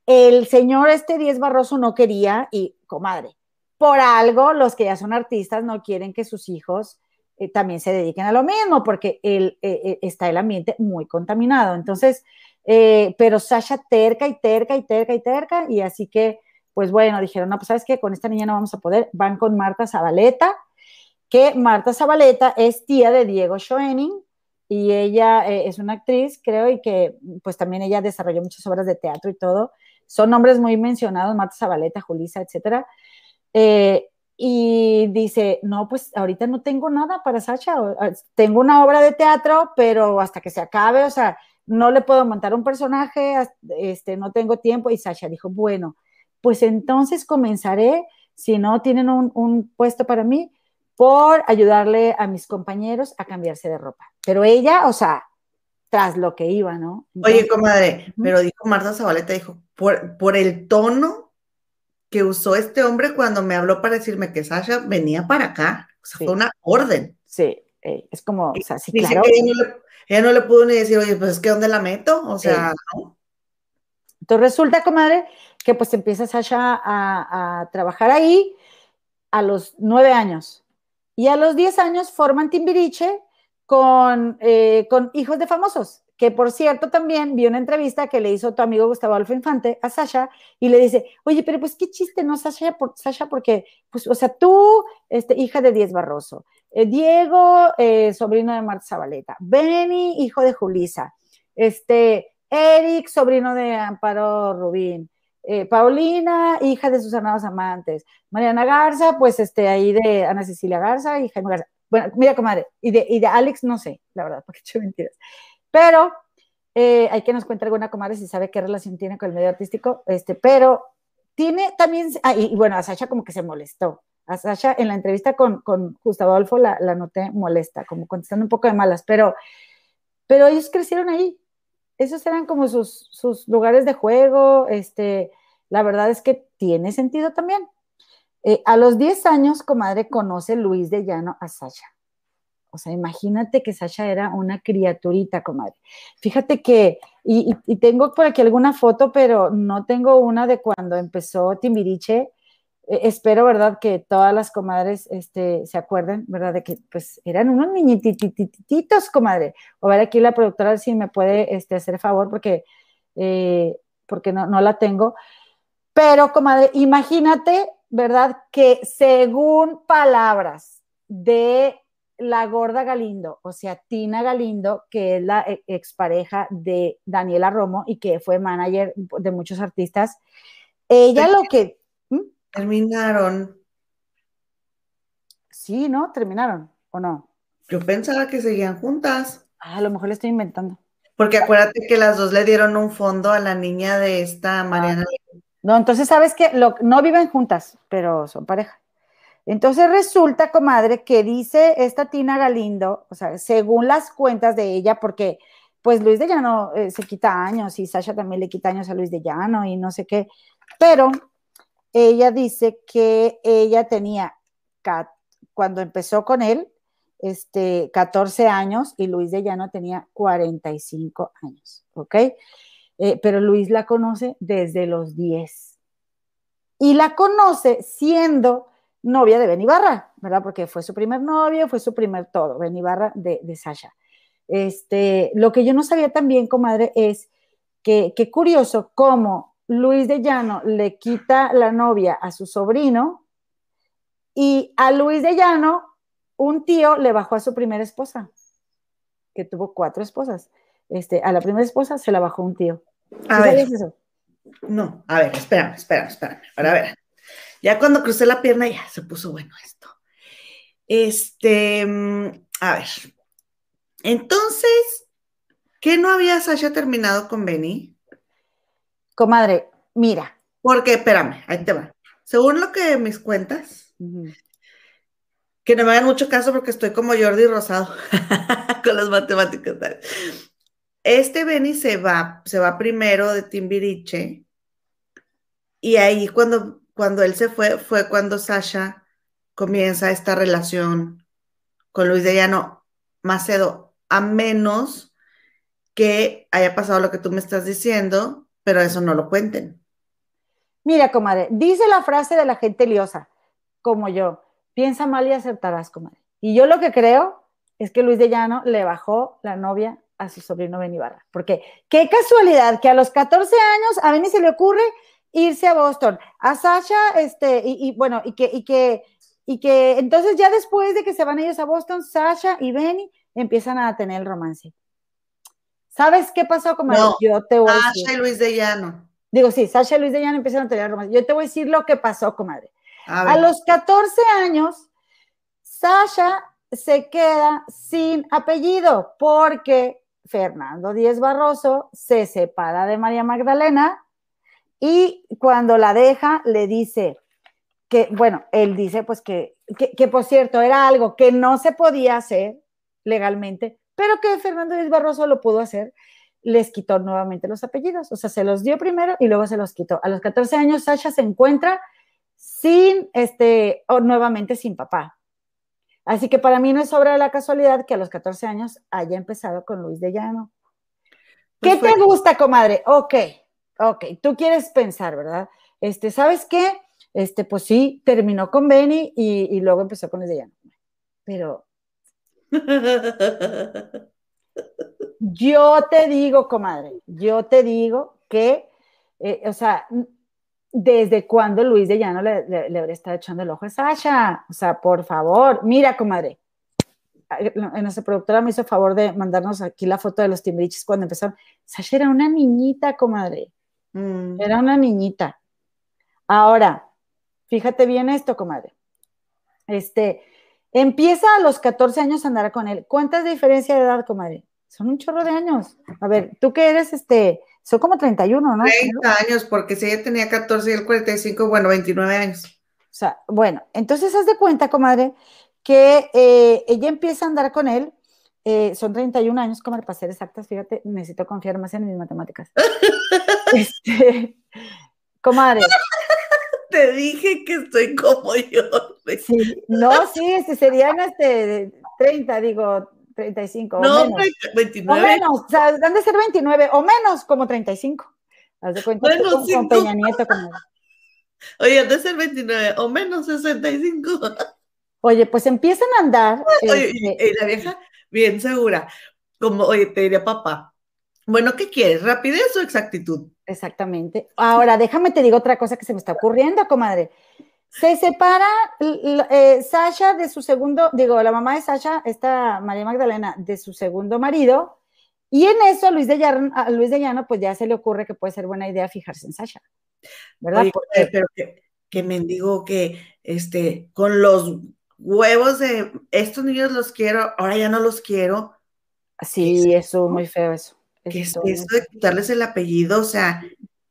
El señor este Díez Barroso no quería y, comadre, por algo los que ya son artistas no quieren que sus hijos eh, también se dediquen a lo mismo porque el, eh, está el ambiente muy contaminado. Entonces, eh, pero Sasha terca y terca y terca y terca y así que, pues bueno, dijeron, no, pues sabes que con esta niña no vamos a poder, van con Marta Zabaleta que Marta Zabaleta es tía de Diego Schoening y ella eh, es una actriz, creo, y que pues también ella desarrolló muchas obras de teatro y todo. Son nombres muy mencionados, Marta Zabaleta, Julisa, etcétera. Eh, y dice, no, pues ahorita no tengo nada para Sacha, tengo una obra de teatro, pero hasta que se acabe, o sea, no le puedo montar un personaje, este, no tengo tiempo. Y Sacha dijo, bueno, pues entonces comenzaré, si no tienen un, un puesto para mí, por ayudarle a mis compañeros a cambiarse de ropa. Pero ella, o sea, tras lo que iba, ¿no? Entonces, Oye, comadre, pero dijo Marta Zabaleta, dijo, por, por, el tono que usó este hombre cuando me habló para decirme que Sasha venía para acá. O sea, sí. fue una orden. Sí, eh, es como, o sea, sí, Dice claro. que ella no, le, ella no, le, pudo ni decir, oye, pues es que ¿dónde la meto? O sea, sí. ¿no? Entonces resulta, comadre, que pues empieza Sasha a, a trabajar ahí a los nueve años. Y a los 10 años forman Timbiriche con, eh, con hijos de famosos, que por cierto también vi una entrevista que le hizo tu amigo Gustavo Alfa Infante a Sasha y le dice, oye, pero pues qué chiste, ¿no, Sasha? Por, Sasha porque, pues, o sea, tú, este, hija de Diez Barroso, eh, Diego, eh, sobrino de Marta Zabaleta, Benny, hijo de Julisa, este, Eric, sobrino de Amparo Rubín, eh, Paulina, hija de sus amados amantes. Mariana Garza, pues este, ahí de Ana Cecilia Garza y Jaime Garza. Bueno, mira, comadre, y de, y de Alex no sé, la verdad, <laughs> porque he hecho mentiras. Pero eh, hay que nos cuente alguna comadre si sabe qué relación tiene con el medio artístico, este, pero tiene también, ah, y, bueno, a Sasha como que se molestó. A Sasha en la entrevista con, con Gustavo Adolfo la, la noté molesta, como contestando un poco de malas, pero, pero ellos crecieron ahí, esos eran como sus, lugares de juego, este, la verdad es que tiene sentido también. Eh, a los 10 años, comadre, conoce Luis de Llano a Sasha. O sea, imagínate que Sasha era una criaturita, comadre. Fíjate que, y, y, tengo por aquí alguna foto, pero no tengo una de cuando empezó Timbiriche. Eh, espero, ¿verdad?, que todas las comadres este, se acuerden, ¿verdad?, de que pues eran unos niñitititos, comadre. O ver aquí la productora si me puede este, hacer favor, porque, eh, porque no, no la tengo. Pero, comadre, imagínate, ¿verdad?, que según palabras de la gorda Galindo, o sea, Tina Galindo, que es la expareja de Daniela Romo y que fue manager de muchos artistas, ella lo que... Terminaron. Sí, ¿no? Terminaron, ¿o no? Yo pensaba que seguían juntas. Ah, a lo mejor le estoy inventando. Porque acuérdate que las dos le dieron un fondo a la niña de esta Mariana. Ah, no, entonces sabes que no viven juntas, pero son pareja. Entonces resulta, comadre, que dice esta Tina Galindo, o sea, según las cuentas de ella, porque pues Luis de Llano eh, se quita años y Sasha también le quita años a Luis de Llano y no sé qué, pero ella dice que ella tenía, cuando empezó con él, este, 14 años y Luis de Llano tenía 45 años, ¿ok? Eh, pero Luis la conoce desde los 10. y la conoce siendo novia de Benny Barra, ¿verdad? Porque fue su primer novio, fue su primer todo, Benny Barra de, de Sasha. Este, lo que yo no sabía también, comadre, es que, qué curioso cómo Luis de Llano le quita la novia a su sobrino y a Luis de Llano un tío le bajó a su primera esposa, que tuvo cuatro esposas. Este, a la primera esposa se la bajó un tío. A ver. Eso? No, a ver, espérame, espérame, espérame. Para ver. Ya cuando crucé la pierna ya se puso bueno esto. Este, mm, a ver. Entonces, ¿qué no había Sasha terminado con Benny? Comadre, mira. Porque, espérame, ahí te va. Según lo que mis cuentas, que no me hagan mucho caso porque estoy como Jordi Rosado <laughs> con las matemáticas. Este Benny se va, se va primero de Timbiriche y ahí cuando, cuando él se fue, fue cuando Sasha comienza esta relación con Luis de Llano Macedo, a menos que haya pasado lo que tú me estás diciendo, pero eso no lo cuenten. Mira, comadre, dice la frase de la gente liosa, como yo, piensa mal y acertarás, comadre. Y yo lo que creo es que Luis de Llano le bajó la novia a su sobrino Benibarra. Porque qué casualidad que a los 14 años a Benny se le ocurre irse a Boston. A Sasha, este, y, bueno, y que, y que, y que entonces ya después de que se van ellos a Boston, Sasha y Benny empiezan a tener el romance. ¿Sabes qué pasó con no, Yo te voy a decir. y Luis de Llano. Digo, sí, Sasha y Luis de Llano empiezan a tener romance. Yo te voy a decir lo que pasó, comadre. A, a los 14 años, Sasha se queda sin apellido porque Fernando Díez Barroso se separa de María Magdalena y cuando la deja le dice que, bueno, él dice pues que, que, por cierto era algo que no se podía hacer legalmente, pero que Fernando Díez Barroso lo pudo hacer, les quitó nuevamente los apellidos, o sea, se los dio primero y luego se los quitó. A los 14 años Sasha se encuentra sin, este, o nuevamente sin papá. Así que para mí no es obra de la casualidad que a los 14 años haya empezado con Luis de Llano. ¿Qué pues te gusta, comadre? Ok, ok, tú quieres pensar, ¿verdad? Este, ¿sabes qué? Este, pues sí, terminó con Benny y, luego empezó con Luis de Llano. Pero yo te digo, comadre, yo te digo que, eh, o sea, ¿desde cuándo Luis de Llano le, le, le, habría estado echando el ojo a Sasha? O sea, por favor, mira, comadre. Nuestra productora me hizo favor de mandarnos aquí la foto de los timbriches cuando empezaron. Sasha era una niñita, comadre. Mm. Era una niñita. Ahora, fíjate bien esto, comadre. Este, empieza a los 14 años a andar con él. ¿Cuántas de diferencia de edad, comadre? Son un chorro de años. A ver, tú que eres este, son como 31, ¿no? 30 años, porque si ella tenía 14 y el 45, bueno, 29 años. O sea, bueno, entonces haz de cuenta, comadre, que eh, ella empieza a andar con él, eh, son 31 años, comadre, para ser exactas, fíjate, necesito confiar más en mis matemáticas. <laughs> este, comadre. Te dije que estoy como yo. Sí, no, sí, serían este, 30, digo, 35 no, o menos. 29. O menos, o sea, han de ser 29 o menos como 35. Haz de cuenta bueno, con, con Peña Nieto como... Oye, han de ser 29 o menos 65. Oye, pues empiezan a andar. Oye, este... y la vieja, bien segura. Como, oye, te diría papá. Bueno, ¿qué quieres? ¿Rapidez o exactitud? Exactamente. Ahora, déjame te digo otra cosa que se me está ocurriendo, comadre. Se separa eh, Sasha de su segundo, digo, la mamá de Sasha, esta María Magdalena, de su segundo marido, y en eso a Luis de, Llano, a Luis de Llano, pues ya se le ocurre que puede ser buena idea fijarse en Sasha. ¿Verdad? Oye, pero que, que mendigo que este, con los huevos de estos niños los quiero, ahora ya no los quiero. Sí, eso muy feo eso. ¿Qué es eso de quitarles el apellido? O sea,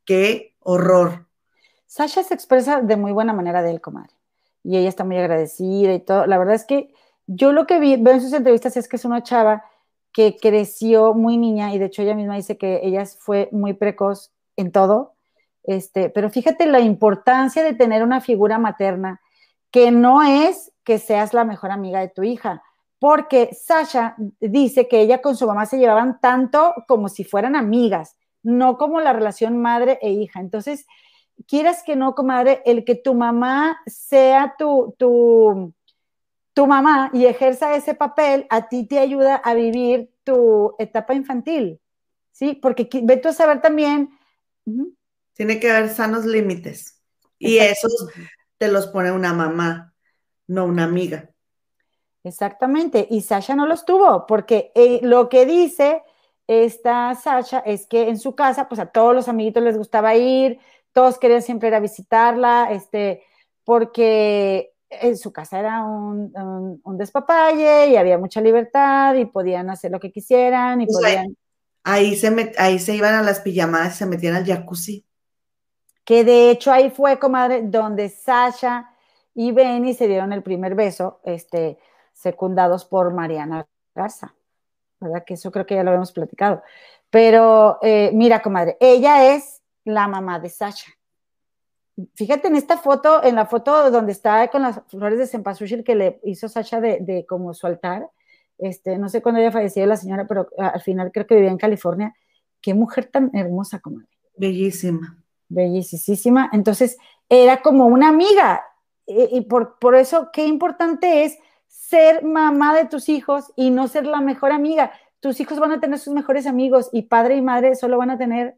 qué horror. Sasha se expresa de muy buena manera de él, comadre. Y ella está muy agradecida y todo. La verdad es que yo lo que vi, veo en sus entrevistas es que es una chava que creció muy niña y de hecho ella misma dice que ella fue muy precoz en todo. Este, pero fíjate la importancia de tener una figura materna que no es que seas la mejor amiga de tu hija, porque Sasha dice que ella con su mamá se llevaban tanto como si fueran amigas, no como la relación madre e hija. Entonces, quieras que no, comadre, el que tu mamá sea tu, tu, tu mamá y ejerza ese papel, a ti te ayuda a vivir tu etapa infantil, ¿sí? Porque ve tú a saber también, Tiene que haber sanos límites. Y esos te los pone una mamá, no una amiga. Exactamente, y Sasha no los tuvo, porque eh, lo que dice esta Sasha es que en su casa, pues a todos los amiguitos les gustaba ir, todos querían siempre ir a visitarla, este, porque en su casa era un, un- un despapalle y había mucha libertad y podían hacer lo que quisieran y Pues ahí- podían... Ahí se, met- ahí se iban a las pijamadas y se metían al jacuzzi. Que de hecho ahí fue, comadre, donde Sasha y Benny se dieron el primer beso, este, secundados por Mariana Garza, ¿verdad? Que eso creo que ya lo habíamos platicado. Pero eh, mira, comadre, ella es la mamá de Sasha. Fíjate en esta foto, en la foto donde está con las flores de cempasúchil que le hizo Sasha de, de como su altar. Este, no sé cuándo haya fallecido la señora, pero al final creo que vivía en California. Qué mujer tan hermosa, comadre Bellísima. bellísima. Entonces, era como una amiga. Y, y por, por eso, qué importante es ser mamá de tus hijos y no ser la mejor amiga. Tus hijos van a tener sus mejores amigos y padre y madre solo van a tener,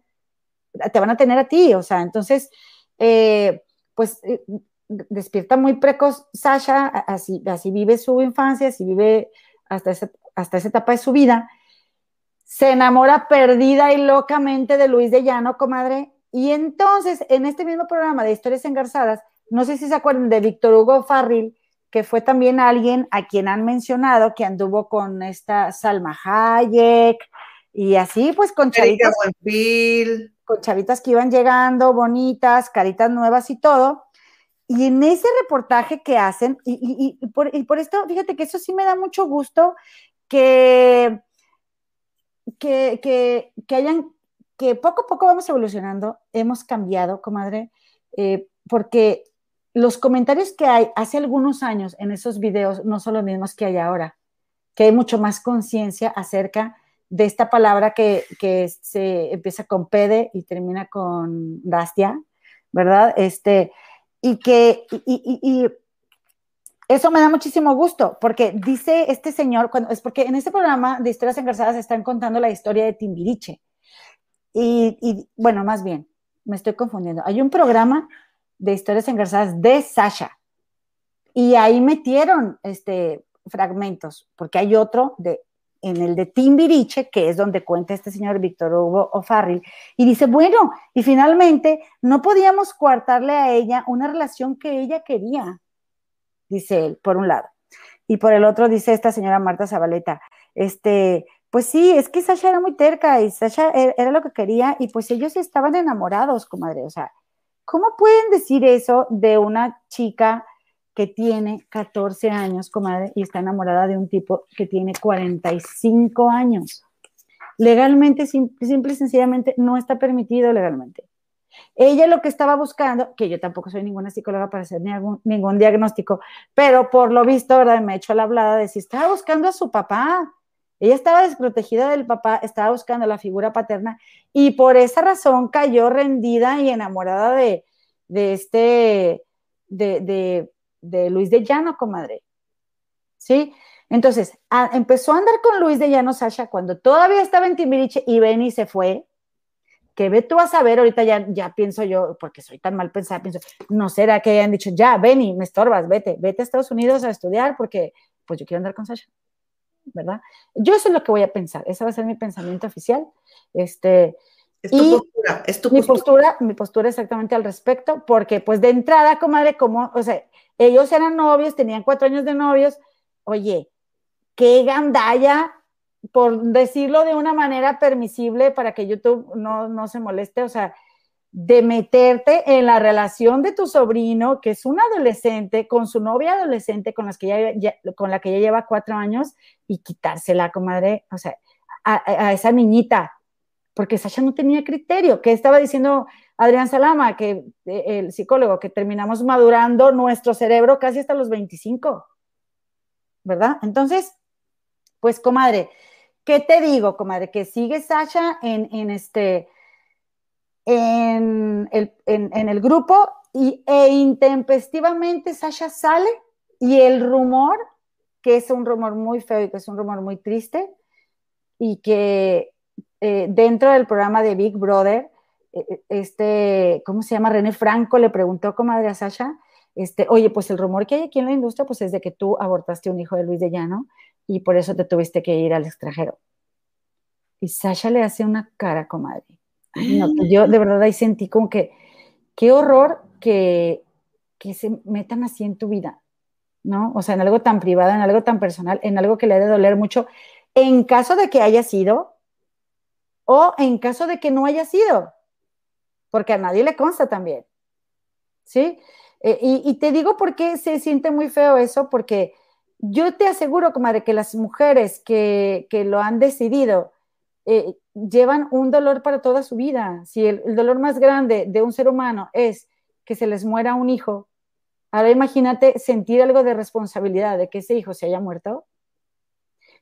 te van a tener a ti. O sea, entonces, eh, pues eh, despierta muy precoz Sasha, así, así vive su infancia, así vive hasta esa, hasta esa etapa de su vida. Se enamora perdida y locamente de Luis de Llano, comadre, y entonces, en este mismo programa de Historias Engarzadas, no sé si se acuerdan de Víctor Hugo Farril, que fue también alguien a quien han mencionado que anduvo con esta Salma Hayek y así, pues con chavitas, con chavitas que iban llegando, bonitas, caritas nuevas y todo. Y en ese reportaje que hacen, y, y, y, por, y por esto, fíjate que eso sí me da mucho gusto que, que, que, que hayan que poco a poco vamos evolucionando, hemos cambiado, comadre, eh, porque los comentarios que hay hace algunos años en esos videos no son los mismos que hay ahora, que hay mucho más conciencia acerca de esta palabra que, que, se empieza con pede y termina con rastia, ¿verdad? Este, y que, y, y, eso me da muchísimo gusto, porque dice este señor, cuando, es porque en este programa de historias engarzadas están contando la historia de Timbiriche, y, bueno, más bien, me estoy confundiendo. Hay un programa de historias engarzadas de Sasha y ahí metieron este, fragmentos, porque hay otro de, en el de Timbiriche, que es donde cuenta este señor Víctor Hugo O'Farrill, y dice, bueno, y finalmente no podíamos coartarle a ella una relación que ella quería, dice él, por un lado. Y por el otro dice esta señora Marta Zabaleta, este, pues sí, es que Sasha era muy terca y Sasha era lo que quería y pues ellos estaban enamorados, comadre. O sea, ¿cómo pueden decir eso de una chica que tiene 14 años, comadre, y está enamorada de un tipo que tiene 45 años? Legalmente, simple, y sencillamente, no está permitido legalmente. Ella lo que estaba buscando, que yo tampoco soy ninguna psicóloga para hacer ningún, ningún diagnóstico, pero por lo visto, ¿verdad? Me he hecho la hablada de si estaba buscando a su papá, ella estaba desprotegida del papá, estaba buscando la figura paterna y por esa razón cayó rendida y enamorada de, de este, de, de, Luis de Llano, comadre. ¿Sí? Entonces, empezó a andar con Luis de Llano, Sasha, cuando todavía estaba en Timbiriche y Benny se fue, que ve tú a saber, ahorita ya, ya pienso yo, porque soy tan mal pensada, pienso, no será que hayan dicho, ya, Benny, me estorbas, vete, vete a Estados Unidos a estudiar porque, pues yo quiero andar con Sasha. ¿Verdad? Yo eso es lo que voy a pensar, ese va a ser mi pensamiento oficial. Este, es tu y postura, es tu mi postura. Mi postura exactamente al respecto, porque pues de entrada, comadre, como, o sea, ellos eran novios, tenían cuatro años de novios, oye, qué gandalla, por decirlo de una manera permisible para que YouTube no, no se moleste, o sea, de meterte en la relación de tu sobrino, que es un adolescente, con su novia adolescente, con, las que ya, ya, con la que ya lleva cuatro años, y quitársela, comadre, o sea, a, a, esa niñita, porque Sasha no tenía criterio, que estaba diciendo Adrián Salama, que el psicólogo, que terminamos madurando nuestro cerebro casi hasta los 25, ¿verdad? Entonces, pues, comadre, ¿qué te digo, comadre? Que sigue Sasha en, en este en el, en, en el grupo y, e intempestivamente Sasha sale y el rumor, que es un rumor muy feo y que es un rumor muy triste, y que eh, dentro del programa de Big Brother, eh, este, ¿cómo se llama? René Franco le preguntó, comadre a Sasha, este, oye, pues el rumor que hay aquí en la industria, pues es de que tú abortaste un hijo de Luis de Llano y por eso te tuviste que ir al extranjero. Y Sasha le hace una cara, comadre. No, <gasps> yo de verdad ahí sentí como que, qué horror que, que se metan así en tu vida, ¿no? O sea, en algo tan privado, en algo tan personal, en algo que le ha de doler mucho, en caso de que haya sido o en caso de que no haya sido, porque a nadie le consta también, ¿sí? Eh, y, y, te digo por qué se siente muy feo eso, porque yo te aseguro, comadre, que las mujeres que, que lo han decidido eh, llevan un dolor para toda su vida. Si el, el, dolor más grande de un ser humano es que se les muera un hijo, ahora imagínate sentir algo de responsabilidad de que ese hijo se haya muerto.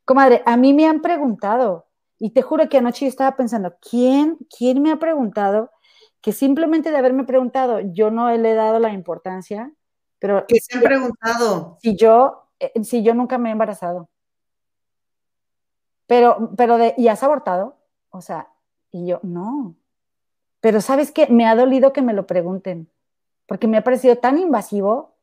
Comadre, a mí me han preguntado, y te juro que anoche yo estaba pensando, ¿quién, quién me ha preguntado? Que simplemente de haberme preguntado, yo no le he dado la importancia, pero... ¿Qué se han preguntado? Si yo, eh, si yo nunca me he embarazado. Pero, pero de, ¿y has abortado? O sea, y yo, no. Pero ¿sabes qué? Me ha dolido que me lo pregunten, porque me ha parecido tan invasivo.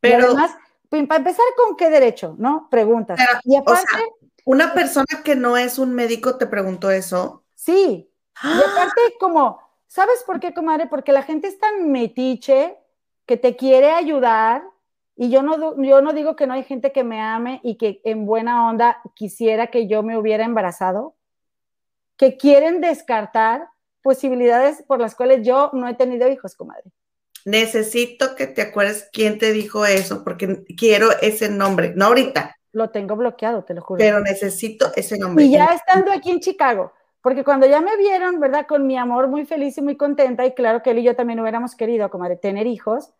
Pero... Y además, para empezar, ¿con qué derecho? ¿No? Preguntas. Pero, y aparte... O sea, una persona que no es un médico te preguntó eso. Sí. ¡Ah! Y aparte, como, ¿sabes por qué, comadre? Porque la gente es tan metiche que te quiere ayudar y yo no, yo no digo que no hay gente que me ame y que en buena onda quisiera que yo me hubiera embarazado, que quieren descartar posibilidades por las cuales yo no he tenido hijos, comadre. Necesito que te acuerdes quién te dijo eso, porque quiero ese nombre, no ahorita. Lo tengo bloqueado, te lo juro. Pero necesito ese nombre. Y ya estando aquí en Chicago, porque cuando ya me vieron, ¿verdad? Con mi amor muy feliz y muy contenta, y claro que él y yo también hubiéramos querido, comadre, tener hijos,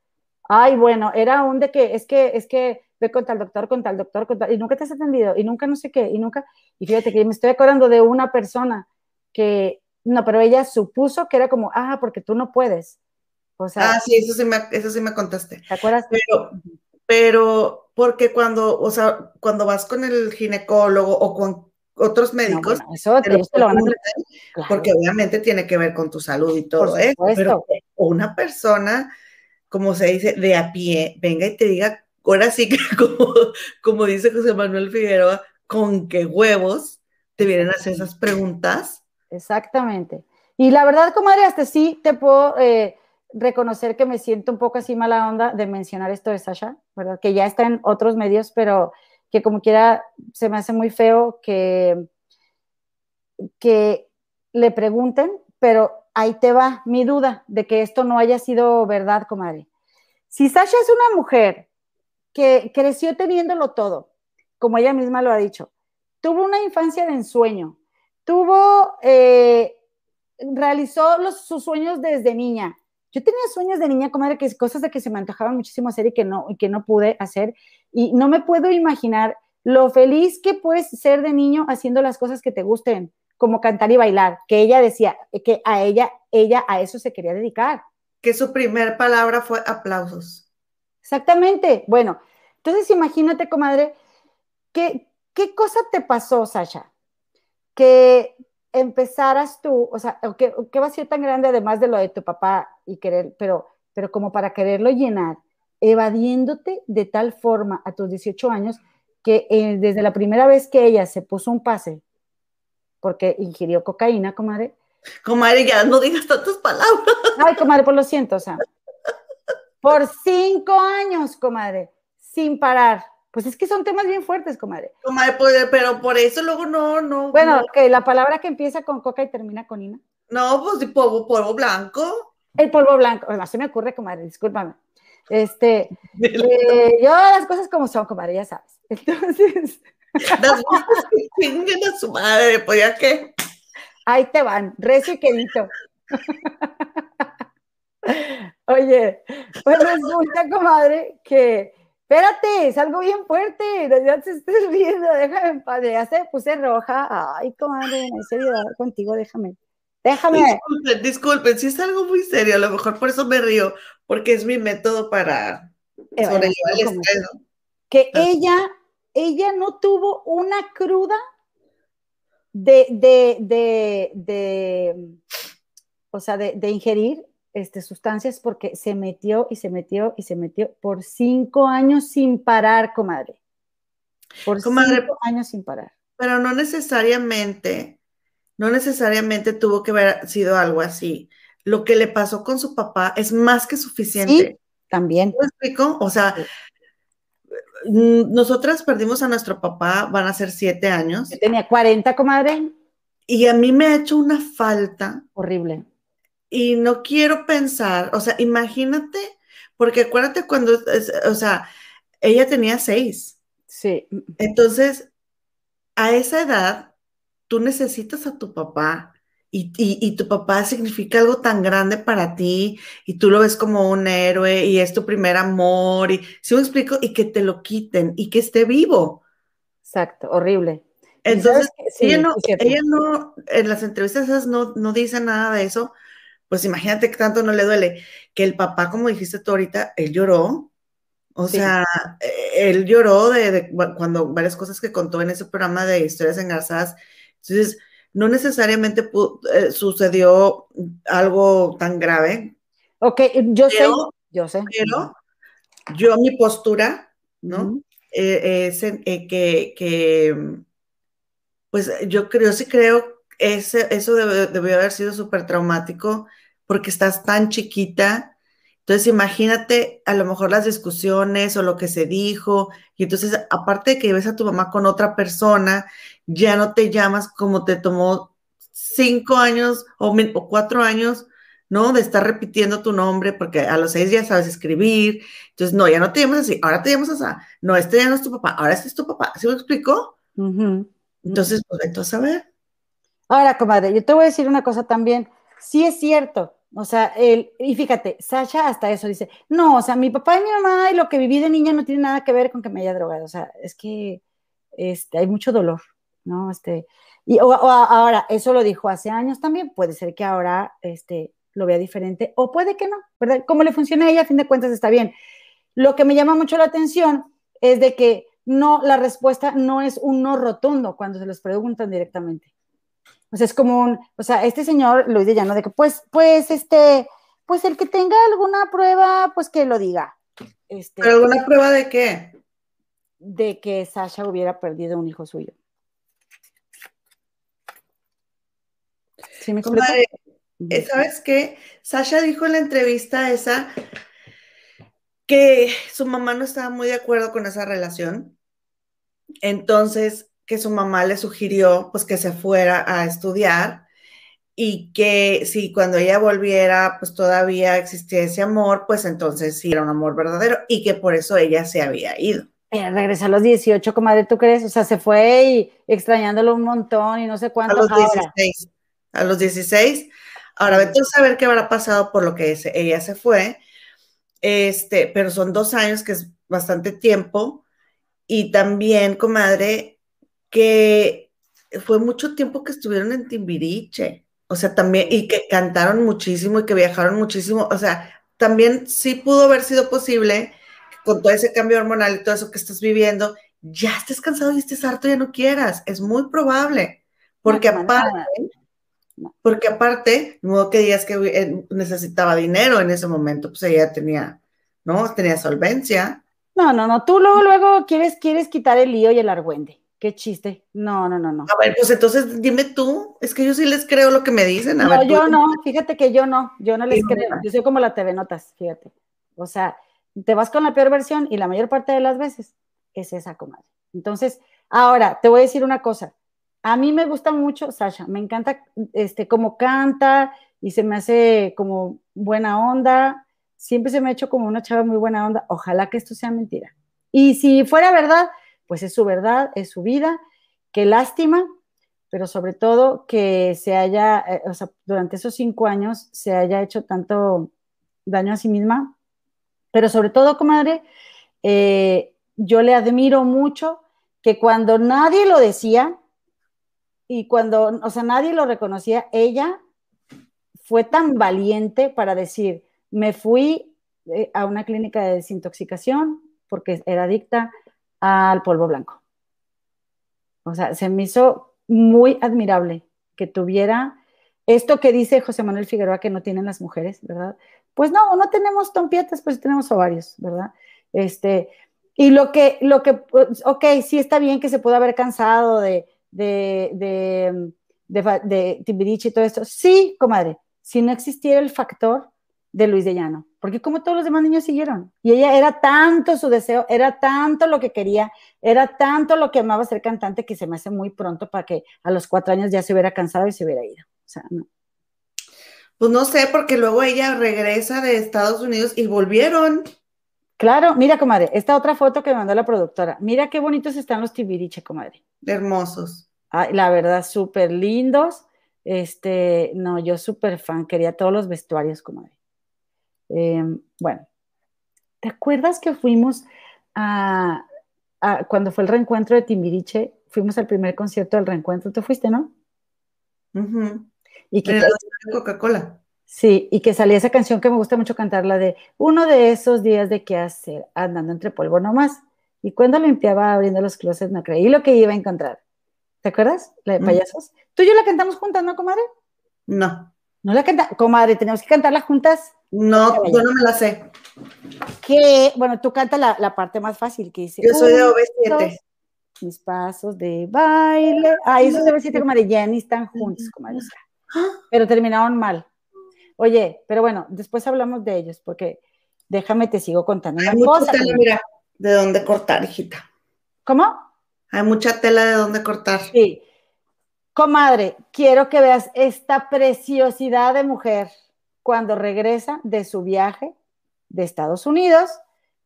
Ay, bueno, era un de que, es que, es que ve con tal doctor, con tal doctor, con tal, y nunca te has atendido, y nunca no sé qué, y nunca, y fíjate que me estoy acordando de una persona que, no, pero ella supuso que era como, ah, porque tú no puedes. O sea, ah, sí, eso sí me, eso sí me contaste. ¿Te acuerdas? Pero, pero, porque cuando, o sea, cuando vas con el ginecólogo o con otros médicos, no, bueno, eso te, te lo van a claro. porque obviamente tiene que ver con tu salud y todo eso, pero una persona como se dice, de a pie, venga y te diga, ahora sí que <laughs> como, como dice José Manuel Figueroa, con qué huevos te vienen a hacer esas preguntas. Exactamente. Y la verdad, comadre, hasta sí te puedo eh, reconocer que me siento un poco así mala onda de mencionar esto de Sasha, ¿verdad? Que ya está en otros medios, pero que como quiera se me hace muy feo que, que le pregunten, pero ahí te va mi duda de que esto no haya sido verdad, comadre. Si Sasha es una mujer que creció teniéndolo todo, como ella misma lo ha dicho, tuvo una infancia de ensueño, tuvo, eh, realizó sus sueños desde niña. Yo tenía sueños de niña, comadre, que cosas de que se me antojaban muchísimo hacer y que no, que no pude hacer. Y no me puedo imaginar lo feliz que puedes ser de niño haciendo las cosas que te gusten como cantar y bailar, que ella decía que a ella, ella a eso se quería dedicar. Que su primer palabra fue aplausos. Exactamente. Bueno, entonces imagínate, comadre, ¿qué, qué cosa te pasó, Sasha? Que empezaras tú, o sea, ¿qué, qué vacío tan grande además de lo de tu papá y querer, pero, pero como para quererlo llenar, evadiéndote de tal forma a tus 18 años que eh, desde la primera vez que ella se puso un pase porque ingirió cocaína, comadre. Comadre, ya no digas tantas palabras. Ay, comadre, pues lo siento, o sea. Por cinco años, comadre, sin parar. Pues es que son temas bien fuertes, comadre. Comadre, pues, pero por eso luego no, no. Bueno, no. la palabra que empieza con coca y termina con ina. No, pues de polvo, polvo blanco. El polvo blanco, además se me ocurre, comadre, discúlpame. Este, <laughs> eh, yo las cosas como son, comadre, ya sabes. <laughs> Entonces. Las que chinguen a su madre, pues ya que. Ahí te van, recio y quedito. <laughs> Oye, pues resulta, comadre, que espérate, es algo bien fuerte, ya te estés viendo, déjame en paz, ya se puse roja. Ay, comadre, en seriedad contigo, déjame. Déjame. Disculpen, disculpen, si es algo muy serio, a lo mejor por eso me río, porque es mi método para Eh, sobrellevar el estrés, que Ah. ella, ella no tuvo una cruda de, de, de, de, o sea, de, de ingerir este, sustancias porque se metió y se metió y se metió por cinco años sin parar, comadre. Por Comadre, cinco años sin parar. Pero no necesariamente, no necesariamente tuvo que haber sido algo así. Lo que le pasó con su papá es más que suficiente. Sí, también. ¿Me explico? O sea, mm, nosotras perdimos a nuestro papá, van a ser siete años. Yo tenía 40, comadre. Y a mí me ha hecho una falta. Horrible. Y no quiero pensar, o sea, imagínate, porque acuérdate cuando, o sea, ella tenía seis. Sí. Entonces, a esa edad, tú necesitas a tu papá y, y- y tu papá significa algo tan grande para ti y tú lo ves como un héroe y es tu primer amor y, si me explico? Y que te lo quiten y que esté vivo. Exacto, horrible. Entonces, sí, ella, no, ella no, en las entrevistas esas no, no dice nada de eso, pues imagínate que tanto no le duele, que el papá, como dijiste tú ahorita, él lloró, o Sí. sea, eh, él lloró de, de cu- cuando varias cosas que contó en ese programa de historias engarzadas, entonces, no necesariamente eh, sucedió algo tan grave, Ok, yo sé, yo sé. pero yo mi postura, ¿no? Eh, eh, que, que, pues yo creo, sí creo, ese, eso debe- debió haber sido súper traumático porque estás tan chiquita. Entonces imagínate a lo mejor las discusiones o lo que se dijo. Y entonces, aparte de que ves a tu mamá con otra persona, ya no te llamas como te tomó cinco años o, cuatro años, ¿no? De estar repitiendo tu nombre, porque a los seis ya sabes escribir. Entonces, no, ya no te llamas así, ahora te llamas así. No, este ya no es tu papá, ahora este es tu papá. ¿Sí me explico? Entonces, pues entonces a ver. Ahora, comadre, yo te voy a decir una cosa también. Sí es cierto. O sea, el, y fíjate, Sasha hasta eso dice, no, o sea, mi papá y mi mamá y lo que viví de niña no tiene nada que ver con que me haya drogado. O sea, es que este, hay mucho dolor, ¿no? Este, y o- ahora, eso lo dijo hace años también, puede ser que ahora este, lo vea diferente, o puede que no, ¿verdad? Como le funciona a ella, a fin de cuentas está bien. Lo que me llama mucho la atención es de que no, la respuesta no es un no rotundo cuando se les preguntan directamente. O sea, es como un, o sea, este señor lo dice ya, ¿no? De que, pues, pues, este, pues el que tenga alguna prueba, pues que lo diga. Este, ¿Pero alguna prueba de qué? de que Sasha hubiera perdido un hijo suyo. ¿Sí me? Comadre, eh, ¿sabes qué? Sasha dijo en la entrevista esa que su mamá no estaba muy de acuerdo con esa relación. Entonces, que su mamá le sugirió pues que se fuera a estudiar y que si cuando ella volviera pues todavía existía ese amor, pues entonces sí era un amor verdadero y que por eso ella se había ido. Eh, regresó a los 18, comadre, ¿tú crees? O sea, se fue y extrañándolo un montón y no sé A cuánto. los Ahora, 16. A los 16. Ahora, vete a saber qué habrá pasado por lo que ella se fue. Este, pero son dos años, que es bastante tiempo. Y también, comadre, que fue mucho tiempo que estuvieron en Timbiriche. O sea, también, y que cantaron muchísimo y que viajaron muchísimo. O sea, también sí pudo haber sido posible con todo ese cambio hormonal y todo eso que estás viviendo, ya estés cansado y estés harto y ya no quieras. Es muy probable. Porque No, aparte, no. porque aparte, modo que digas que eh, necesitaba dinero en ese momento, pues ella tenía, ¿no? Tenía solvencia. no, no, no, tú luego, luego quieres, quieres quitar el lío y el argüende. Qué chiste. No, no, no, no. A ver, pues entonces dime tú, es que yo sí les creo lo que me dicen. A No, ver, yo no, fíjate que yo no, yo no les creo, yo soy como la TV Notas, fíjate. O sea, te vas con la peor versión y la mayor parte de las veces es esa, comadre. Entonces, ahora, te voy a decir una cosa. A mí me gusta mucho Sasha, me encanta este, cómo canta y se me hace como buena onda. Siempre se me ha hecho como una chava muy buena onda. Ojalá que esto sea mentira. Y si fuera verdad, pues es su verdad, es su vida. Qué lástima, pero sobre todo que se haya, eh, o sea, durante esos cinco años se haya hecho tanto daño a sí misma. Pero sobre todo, comadre, eh, yo le admiro mucho que cuando nadie lo decía y cuando, o sea, nadie lo reconocía, ella fue tan valiente para decir, me fui eh, a una clínica de desintoxicación porque era adicta al polvo blanco. O sea, se me hizo muy admirable que tuviera esto que dice José Manuel Figueroa que no tienen las mujeres, ¿verdad? Pues no, no tenemos tompietas, pues tenemos ovarios, ¿verdad? Este, y lo que, lo que, pues, ok, sí está bien que se pudo haber cansado de, de, de, de, y todo esto. Sí, comadre, si no existiera el factor de Luis de Llano, porque como todos los demás niños siguieron, y ella era tanto su deseo, era tanto lo que quería, era tanto lo que amaba ser cantante que se me hace muy pronto para que a los cuatro años ya se hubiera cansado y se hubiera ido. O sea, no. Pues no sé, porque luego ella regresa de Estados Unidos y volvieron. Claro, mira, comadre, esta otra foto que me mandó la productora. Mira qué bonitos están los tibiriche, comadre. Hermosos. Ay, la verdad, súper lindos. Este, no, yo súper fan, quería todos los vestuarios, comadre. Eh, bueno, ¿te acuerdas que fuimos a, a, cuando fue el reencuentro de Timbiriche? Fuimos al primer concierto del reencuentro. ¿Tú fuiste, no? Ujú. Y que, Coca-Cola. sí, y que salía esa canción que me gusta mucho cantar, la de uno de esos días de qué hacer, andando entre polvo nomás. Y cuando limpiaba abriendo los closets, no creí lo que iba a encontrar. ¿Te acuerdas? La de Mm. payasos. Tú y yo la cantamos juntas, ¿no, comadre? No, No la canta, comadre, tenemos que cantarla juntas. No, yo no me la sé. Que, bueno, tú canta la, la parte más fácil que dice. Yo soy de "Uno, OV7. dos, Mis pasos de baile. Ah, esos de OV7, comadre, Jenny están juntos, comadre. Pero terminaron mal. Oye, pero bueno, después hablamos de ellos, porque déjame te sigo contando una Hay mucha cosa. tela, mira, de dónde cortar, hijita. ¿Cómo? Hay mucha tela de dónde cortar. Sí. Comadre, quiero que veas esta preciosidad de mujer cuando regresa de su viaje de Estados Unidos,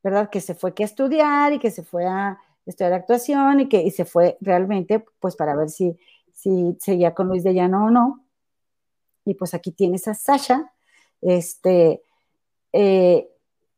¿verdad? Que se fue que a estudiar y que se fue a estudiar actuación y que se fue realmente pues para ver si, seguía con Luis de Llano o no. Y pues aquí tienes a Sasha, este, eh,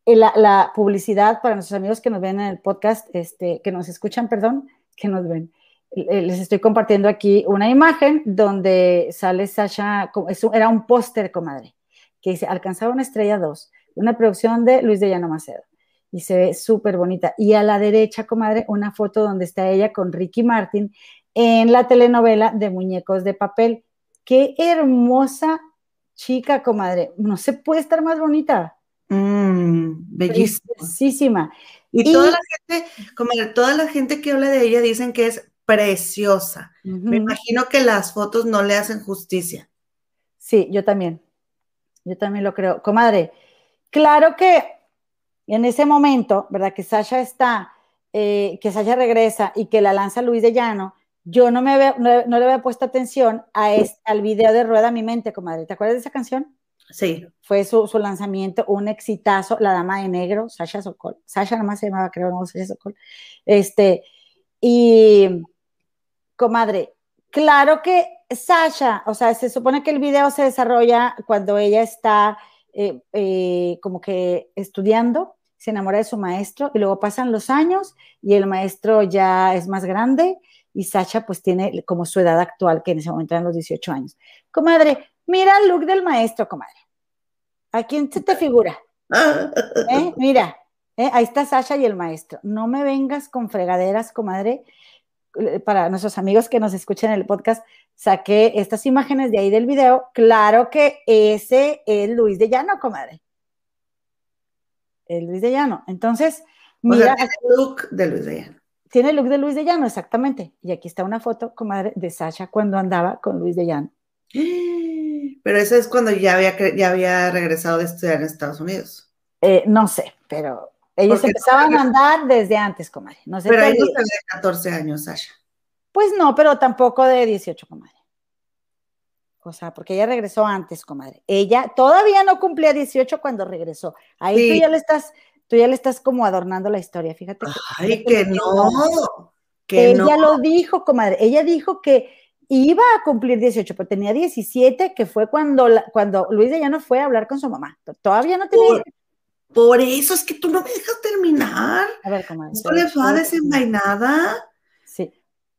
la, la publicidad para nuestros amigos que nos ven en el podcast, este, que nos escuchan, perdón, que nos ven eh, les estoy compartiendo aquí una imagen donde sale Sasha, era un póster, comadre, que dice, alcanzaba una estrella 2, una producción de Luis de Llano Macedo. Y se ve súper bonita. Y a la derecha, comadre, una foto donde está ella con Ricky Martin en la telenovela de Muñecos de Papel. Qué hermosa chica, comadre. No se puede estar más bonita. Mm, bellísima. Preciosísima. Y, Y- toda la gente, como toda la gente que habla de ella dicen que es preciosa. Me imagino que las fotos no le hacen justicia. Sí, yo también. Yo también lo creo. Comadre, claro que en ese momento, ¿verdad? Que Sasha está, eh, que Sasha regresa y que la lanza Luis de Llano, yo no, me había- no, no le había puesto atención a este, al video de Rueda mi mente, comadre. ¿Te acuerdas de esa canción? Sí. Fue su, su lanzamiento, un exitazo, La Dama de Negro, Sasha Sokol. Sasha nomás se llamaba, creo, no, Sasha Sokol. Este, y, comadre, claro que Sasha, o sea, se supone que el video se desarrolla cuando ella está eh, eh, como que estudiando, se enamora de su maestro y luego pasan los años y el maestro ya es más grande y Sasha pues tiene como su edad actual, que en ese momento eran los 18 años. Comadre, mira el look del maestro, comadre. ¿A quién se te figura? <laughs> ¿Eh? Mira, ahí está Sasha y el maestro. No me vengas con fregaderas, comadre. Eh, Para nuestros amigos que nos escuchen en el podcast, saqué estas imágenes de ahí del video. Claro que ese es Luis de Llano, comadre. El Luis de Llano. Entonces, O mira, sea, tiene el look de Luis de Llano. tiene el look de Luis de Llano, exactamente. Y aquí está una foto, comadre, de Sasha cuando andaba con Luis de Llano. <gasps> Pero eso es cuando ya había, ya había regresado de estudiar en Estados Unidos. Eh, no sé, pero ellos Porque- empezaban a andar desde antes, comadre. No sé Pero ve de 14 años, Sasha. Pues no, pero tampoco de 18, comadre. O sea, porque ella regresó antes, comadre. Ella todavía no cumplía 18 cuando regresó. Ahí Sí. tú ya le estás, tú ya le estás como adornando la historia, fíjate. que- Ay, fíjate que no. Que ella no. lo dijo, comadre. Ella dijo que iba a cumplir 18, pero tenía 17, que fue cuando, la- cuando Luis de Llano fue a hablar con su mamá. Todavía no tenía. Por, por eso es que tú no me dejas terminar. A ver, comadre. ¿No le va desenvainada? Sí.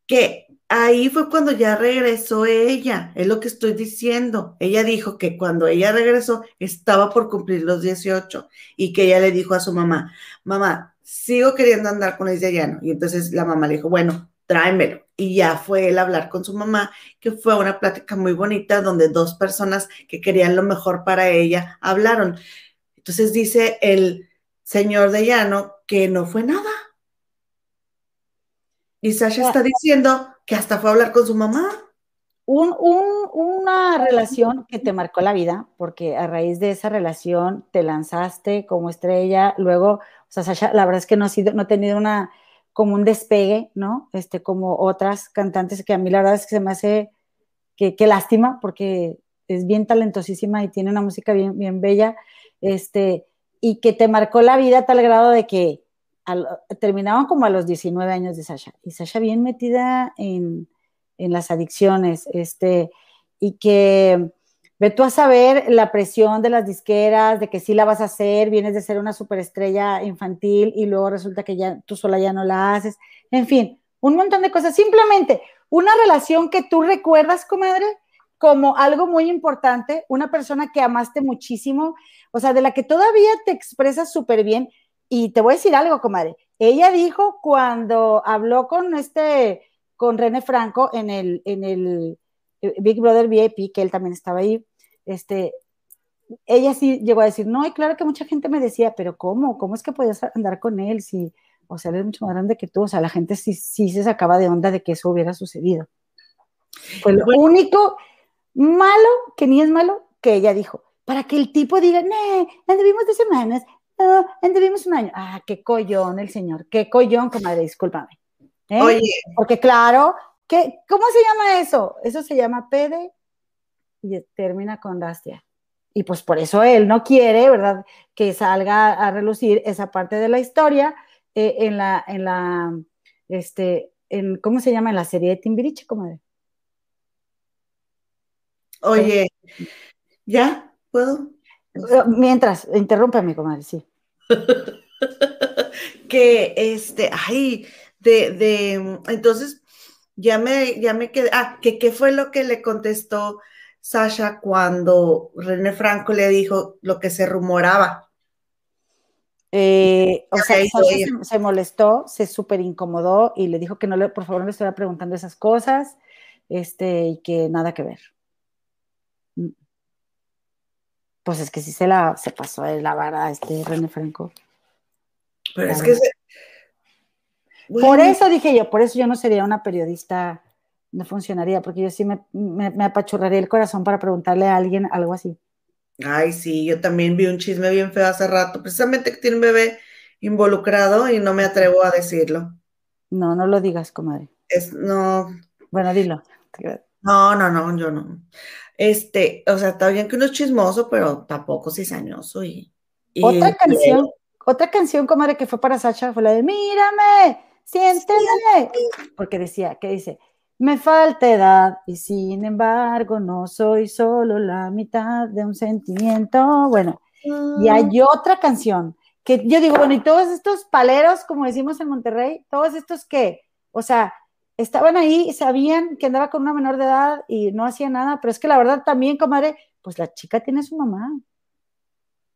Que ahí fue cuando ya regresó ella, es lo que estoy diciendo. Ella dijo que cuando ella regresó estaba por cumplir los 18 y que ella le dijo a su mamá, mamá, sigo queriendo andar con ese llano. Y entonces la mamá le dijo, bueno, tráemelo. Y ya fue él a hablar con su mamá, que fue una plática muy bonita donde dos personas que querían lo mejor para ella hablaron. Entonces dice el señor de llano que no fue nada. Y Sasha está diciendo que hasta fue a hablar con su mamá. Un, un, una relación que te marcó la vida, porque a raíz de esa relación te lanzaste como estrella, luego, o sea, Sasha, la verdad es que no ha sido, no ha tenido una, como un despegue, ¿no? Este, como otras cantantes que a mí la verdad es que se me hace, que, que lástima, porque es bien talentosísima y tiene una música bien, bien bella, este, y que te marcó la vida a tal grado de que al, terminaban como a los 19 años de Sasha, y Sasha bien metida en, en las adicciones, este, y que ve tú a saber la presión de las disqueras, de que sí la vas a hacer, vienes de ser una superestrella infantil y luego resulta que ya tú sola ya no la haces, en fin, un montón de cosas, simplemente una relación que tú recuerdas, comadre, como algo muy importante, una persona que amaste muchísimo, o sea, de la que todavía te expresas súper bien, y te voy a decir algo, comadre, ella dijo cuando habló con este con René Franco en el, en el eh, Big Brother VIP, que él también estaba ahí, este, ella sí llegó a decir, no, y claro que mucha gente me decía, pero ¿cómo? ¿Cómo es que podías andar con él si, o sea, él es mucho más grande que tú? O sea, la gente sí, sí se sacaba de onda de que eso hubiera sucedido. Fue lo único malo, que ni es malo, que ella dijo, para que el tipo diga, no, anduvimos dos semanas, no, anduvimos un año. Ah, qué collón el señor, qué collón, comadre, discúlpame. ¿Eh? Oye. Porque claro, ¿qué, ¿cómo se llama eso? Eso se llama pede y termina con rastia. Y pues por eso él no quiere, ¿verdad? Que salga a relucir esa parte de la historia eh, en la, en la, este, en, ¿cómo se llama? En la serie de Timbiriche, comadre. Oye, ¿ya? ¿Puedo? Mientras, interrúmpeme, comadre, sí. <laughs> que este, ay, de, de, entonces ya me, ya me quedé, ah, que qué fue lo que le contestó Sasha cuando René Franco le dijo lo que se rumoraba. Eh, o sea, Sasha se, se, molestó, se súper incomodó y le dijo que no le, por favor, no le estuviera preguntando esas cosas, este, y que nada que ver. Pues es que sí se la se pasó de la vara este René Franco. Pero es que se, bueno. Por eso dije yo, por eso yo no sería una periodista, no funcionaría, porque yo sí me, me, me, apachurraría el corazón para preguntarle a alguien algo así. Ay, sí, yo también vi un chisme bien feo hace rato, precisamente que tiene un bebé involucrado y no me atrevo a decirlo. No, no lo digas, comadre. Es, no. Bueno, dilo. No, no, no, yo no. Este, o sea, está bien que uno es chismoso, pero tampoco cizañoso y, y otra canción, otra canción, comadre, que fue para Sacha fue la de Mírame, siénteme, porque decía, que dice, me falta edad y sin embargo no soy solo la mitad de un sentimiento. Bueno, y hay otra canción que yo digo, bueno, y todos estos paleros, como decimos en Monterrey, todos estos que, o sea, estaban ahí, sabían que andaba con una menor de edad y no hacía nada, pero es que la verdad también, comadre, pues la chica tiene su mamá,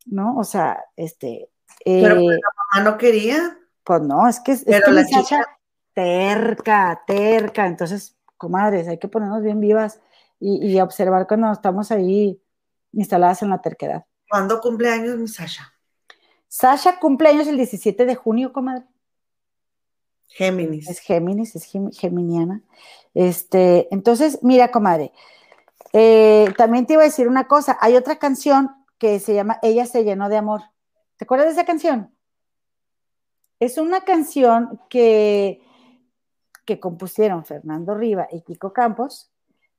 ¿no? O sea, este... Pero pues, la mamá no quería. Pues no, es que es, Pero que la Sacha chica- terca, terca, entonces, comadres, hay que ponernos bien vivas y, y observar cuando estamos ahí instaladas en la terquedad. ¿Cuándo cumpleaños mi Sasha? Sasha cumpleaños el 17 de junio, comadre. Géminis. Es Géminis, es gem- geminiana. Este, entonces, mira, comadre, eh, también te iba a decir una cosa. Hay otra canción que se llama Ella se llenó de amor. ¿Te acuerdas de esa canción? Es una canción que, que compusieron Fernando Riva y Kiko Campos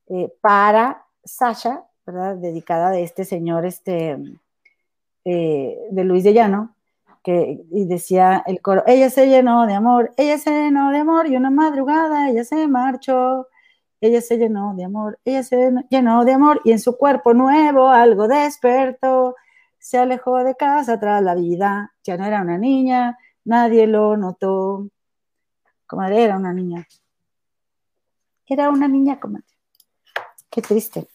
eh, para Sasha, ¿verdad? Dedicada de este señor, este, eh, de Luis de Llano, y decía el coro, ella se llenó de amor, ella se llenó de amor, y una madrugada ella se marchó, ella se llenó de amor, ella se llenó de amor, y en su cuerpo nuevo algo despertó, se alejó de casa tras la vida, ya no era una niña, nadie lo notó, comadre, era una niña. era una niña, comadre. Qué triste.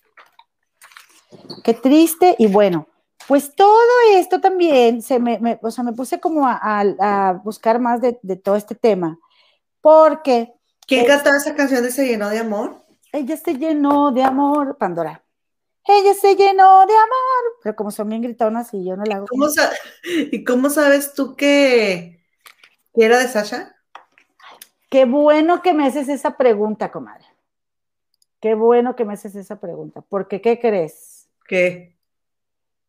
Qué triste y bueno, pues todo esto también, se me, me- o sea, me puse como a, a- a buscar más de, de todo este tema, porque ¿Quién Eh, cantaba esa canción de Se llenó de amor? ella se llenó de amor, Pandora. Ella se llenó de amor, pero como son bien gritonas y yo no la hago. ¿Cómo ¿Y cómo sabes tú que, que era de Sasha? Qué bueno que me haces esa pregunta, comadre. Qué bueno que me haces esa pregunta, porque ¿qué crees? ¿Qué?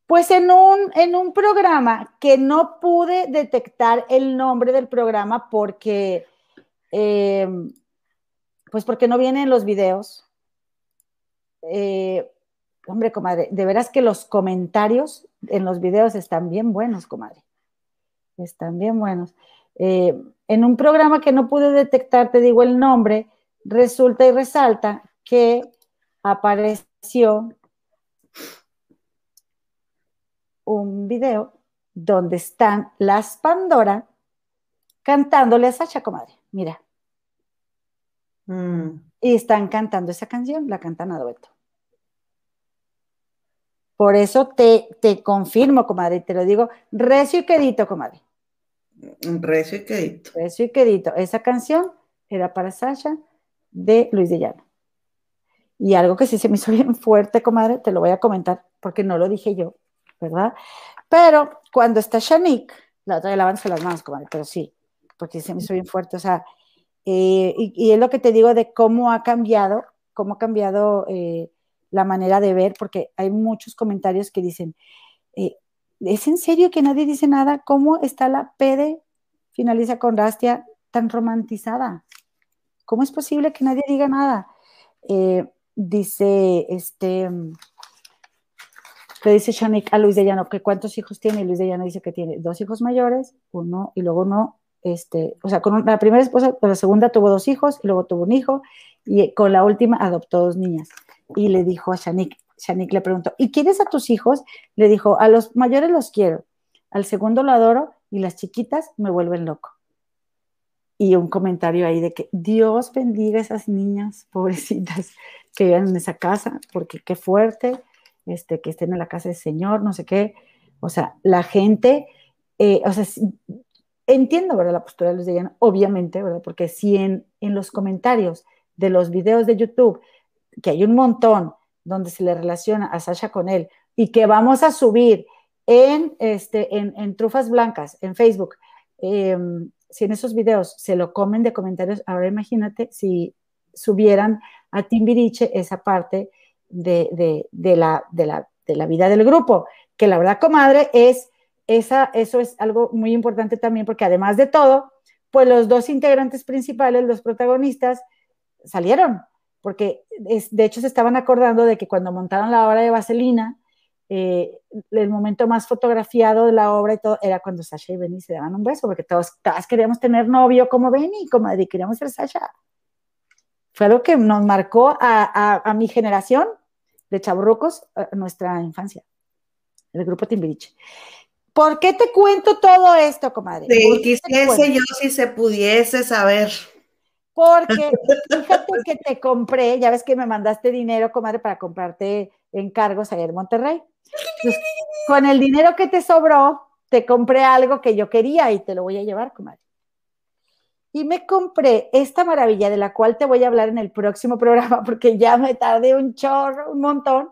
Pues en un, en un programa que no pude detectar el nombre del programa porque, eh, pues porque no vienen los videos. Eh, hombre, comadre, de veras que los comentarios en los videos están bien buenos, comadre. Están bien buenos. Eh, en un programa que no pude detectar, te digo el nombre, resulta y resalta que apareció un video donde están las Pandora cantándole a Sacha, comadre. Mira. Mm. Y están cantando esa canción, la cantan a dueto. Por eso te, te confirmo, comadre, y te lo digo recio y quedito, comadre. Recio y quedito. Recio y quedito. Esa canción era para Sasha de Luis de Llano. Y algo que sí se me hizo bien fuerte, comadre, te lo voy a comentar porque no lo dije yo, ¿verdad? Pero cuando está Shanique, la otra de lavándose las manos, comadre, pero sí, porque se me hizo bien fuerte, o sea, eh, y, es lo que te digo de cómo ha cambiado, cómo ha cambiado eh, la manera de ver, porque hay muchos comentarios que dicen, eh, ¿es en serio que nadie dice nada? ¿Cómo está la pede, finaliza con Rastia, tan romantizada? ¿Cómo es posible que nadie diga nada? Dice, este, le dice Shanik a Luis de Llano que cuántos hijos tiene, y Luis de Llano dice que tiene dos hijos mayores, uno y luego uno, este, o sea, con la primera esposa, con la segunda tuvo dos hijos, y luego tuvo un hijo, y con la última adoptó dos niñas. Y le dijo a Shanik, Shanik le preguntó, ¿y quieres a tus hijos? Le dijo, a los mayores los quiero, al segundo lo adoro, y las chiquitas me vuelven loco. Y un comentario ahí de que Dios bendiga a esas niñas pobrecitas que viven en esa casa, porque qué fuerte, este, que estén en la casa del Señor, no sé qué. O sea, la gente, eh, o sea, entiendo, ¿verdad? La postura de Luis de obviamente, ¿verdad? Porque si en, en los comentarios de los videos de YouTube, que hay un montón donde se le relaciona a Sasha con él y que vamos a subir en, este, en, en Trufas Blancas, en Facebook, eh, si en esos videos se lo comen de comentarios, ahora imagínate si subieran a Timbiriche esa parte de, de, de, la, de, la, de la vida del grupo, que la verdad, comadre, es esa, eso es algo muy importante también, porque además de todo, pues los dos integrantes principales, los protagonistas, salieron, porque es, de hecho se estaban acordando de que cuando montaron la obra de Vaselina, eh, el momento más fotografiado de la obra y todo era cuando Sasha y Benny se daban un beso, porque todos, todas queríamos tener novio como Benny, como queríamos ser Sasha. Fue algo que nos marcó a, a mi generación de chaburrucos, nuestra infancia, el grupo Timbiriche. ¿Por qué te cuento todo esto, comadre? Sí, quisiese yo si se pudiese saber. Porque <laughs> fíjate que te compré, ya ves que me mandaste dinero, comadre, para comprarte encargos allá en Monterrey. Con el dinero que te sobró, te compré algo que yo quería y te lo voy a llevar, comadre. Y me compré esta maravilla de la cual te voy a hablar en el próximo programa <laughs> porque ya me tardé un chorro, un montón,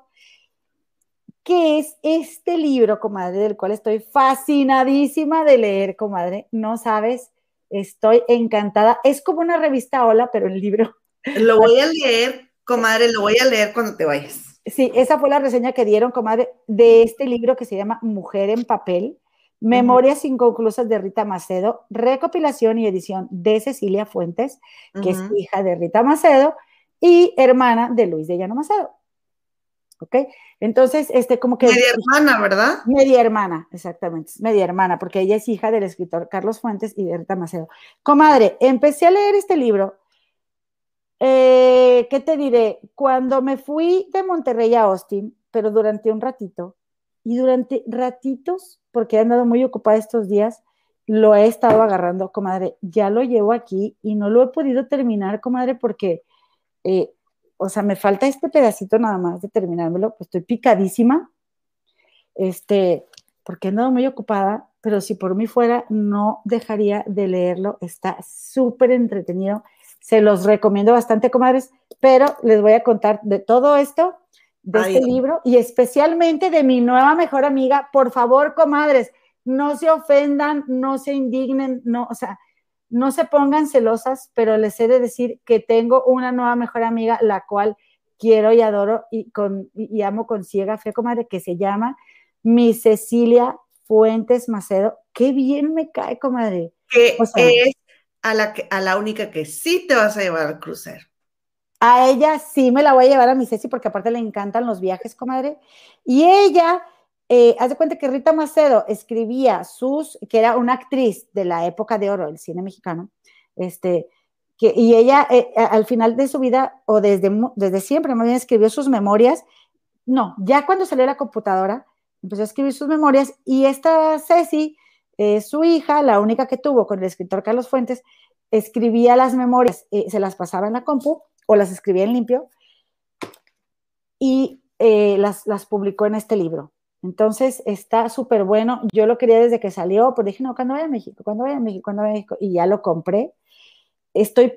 que es este libro, comadre, del cual estoy fascinadísima de leer, comadre. No sabes, estoy encantada. Es como una revista Hola, pero el libro. Lo voy a <laughs> leer, comadre, lo voy a leer cuando te vayas. Sí, esa fue la reseña que dieron, comadre, de este libro que se llama Mujer en Papel, Memorias uh -huh. Inconclusas de Rita Macedo, recopilación y edición de Cecilia Fuentes, que uh -huh. es hija de Rita Macedo y hermana de Luis de Llano Macedo. ¿Ok? Entonces, este, como que... Media hermana, ¿verdad? Media hermana, exactamente, media hermana, porque ella es hija del escritor Carlos Fuentes y de Rita Macedo. Comadre, empecé a leer este libro eh, ¿qué te diré? Cuando me fui de Monterrey a Austin, pero durante un ratito, y durante ratitos, porque he andado muy ocupada estos días, lo he estado agarrando, comadre, ya lo llevo aquí y no lo he podido terminar, comadre, porque eh, o sea, me falta este pedacito nada más de terminármelo, pues estoy picadísima, este, porque he andado muy ocupada, pero si por mí fuera, no dejaría de leerlo, está súper entretenido, se los recomiendo bastante, comadres, pero les voy a contar de todo esto, de Ay, este libro, y especialmente de mi nueva mejor amiga, por favor, comadres, no se ofendan, no se indignen, no, o sea, no se pongan celosas, pero les he de decir que tengo una nueva mejor amiga, la cual quiero y adoro y, con, y, amo con ciega fe, comadre, que se llama mi Cecilia Fuentes Macedo. Qué bien me cae, comadre. Que O sea, es a la, que, a la única que sí te vas a llevar al crucero. A ella sí me la voy a llevar a mi Ceci porque aparte le encantan los viajes, comadre. Y ella, eh, haz de cuenta que Rita Macedo escribía sus, que era una actriz de la época de oro del cine mexicano, este, que, y ella eh, al final de su vida, o desde, desde siempre, más bien escribió sus memorias. No, ya cuando salió la computadora, empezó a escribir sus memorias y esta Ceci, eh, su hija, la única que tuvo con el escritor Carlos Fuentes, escribía las memorias, eh, se las pasaba en la compu o las escribía en limpio y eh, las, las publicó en este libro. Entonces está súper bueno. Yo lo quería desde que salió, pero dije, no, cuando vaya a México, cuando vaya a México, cuando vaya a México, y ya lo compré. Estoy,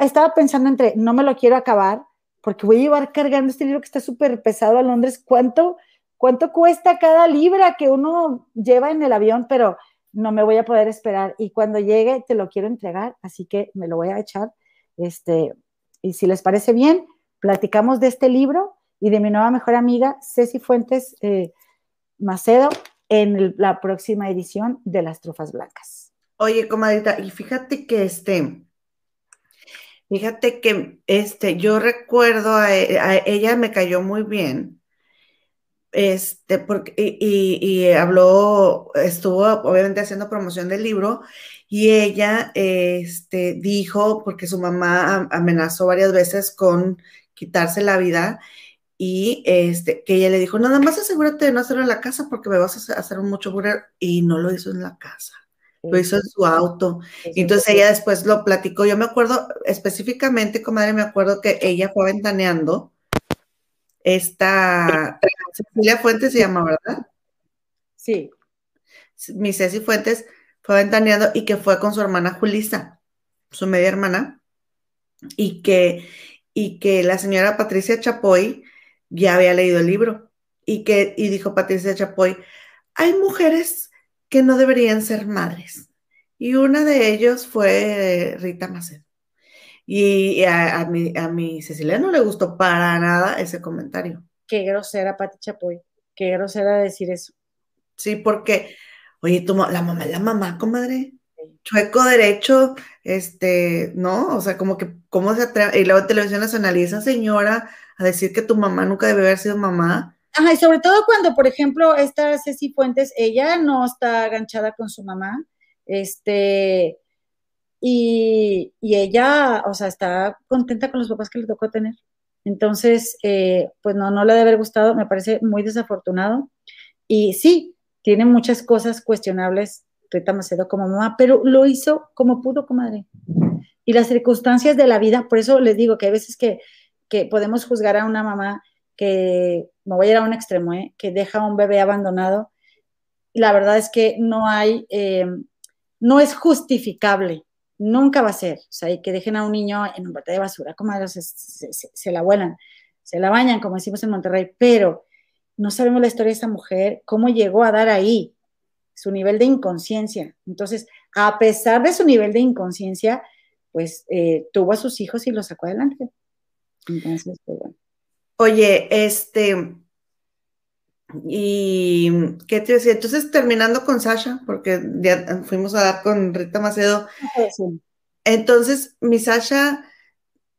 estaba pensando entre, no me lo quiero acabar, porque voy a llevar cargando este libro que está súper pesado a Londres. ¿Cuánto, ¿Cuánto cuesta cada libra que uno lleva en el avión? Pero no me voy a poder esperar. Y cuando llegue, te lo quiero entregar, así que me lo voy a echar. Este, y si les parece bien, platicamos de este libro y de mi nueva mejor amiga, Ceci Fuentes eh, Macedo, en la próxima edición de Las Trufas Blancas. Oye, comadita, y fíjate que este, fíjate que este, yo recuerdo a, e- a ella me cayó muy bien, este, porque, y, y- y habló, estuvo obviamente haciendo promoción del libro, y ella, este, dijo, porque su mamá am- amenazó varias veces con quitarse la vida, y este, que ella le dijo, nada más asegúrate de no hacerlo en la casa porque me vas a hacer- hacer mucho burro, y no lo hizo en la casa lo hizo en su auto. Y entonces ella después lo platicó. Yo me acuerdo específicamente, comadre, me acuerdo que ella fue ventaneando. Esta Cecilia Fuentes se llama, ¿verdad? Sí. Mi Ceci Fuentes fue ventaneando y que fue con su hermana Julisa, su media hermana, y que, y que la señora Patricia Chapoy ya había leído el libro. Y que, y dijo Patricia Chapoy, hay mujeres que no deberían ser madres. Y una de ellos fue Rita Macedo. Y a, a mi, a mi Cecilia no le gustó para nada ese comentario. Qué grosera, Pati Chapoy. Qué grosera decir eso. Sí, porque, oye, tu, la mamá es la mamá, comadre. Chueco derecho, este, ¿no? O sea, como que, ¿cómo se atreve? Y luego en Televisión Nacional, y esa señora a decir que tu mamá nunca debe haber sido mamá. Ajá, y sobre todo cuando, por ejemplo, esta Ceci Fuentes, ella no está aganchada con su mamá, este, y, y ella, o sea, está contenta con los papás que le tocó tener. Entonces, eh, pues no, no le debe haber gustado, me parece muy desafortunado. Y sí, tiene muchas cosas cuestionables Rita Macedo como mamá, pero lo hizo como pudo, comadre. Y las circunstancias de la vida, por eso les digo que hay veces que, que podemos juzgar a una mamá que, me voy a ir a un extremo, ¿eh? que deja a un bebé abandonado. La verdad es que no hay, eh, no es justificable, nunca va a ser. O sea, y que dejen a un niño en un bote de basura, se, se la vuelan, se la bañan, como decimos en Monterrey, pero no sabemos la historia de esa mujer, cómo llegó a dar ahí, su nivel de inconsciencia. Entonces, a pesar de su nivel de inconsciencia, pues eh, tuvo a sus hijos y los sacó adelante. Entonces, pues bueno. Oye, este, y qué te decía, entonces terminando con Sasha, porque ya fuimos a dar con Rita Macedo. Sí. Entonces, mi Sasha,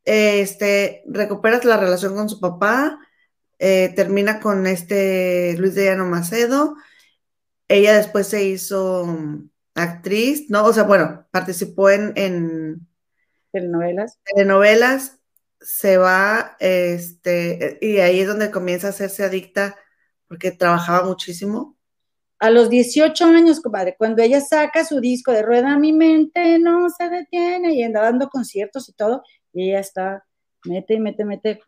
este, recuperas la relación con su papá, eh, termina con este Luis de Llano Macedo. Ella después se hizo actriz, ¿no? O sea, bueno, participó en, en telenovelas. Telenovelas, se va, este, y ahí es donde comienza a hacerse adicta porque trabajaba muchísimo. A los 18 años, compadre, cuando ella saca su disco de Rueda mi mente, no se detiene, y anda dando conciertos y todo, y ella está mete, mete, mete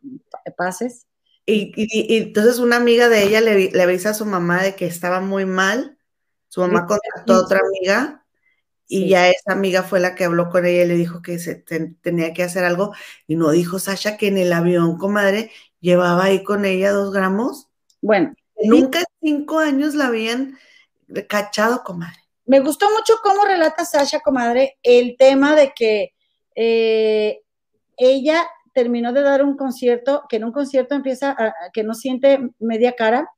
pases. Y, y, y entonces una amiga de ella le, le, avisa a su mamá de que estaba muy mal. Su mamá contactó a otra amiga y sí. ya esa amiga fue la que habló con ella y le dijo que se ten, tenía que hacer algo. Y no dijo Sasha que en el avión, comadre, llevaba ahí con ella dos gramos. Bueno. Nunca en cinco años la habían cachado, comadre. Me gustó mucho cómo relata Sasha, comadre, el tema de que eh, ella terminó de dar un concierto, que en un concierto empieza a, que no siente media cara,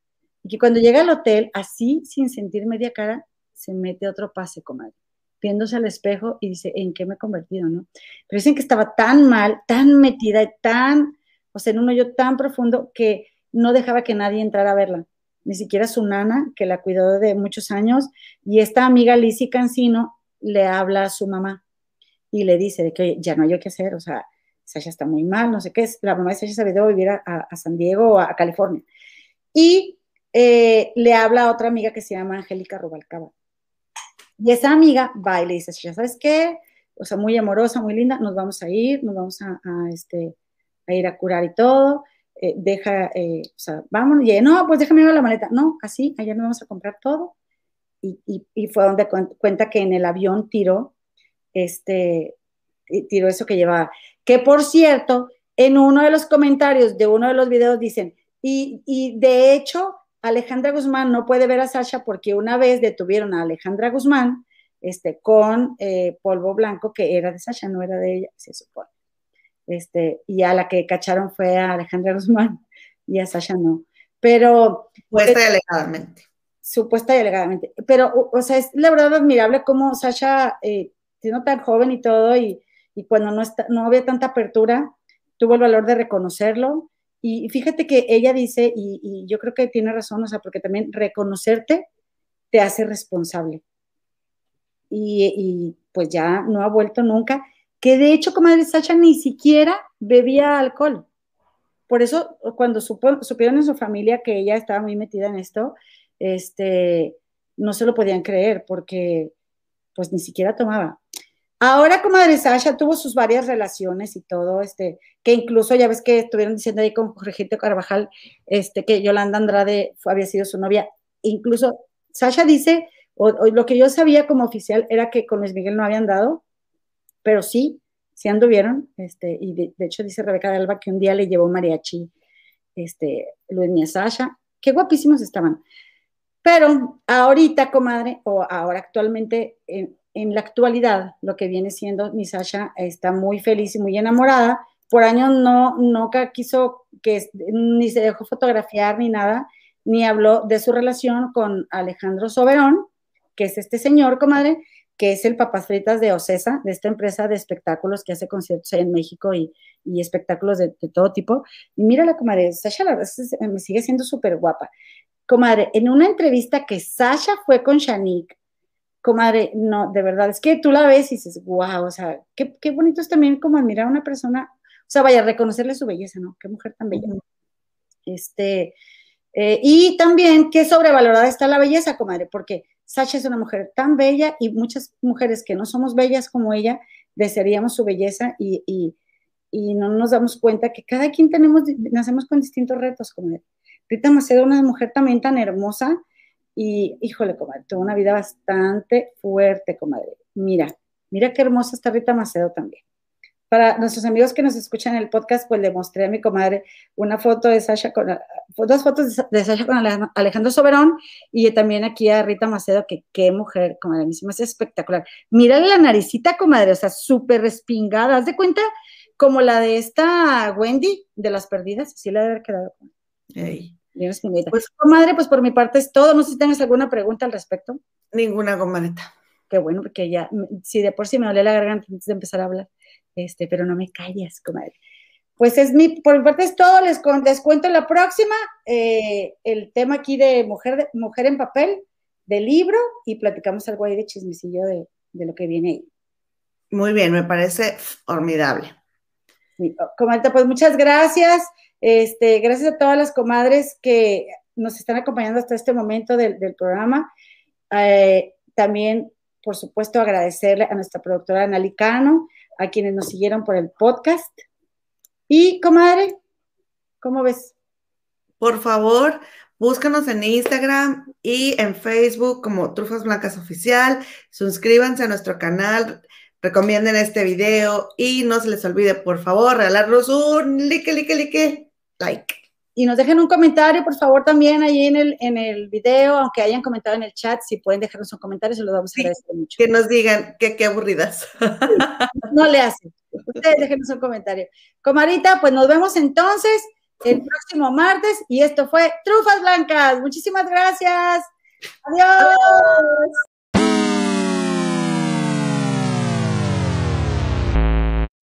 y que cuando llega al hotel, así, sin sentir media cara, se mete otro pase, comadre, viéndose al espejo y dice, ¿en qué me he convertido, no? Pero dicen que estaba tan mal, tan metida y tan, o sea, en un hoyo tan profundo que no dejaba que nadie entrara a verla, ni siquiera su nana, que la cuidó de muchos años, y esta amiga Lizzie Cancino le habla a su mamá y le dice de que ya no hay que hacer, o sea, Sasha está muy mal, no sé qué es. La mamá de Sasha se había vivir a, a, San Diego o a, a California. Y eh, le habla a otra amiga que se llama Angélica Rubalcaba. Y esa amiga va y le dice, ya sabes qué, o sea, muy amorosa, muy linda, nos vamos a ir, nos vamos a, a este, a ir a curar y todo. Eh, deja, eh, o sea, vámonos. Y no, pues déjame llevar la maleta. No, así, allá nos vamos a comprar todo. Y, y, y fue donde cuenta que en el avión tiró, este, tiró eso que llevaba. Que por cierto, en uno de los comentarios de uno de los videos dicen, y, y, de hecho, Alejandra Guzmán no puede ver a Sasha porque una vez detuvieron a Alejandra Guzmán este, con eh, polvo blanco que era de Sasha, no era de ella, se supone. Este, y a la que cacharon fue a Alejandra <laughs> Guzmán y a Sasha no. Pero. Supuesta y alegadamente. Supuesta y alegadamente. Pero, o, o, sea, es la verdad admirable cómo Sasha, eh, siendo tan joven y todo, y, y cuando no, está, no había tanta apertura, tuvo el valor de reconocerlo. Y fíjate que ella dice, y, y, yo creo que tiene razón, o sea, porque también reconocerte te hace responsable. Y, y pues ya no ha vuelto nunca, que de hecho, comadre Sacha ni siquiera bebía alcohol. Por eso, cuando supo, supieron en su familia que ella estaba muy metida en esto, este, no se lo podían creer, porque pues ni siquiera tomaba. Ahora, comadre Sasha tuvo sus varias relaciones y todo, este, que incluso ya ves que estuvieron diciendo ahí con Jorgito Carvajal, este, que Yolanda Andrade había sido su novia. Incluso Sasha dice, o, lo que yo sabía como oficial era que con Luis Miguel no habían dado, pero sí, sí anduvieron, este, y de, hecho dice Rebeca de Alba que un día le llevó mariachi, este, Luis y a Sasha, qué guapísimos estaban. Pero ahorita, comadre, o ahora actualmente, en, en la actualidad, lo que viene siendo mi Sasha está muy feliz y muy enamorada. Por años no, nunca quiso que ni se dejó fotografiar ni nada, ni habló de su relación con Alejandro Soberón, que es este señor, comadre, que es el papas fritas de Ocesa, de esta empresa de espectáculos que hace conciertos en México y, y espectáculos de, de, todo tipo. Y mírala, comadre, Sasha la verdad me sigue siendo súper guapa. Comadre, en una entrevista que Sasha fue con Shanique, comadre, no, de verdad, es que tú la ves y dices, wow, o sea, qué, qué bonito es también como admirar a una persona, o sea, vaya, reconocerle su belleza, ¿no? Qué mujer tan bella. Este, eh, y también qué sobrevalorada está la belleza, comadre, porque Sasha es una mujer tan bella y muchas mujeres que no somos bellas como ella, desearíamos su belleza y, y, no nos damos cuenta que cada quien tenemos, nacemos con distintos retos, comadre. Rita Macedo, una mujer también tan hermosa, y híjole, comadre, tuvo una vida bastante fuerte, comadre. Mira, mira qué hermosa está Rita Macedo también. Para nuestros amigos que nos escuchan en el podcast, pues le mostré a mi comadre una foto de Sasha con, dos fotos de Sasha con Alejandro Soberón y también aquí a Rita Macedo, que qué mujer, comadre, a mí se me hace espectacular. Mira la naricita, comadre, o sea, súper respingada. ¿Haz de cuenta? Como la de esta Wendy de las perdidas, así le debe haber quedado. Hey. Pues, comadre, pues por mi parte es todo. No sé si tienes alguna pregunta al respecto. Ninguna, comadreta. Qué bueno, porque ya, si de por sí me dolía la garganta antes de empezar a hablar, este, pero no me calles, comadre. Pues es mi, por mi parte es todo. Les, les cuento la próxima, eh, el tema aquí de mujer, de mujer en papel, del libro, y platicamos algo ahí de chismecillo de, de lo que viene ahí. Muy bien, me parece formidable. Sí, comadre, pues muchas gracias. Este, gracias a todas las comadres que nos están acompañando hasta este momento del, del programa. Eh, también, por supuesto, agradecerle a nuestra productora Analicano, a quienes nos siguieron por el podcast. Y, comadre, ¿cómo ves? Por favor, búscanos en Instagram y en Facebook como Trufas Blancas Oficial. Suscríbanse a nuestro canal, recomienden este video y no se les olvide, por favor, regalarnos un like, like, like, like. Y nos dejen un comentario, por favor, también ahí en el, en el video, aunque hayan comentado en el chat, si pueden dejarnos un comentario, se los vamos a agradecer mucho. Que nos digan que qué aburridas. No le hacen. Ustedes déjenos un comentario. Comarita, pues nos vemos entonces el próximo martes y esto fue Trufas Blancas. Muchísimas gracias. Adiós.